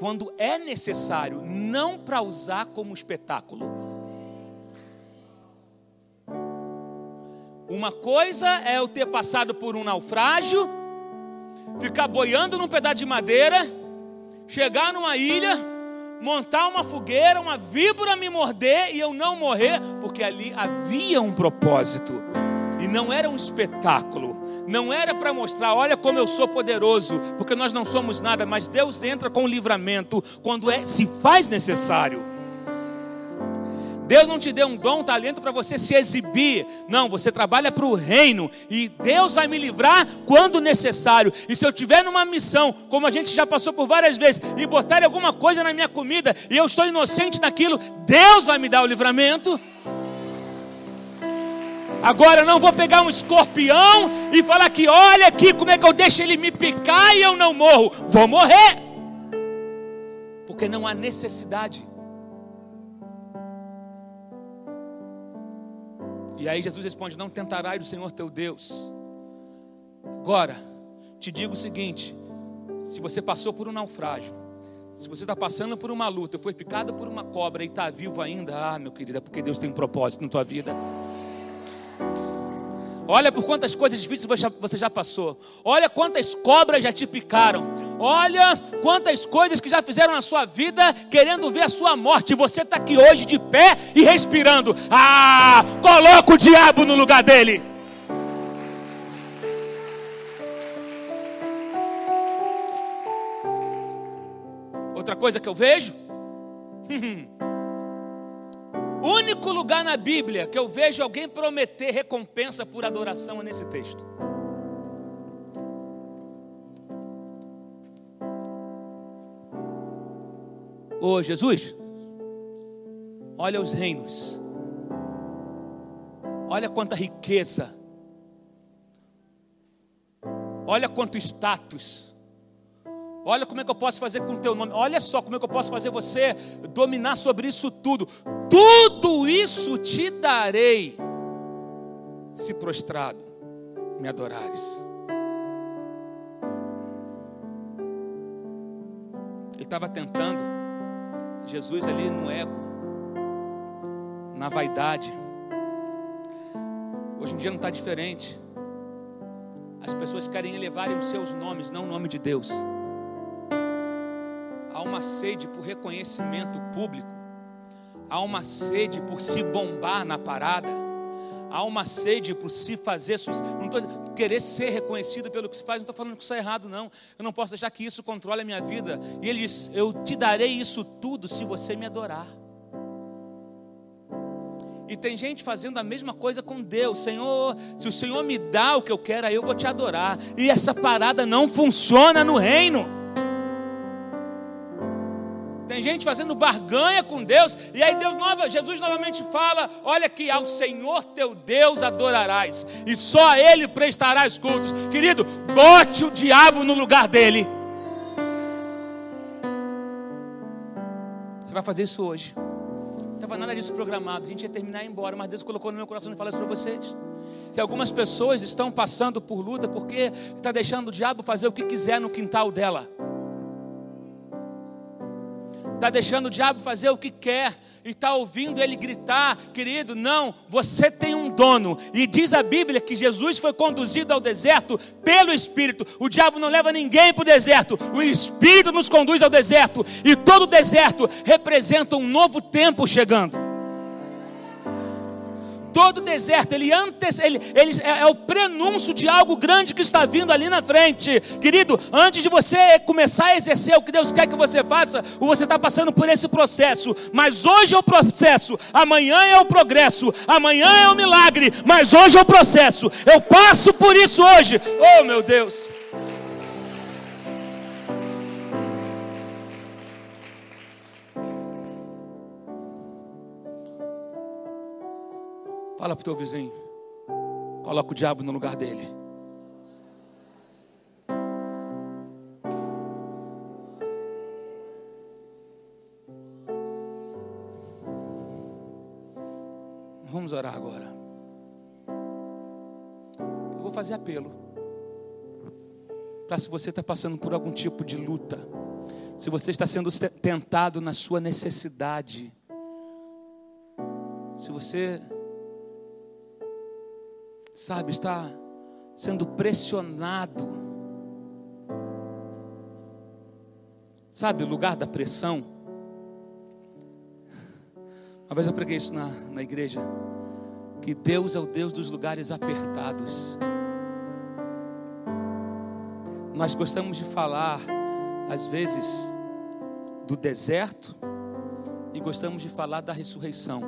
S2: quando é necessário, não para usar como espetáculo. Uma coisa é eu ter passado por um naufrágio, ficar boiando num pedaço de madeira, chegar numa ilha, montar uma fogueira, uma víbora me morder e eu não morrer, porque ali havia um propósito. E não era um espetáculo, não era para mostrar, olha como eu sou poderoso, porque nós não somos nada, mas Deus entra com o livramento quando é, se faz necessário. Deus não te deu um dom, um talento para você se exibir. Não, você trabalha para o reino. E Deus vai me livrar quando necessário. E se eu tiver numa missão, como a gente já passou por várias vezes, e botar alguma coisa na minha comida, e eu estou inocente naquilo, Deus vai me dar o livramento. Agora eu não vou pegar um escorpião e falar que olha aqui como é que eu deixo ele me picar e eu não morro. Vou morrer. Porque não há necessidade. E aí Jesus responde: Não tentarás o Senhor teu Deus. Agora, te digo o seguinte: se você passou por um naufrágio, se você está passando por uma luta, foi picado por uma cobra e está vivo ainda, ah, meu querido, é porque Deus tem um propósito na tua vida. Olha por quantas coisas difíceis você já passou. Olha quantas cobras já te picaram. Olha quantas coisas que já fizeram na sua vida querendo ver a sua morte. E você está aqui hoje de pé e respirando. Ah, coloca o diabo no lugar dele. Outra coisa que eu vejo. único lugar na Bíblia que eu vejo alguém prometer recompensa por adoração é nesse texto. Ô Jesus, olha os reinos, olha quanta riqueza, olha quanto status, Olha como é que eu posso fazer com o teu nome. Olha só como é que eu posso fazer você dominar sobre isso tudo. Tudo isso te darei se prostrado me adorares. Ele estava tentando Jesus ali no ego, na vaidade. Hoje em dia não está diferente. As pessoas querem elevarem os seus nomes, não o nome de Deus há uma sede por reconhecimento público, há uma sede por se bombar na parada, há uma sede por se fazer, não tô, querer ser reconhecido pelo que se faz, não estou falando que isso é errado, não. Eu não posso deixar que isso controle a minha vida. E ele diz: Eu te darei isso tudo se você me adorar. E tem gente fazendo a mesma coisa com Deus. Senhor, se o Senhor me dá o que eu quero, aí eu vou te adorar. E essa parada não funciona no reino. Tem gente fazendo barganha com Deus, e aí Deus nova, Jesus novamente fala: olha que ao Senhor teu Deus adorarás, e só a Ele prestarás cultos. Querido, bote o diabo no lugar dele. Você vai fazer isso hoje. Não estava nada disso programado, a gente ia terminar e ir embora, mas Deus colocou no meu coração e falar isso para vocês. Que algumas pessoas estão passando por luta porque está deixando o diabo fazer o que quiser no quintal dela está deixando o diabo fazer o que quer, e está ouvindo ele gritar, querido, não, você tem um dono, e diz a Bíblia que Jesus foi conduzido ao deserto pelo Espírito, o diabo não leva ninguém para o deserto, o Espírito nos conduz ao deserto, e todo deserto representa um novo tempo chegando. Todo deserto, ele, antes, ele, ele é, é, o prenúncio de algo grande que está vindo ali na frente. Querido, antes de você começar a exercer o que Deus quer que você faça, você está passando por esse processo. Mas hoje é o processo, amanhã é o progresso, amanhã é o milagre, mas hoje é o processo. Eu passo por isso hoje. Oh, meu Deus. Fala para o teu vizinho. Coloca o diabo no lugar dele. Vamos orar agora. Eu vou fazer apelo. Para se você está passando por algum tipo de luta, se você está sendo tentado na sua necessidade, se você sabe, está sendo pressionado. Sabe o lugar da pressão? Uma vez eu preguei isso na, na igreja. Que Deus é o Deus dos lugares apertados. Nós gostamos de falar, às vezes, do deserto e gostamos de falar da ressurreição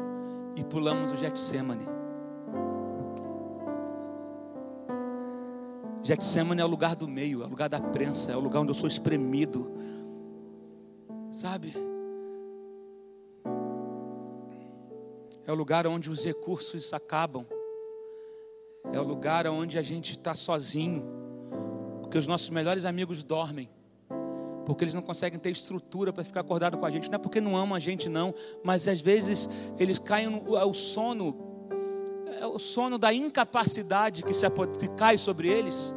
S2: e pulamos o Getsemane. Getsemane é o lugar do meio, é o lugar da prensa, é o lugar onde eu sou espremido. Sabe? É o lugar onde os recursos acabam. É o lugar onde a gente está sozinho. Porque os nossos melhores amigos dormem. Porque eles não conseguem ter estrutura para ficar acordado com a gente. Não é porque não amam a gente, não. Mas às vezes eles caem no o sono é o sono da incapacidade que, se, que cai sobre eles,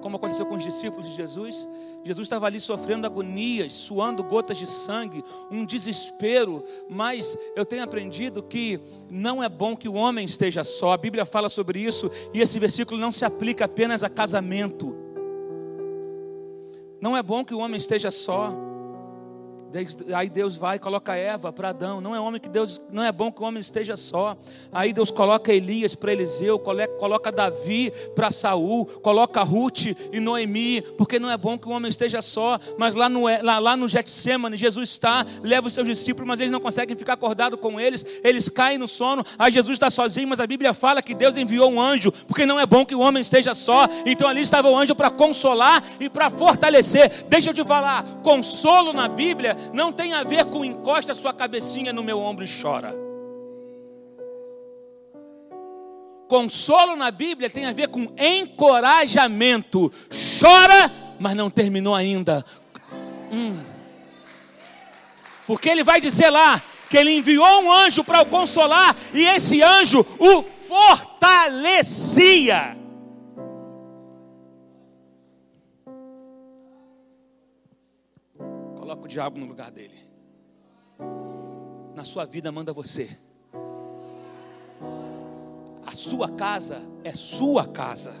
S2: como aconteceu com os discípulos de Jesus. Jesus estava ali sofrendo agonias, suando gotas de sangue, um desespero, mas eu tenho aprendido que não é bom que o homem esteja só. A Bíblia fala sobre isso e esse versículo não se aplica apenas a casamento. Não é bom que o homem esteja só. Aí Deus vai coloca Eva para Adão. Não é homem que Deus, não é bom que o homem esteja só. Aí Deus coloca Elias para Eliseu, coloca Davi para Saul, coloca Ruth e Noemi, porque não é bom que o homem esteja só. Mas lá no lá, lá no Getsemane, Jesus está, leva os seus discípulos, mas eles não conseguem ficar acordados com eles. Eles caem no sono. Aí Jesus está sozinho, mas a Bíblia fala que Deus enviou um anjo, porque não é bom que o homem esteja só. Então ali estava o anjo para consolar e para fortalecer. Deixa eu te falar, consolo na Bíblia não tem a ver com encosta sua cabecinha no meu ombro e chora. Consolo na Bíblia tem a ver com encorajamento. Chora, mas não terminou ainda. Hum. Porque ele vai dizer lá que ele enviou um anjo para o consolar e esse anjo o fortalecia. Coloca o diabo no lugar dele. Na sua vida manda você. A sua casa é sua casa.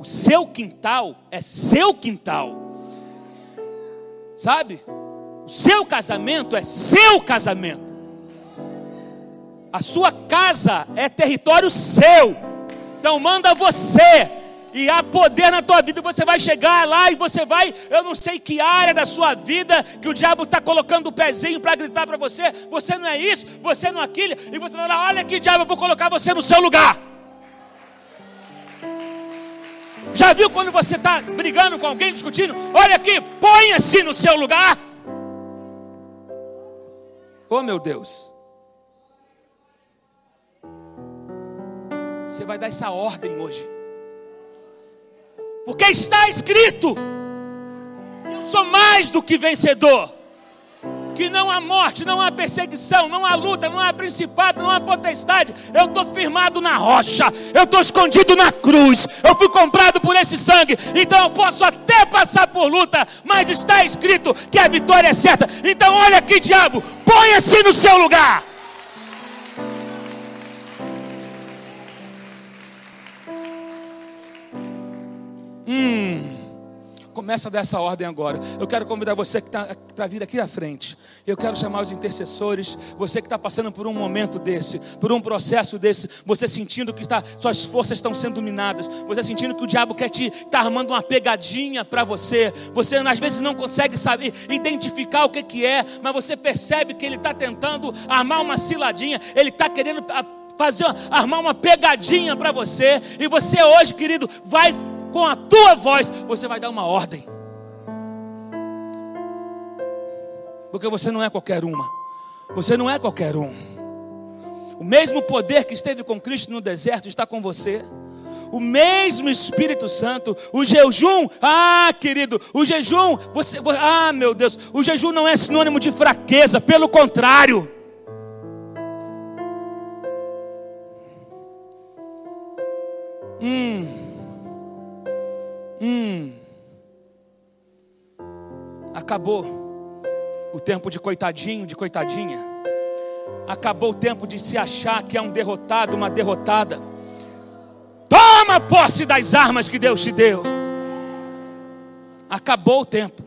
S2: O seu quintal é seu quintal. Sabe? O seu casamento é seu casamento. A sua casa é território seu. Então manda você e há poder na tua vida, você vai chegar lá e você vai, eu não sei que área da sua vida que o diabo está colocando o pezinho para gritar para você, você não é isso, você não é aquilo, e você vai falar, olha aqui diabo, eu vou colocar você no seu lugar. Já viu quando você está brigando com alguém, discutindo? Olha aqui, ponha-se no seu lugar. Oh meu Deus. Você vai dar essa ordem hoje. Porque está escrito: Eu sou mais do que vencedor. Que não há morte, não há perseguição, não há luta, não há principado, não há potestade. Eu estou firmado na rocha, eu estou escondido na cruz. Eu fui comprado por esse sangue, então eu posso até passar por luta, mas está escrito que a vitória é certa. Então, olha aqui, diabo, ponha-se no seu lugar. Começa dessa ordem agora. Eu quero convidar você que está para vir aqui à frente. Eu quero chamar os intercessores. Você que está passando por um momento desse, por um processo desse, você sentindo que está, suas forças estão sendo dominadas, você sentindo que o diabo quer te tá armando uma pegadinha para você. Você às vezes não consegue saber identificar o que, que é, mas você percebe que ele está tentando armar uma ciladinha. Ele está querendo ah, fazer, armar uma pegadinha para você. E você hoje, querido, vai com a tua voz, você vai dar uma ordem. Porque você não é qualquer uma. Você não é qualquer um. O mesmo poder que esteve com Cristo no deserto está com você. O mesmo Espírito Santo, o jejum, ah, querido, o jejum, você, ah, meu Deus, o jejum não é sinônimo de fraqueza, pelo contrário. Acabou o tempo de coitadinho, de coitadinha. Acabou o tempo de se achar que é um derrotado, uma derrotada. Toma posse das armas que Deus te deu. Acabou o tempo.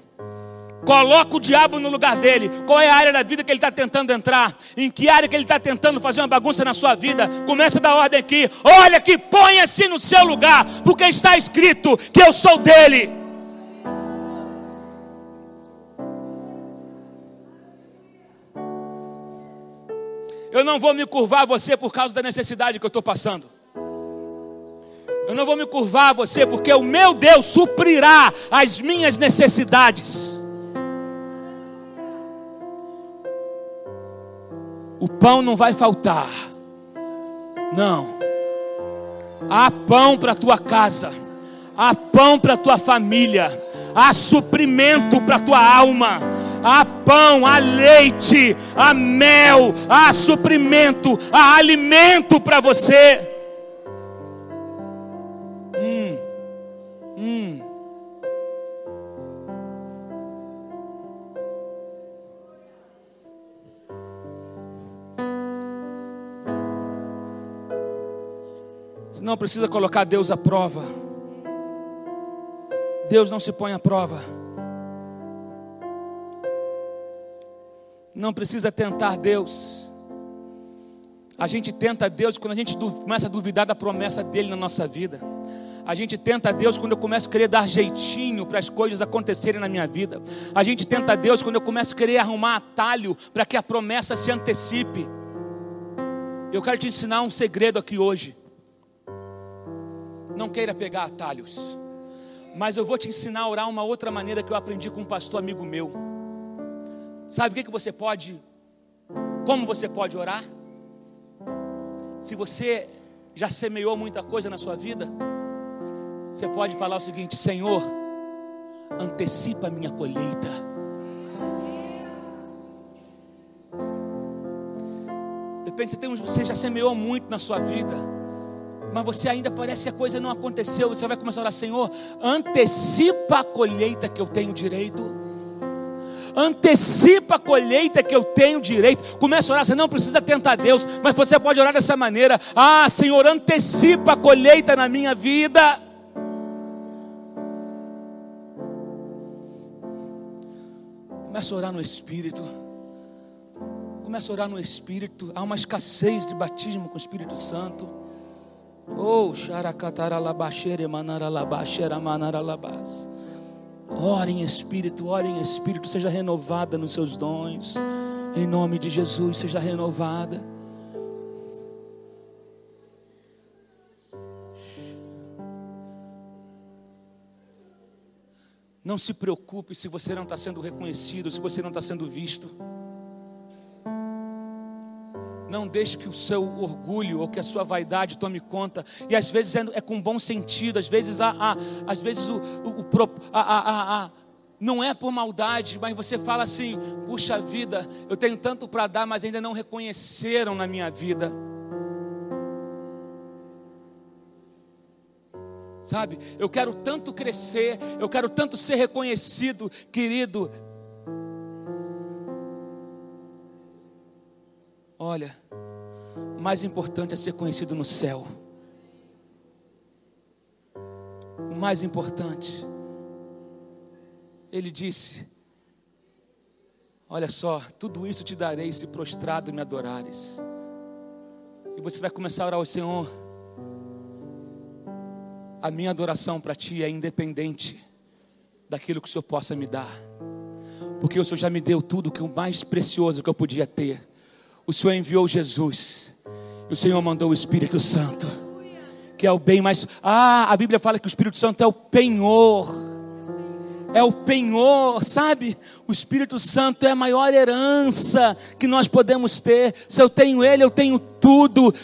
S2: Coloca o diabo no lugar dele. Qual é a área da vida que ele está tentando entrar? Em que área que ele está tentando fazer uma bagunça na sua vida? Começa a dar ordem aqui. Olha que ponha-se no seu lugar, porque está escrito que eu sou dele. Eu não vou me curvar a você por causa da necessidade que eu estou passando. Eu não vou me curvar a você porque o meu Deus suprirá as minhas necessidades. O pão não vai faltar. Não. Há pão para tua casa. Há pão para tua família. Há suprimento para tua alma. Há pão, há leite, há mel, há suprimento, há alimento para você. não precisa colocar Deus à prova. Deus não se põe à prova. Não precisa tentar Deus. A gente tenta Deus quando a gente começa a duvidar da promessa dele na nossa vida. A gente tenta Deus quando eu começo a querer dar jeitinho para as coisas acontecerem na minha vida. A gente tenta Deus quando eu começo a querer arrumar atalho para que a promessa se antecipe. Eu quero te ensinar um segredo aqui hoje. Não queira pegar atalhos. Mas eu vou te ensinar a orar uma outra maneira que eu aprendi com um pastor amigo meu. Sabe o que, que você pode, como você pode orar? Se você já semeou muita coisa na sua vida, você pode falar o seguinte: Senhor, antecipa a minha colheita. Tem, você já semeou muito na sua vida mas você ainda parece que a coisa não aconteceu. Você vai começar a orar, Senhor, antecipa a colheita que eu tenho direito. Antecipa a colheita que eu tenho direito. Começa a orar, você não precisa tentar Deus, mas você pode orar dessa maneira: Ah, Senhor, antecipa a colheita na minha vida. Começa a orar no Espírito. Começa a orar no Espírito. Há uma escassez de batismo com o Espírito Santo. Oh, xaracataralabaxere manaralabaxera manaralabás. Ore em espírito, ore em espírito, seja renovada nos seus dons. Em nome de Jesus, seja renovada. Não se preocupe se você não está sendo reconhecido, se você não está sendo visto. Não deixe que o seu orgulho ou que a sua vaidade tome conta. E às vezes é, é com bom sentido, às vezes, há, há às vezes o, o, o a, a, não é por maldade, mas você fala assim: puxa vida, eu tenho tanto para dar, mas ainda não reconheceram na minha vida. Sabe, eu quero tanto crescer, eu quero tanto ser reconhecido, querido. Olha, o mais importante é ser conhecido no céu. O mais importante Ele disse: Olha só, tudo isso te darei se prostrado me adorares. E você vai começar a orar ao Senhor. A minha adoração para ti é independente daquilo que o Senhor possa me dar. Porque o Senhor já me deu tudo que o mais precioso que eu podia ter. O Senhor enviou Jesus. O Senhor mandou o Espírito Santo. Que é o bem mais. Ah, a Bíblia fala que o Espírito Santo é o penhor é o penhor, sabe? O Espírito Santo é a maior herança que nós podemos ter. Se eu tenho Ele, eu tenho tudo.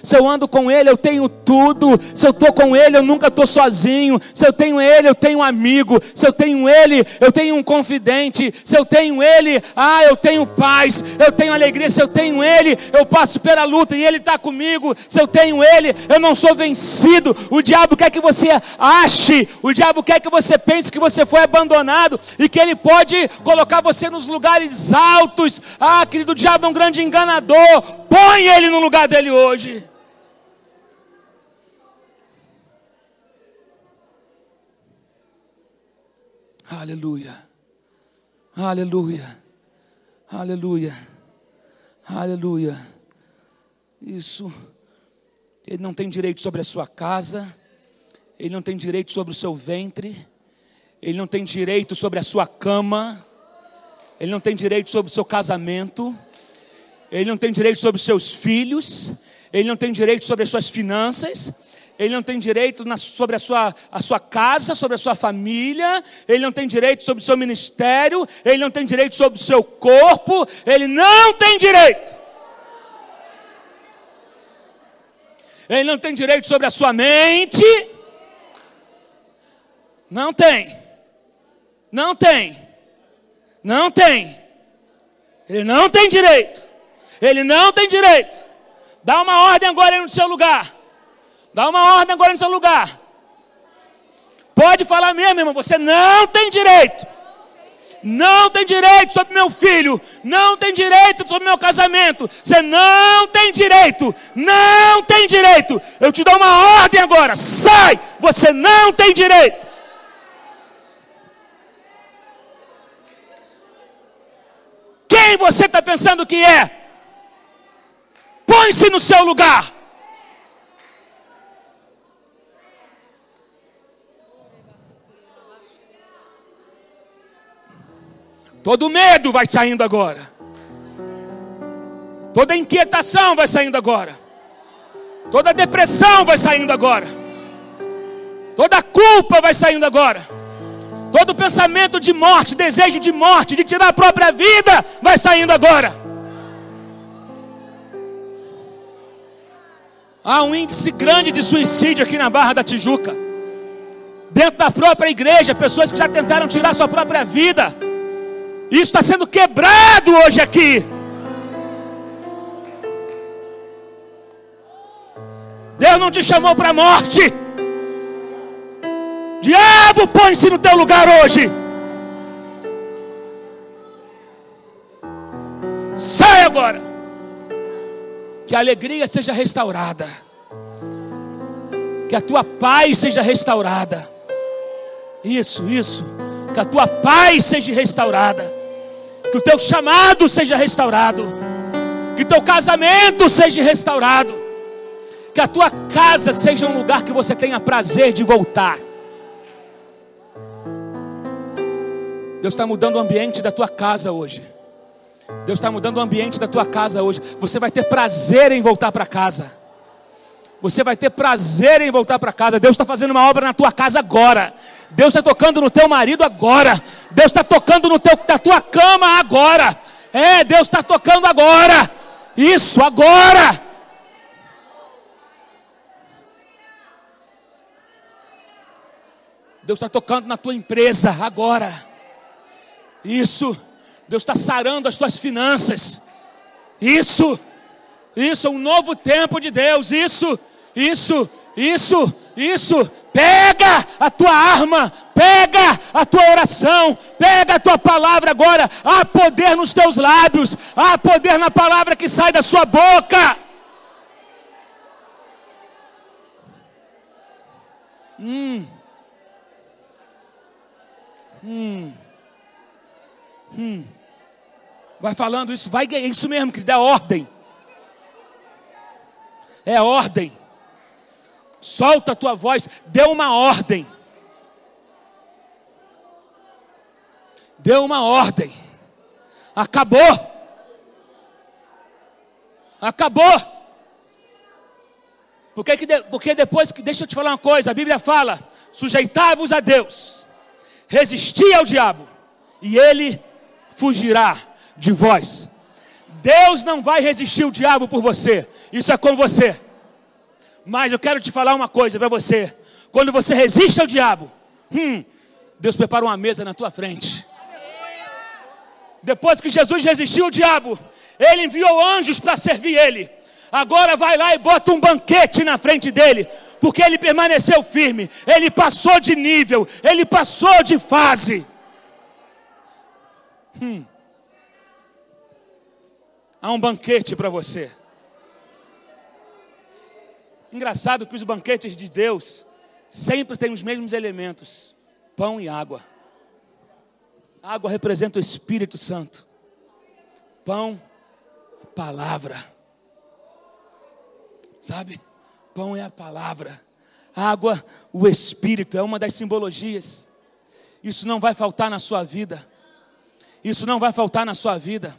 S2: Se eu ando com Ele, eu tenho tudo. Se eu estou com Ele, eu nunca estou sozinho. Se eu tenho Ele, eu tenho um amigo. Se eu tenho Ele, eu tenho um confidente. Se eu tenho Ele, ah, eu tenho paz. Eu tenho alegria. Se eu tenho Ele, eu passo pela luta e Ele está comigo. Se eu tenho Ele, eu não sou vencido. O diabo quer que você ache. O diabo quer que você pense que você foi abandonado e que Ele pode colocar você nos lugares altos. Ah, querido, o diabo é um grande enganador. Põe Ele no lugar dele hoje. Aleluia. Aleluia. Aleluia. Aleluia. Isso. Ele não tem direito sobre a sua casa. Ele não tem direito sobre o seu ventre. Ele não tem direito sobre a sua cama. Ele não tem direito sobre o seu casamento ele não tem direito sobre seus filhos, ele não tem direito sobre as suas finanças, ele não tem direito na, sobre a sua, a sua casa, sobre a sua família, ele não tem direito sobre o seu ministério, ele não tem direito sobre o seu corpo, ele não tem direito. Ele não tem direito sobre a sua mente. Não tem. Não tem. Não tem. Ele não tem direito. Ele não tem direito. Dá uma ordem agora no seu lugar. Dá uma ordem agora no seu lugar. Pode falar mesmo, irmão. Você não tem direito. Não tem direito sobre meu filho. Não tem direito sobre meu casamento. Você não tem direito. Não tem direito. Eu te dou uma ordem agora. Sai. Você não tem direito. Quem você está pensando que é? Põe-se no seu lugar. Todo medo vai saindo agora. Toda inquietação vai saindo agora. Toda depressão vai saindo agora. Toda culpa vai saindo agora. Todo pensamento de morte, desejo de morte, de tirar a própria vida, vai saindo agora. Há um índice grande de suicídio aqui na Barra da Tijuca. Dentro da própria igreja, pessoas que já tentaram tirar sua própria vida. Isso está sendo quebrado hoje aqui. Deus não te chamou para a morte. Diabo, põe-se no teu lugar hoje. Sai agora que a alegria seja restaurada, que a tua paz seja restaurada. Isso, isso, que a tua paz seja restaurada, que o teu chamado seja restaurado, que o teu casamento seja restaurado, que a tua casa seja um lugar que você tenha prazer de voltar. Deus está mudando o ambiente da tua casa hoje. Deus está mudando o ambiente da tua casa hoje. Você vai ter prazer em voltar para casa. Você vai ter prazer em voltar para casa. Deus está fazendo uma obra na tua casa agora. Deus está tocando no teu marido agora. Deus está tocando no teu, na tua cama agora. É, Deus está tocando agora. Isso, agora. Deus está tocando na tua empresa agora. Isso. Deus está sarando as tuas finanças. Isso, isso, é um novo tempo de Deus. Isso, isso, isso, isso. Pega a tua arma, pega a tua oração, pega a tua palavra agora. Há poder nos teus lábios, há poder na palavra que sai da sua boca. Hum. Hum. Hum. Vai falando isso, vai, é isso mesmo, que dá ordem. É ordem. Solta a tua voz, dê uma ordem. Deu uma ordem. Acabou. Acabou. Porque, porque depois que, deixa eu te falar uma coisa, a Bíblia fala: sujeitai-vos a Deus, resisti ao diabo, e ele fugirá de vós. Deus não vai resistir o diabo por você, isso é com você. Mas eu quero te falar uma coisa para você: quando você resiste ao diabo, hum, Deus prepara uma mesa na tua frente. Depois que Jesus resistiu ao diabo, ele enviou anjos para servir ele. Agora vai lá e bota um banquete na frente dele, porque ele permaneceu firme, ele passou de nível, ele passou de fase. Hum. Há um banquete para você. Engraçado que os banquetes de Deus sempre têm os mesmos elementos: pão e água. A água representa o Espírito Santo. Pão, palavra. Sabe? Pão é a palavra. Água, o Espírito, é uma das simbologias. Isso não vai faltar na sua vida. Isso não vai faltar na sua vida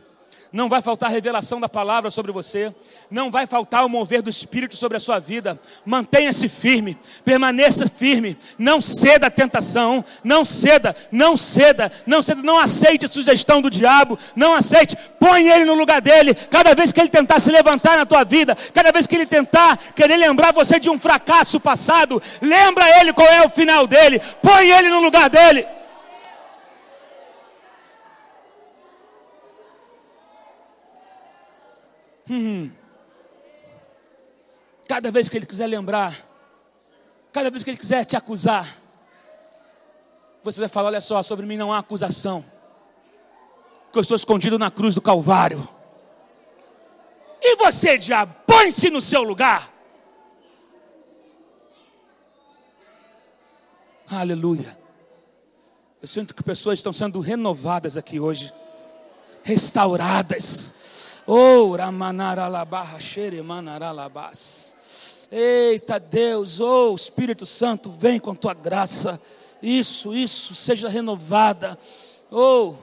S2: não vai faltar revelação da palavra sobre você, não vai faltar o mover do Espírito sobre a sua vida. Mantenha-se firme, permaneça firme, não ceda à tentação, não ceda, não ceda, não ceda, não aceite a sugestão do diabo, não aceite, põe ele no lugar dele. Cada vez que ele tentar se levantar na tua vida, cada vez que ele tentar querer lembrar você de um fracasso passado, lembra ele qual é o final dele, põe ele no lugar dele. Hum. Cada vez que ele quiser lembrar, cada vez que ele quiser te acusar, você vai falar: olha só, sobre mim não há acusação, porque eu estou escondido na cruz do Calvário. E você, diabo, põe-se no seu lugar. Aleluia. Eu sinto que pessoas estão sendo renovadas aqui hoje, restauradas Oh, Ramanaralabarra Xeremanaralabás. Eita Deus, oh Espírito Santo, vem com a tua graça. Isso, isso, seja renovada. Oh,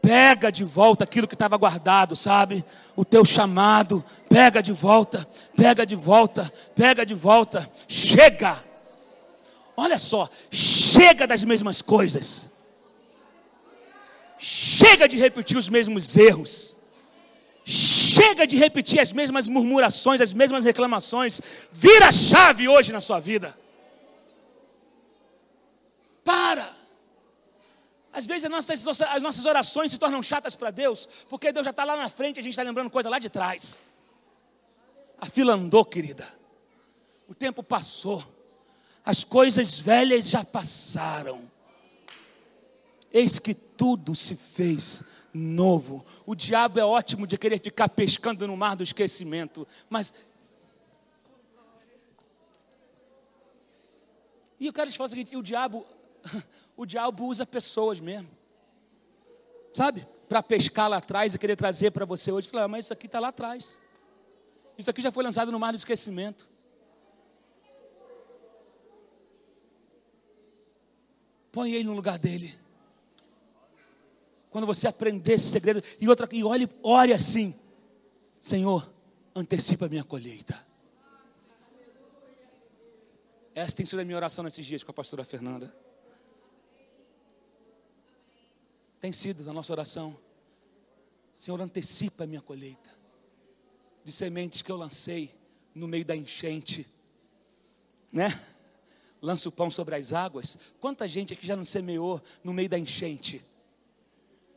S2: pega de volta aquilo que estava guardado, sabe? O teu chamado, pega de volta, pega de volta, pega de volta. Chega. Olha só, chega das mesmas coisas. Chega de repetir os mesmos erros. Chega de repetir as mesmas murmurações, as mesmas reclamações. Vira a chave hoje na sua vida. Para. Às vezes as nossas, as nossas orações se tornam chatas para Deus, porque Deus já está lá na frente e a gente está lembrando coisa lá de trás. A fila andou, querida. O tempo passou. As coisas velhas já passaram. Eis que tudo se fez novo. O diabo é ótimo de querer ficar pescando no mar do esquecimento, mas. E eu quero te falar o seguinte: o diabo, o diabo usa pessoas mesmo, sabe? Para pescar lá atrás e querer trazer para você hoje. Falar, ah, mas isso aqui está lá atrás. Isso aqui já foi lançado no mar do esquecimento. Põe ele no lugar dele. Quando você aprender esse segredo, e outra, e olhe, ore assim: Senhor, antecipa a minha colheita. Essa tem sido a minha oração nesses dias com a pastora Fernanda. Tem sido a nossa oração. Senhor, antecipa a minha colheita. De sementes que eu lancei no meio da enchente. Né? Lança o pão sobre as águas. Quanta gente aqui já não semeou no meio da enchente?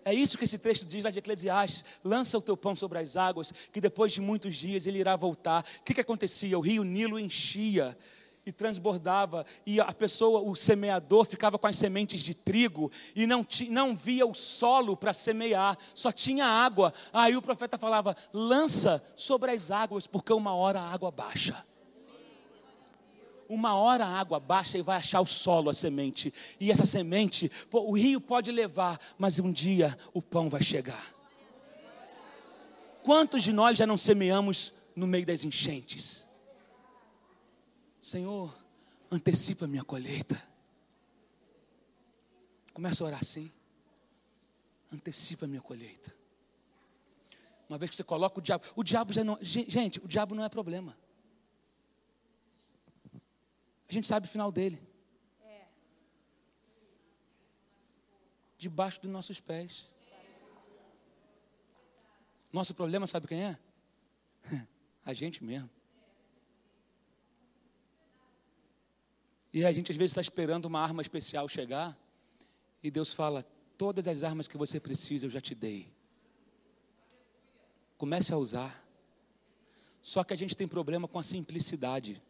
S2: É isso que esse texto diz lá de Eclesiastes: lança o teu pão sobre as águas, que depois de muitos dias ele irá voltar. O que, que acontecia? O rio Nilo enchia e transbordava, e a pessoa, o semeador, ficava com as sementes de trigo e não, não via o solo para semear, só tinha água. Aí o profeta falava: lança sobre as águas, porque uma hora a água baixa. Uma hora a água baixa e vai achar o solo, a semente. E essa semente, o rio pode levar, mas um dia o pão vai chegar. Quantos de nós já não semeamos no meio das enchentes? Senhor, antecipa minha colheita. Começa a orar assim. Antecipa minha colheita. Uma vez que você coloca o diabo, o diabo já não, gente, o diabo não é problema. A gente sabe o final dele. Debaixo dos nossos pés. Nosso problema, sabe quem é? A gente mesmo. E a gente às vezes está esperando uma arma especial chegar. E Deus fala: Todas as armas que você precisa eu já te dei. Comece a usar. Só que a gente tem problema com a simplicidade.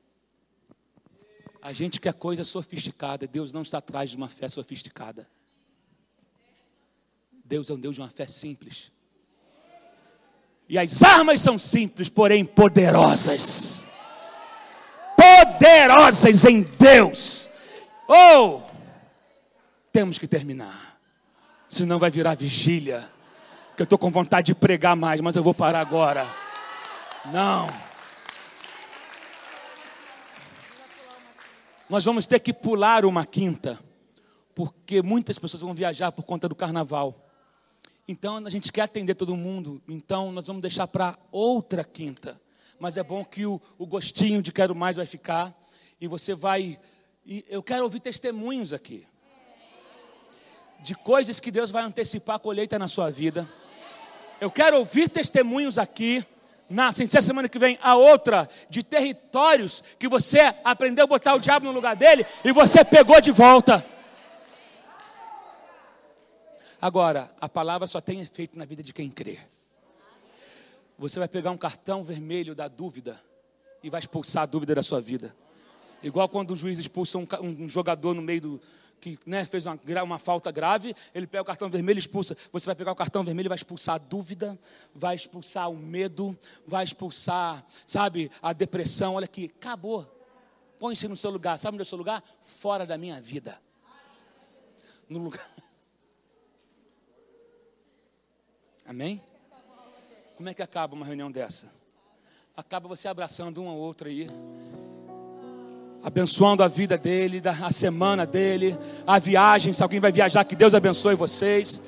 S2: A gente quer coisa sofisticada. Deus não está atrás de uma fé sofisticada. Deus é um Deus de uma fé simples. E as armas são simples, porém poderosas. Poderosas em Deus. Oh! Temos que terminar. Senão vai virar vigília. Que eu estou com vontade de pregar mais, mas eu vou parar agora. Não. Nós vamos ter que pular uma quinta, porque muitas pessoas vão viajar por conta do carnaval. Então a gente quer atender todo mundo, então nós vamos deixar para outra quinta. Mas é bom que o, o, gostinho de quero mais vai ficar e você vai. E eu quero ouvir testemunhos aqui de coisas que Deus vai antecipar a colheita na sua vida. Eu quero ouvir testemunhos aqui na semana que vem, a outra de territórios que você aprendeu a botar o diabo no lugar dele e você pegou de volta. Agora, a palavra só tem efeito na vida de quem crê. Você vai pegar um cartão vermelho da dúvida e vai expulsar a dúvida da sua vida. Igual quando o juiz expulsa um, um jogador no meio do, que né, fez uma, uma falta grave, ele pega o cartão vermelho e expulsa. Você vai pegar o cartão vermelho e vai expulsar a dúvida, vai expulsar o medo, vai expulsar, sabe, a depressão. Olha aqui, acabou. Põe-se no seu lugar. Sabe onde é o seu lugar? Fora da minha vida. No lugar. Amém? Como é que acaba uma reunião dessa? Acaba você abraçando um ao outro aí abençoando a vida dele, a semana dele, a viagem. Se alguém vai viajar, que Deus abençoe vocês.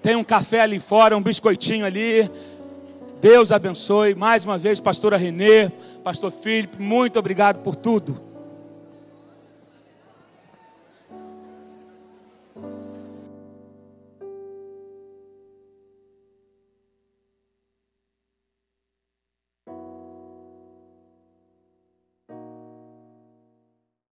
S2: Tem um café ali fora, um biscoitinho ali. Deus abençoe. Mais uma vez, pastora Renê, pastor Felipe, muito obrigado por tudo.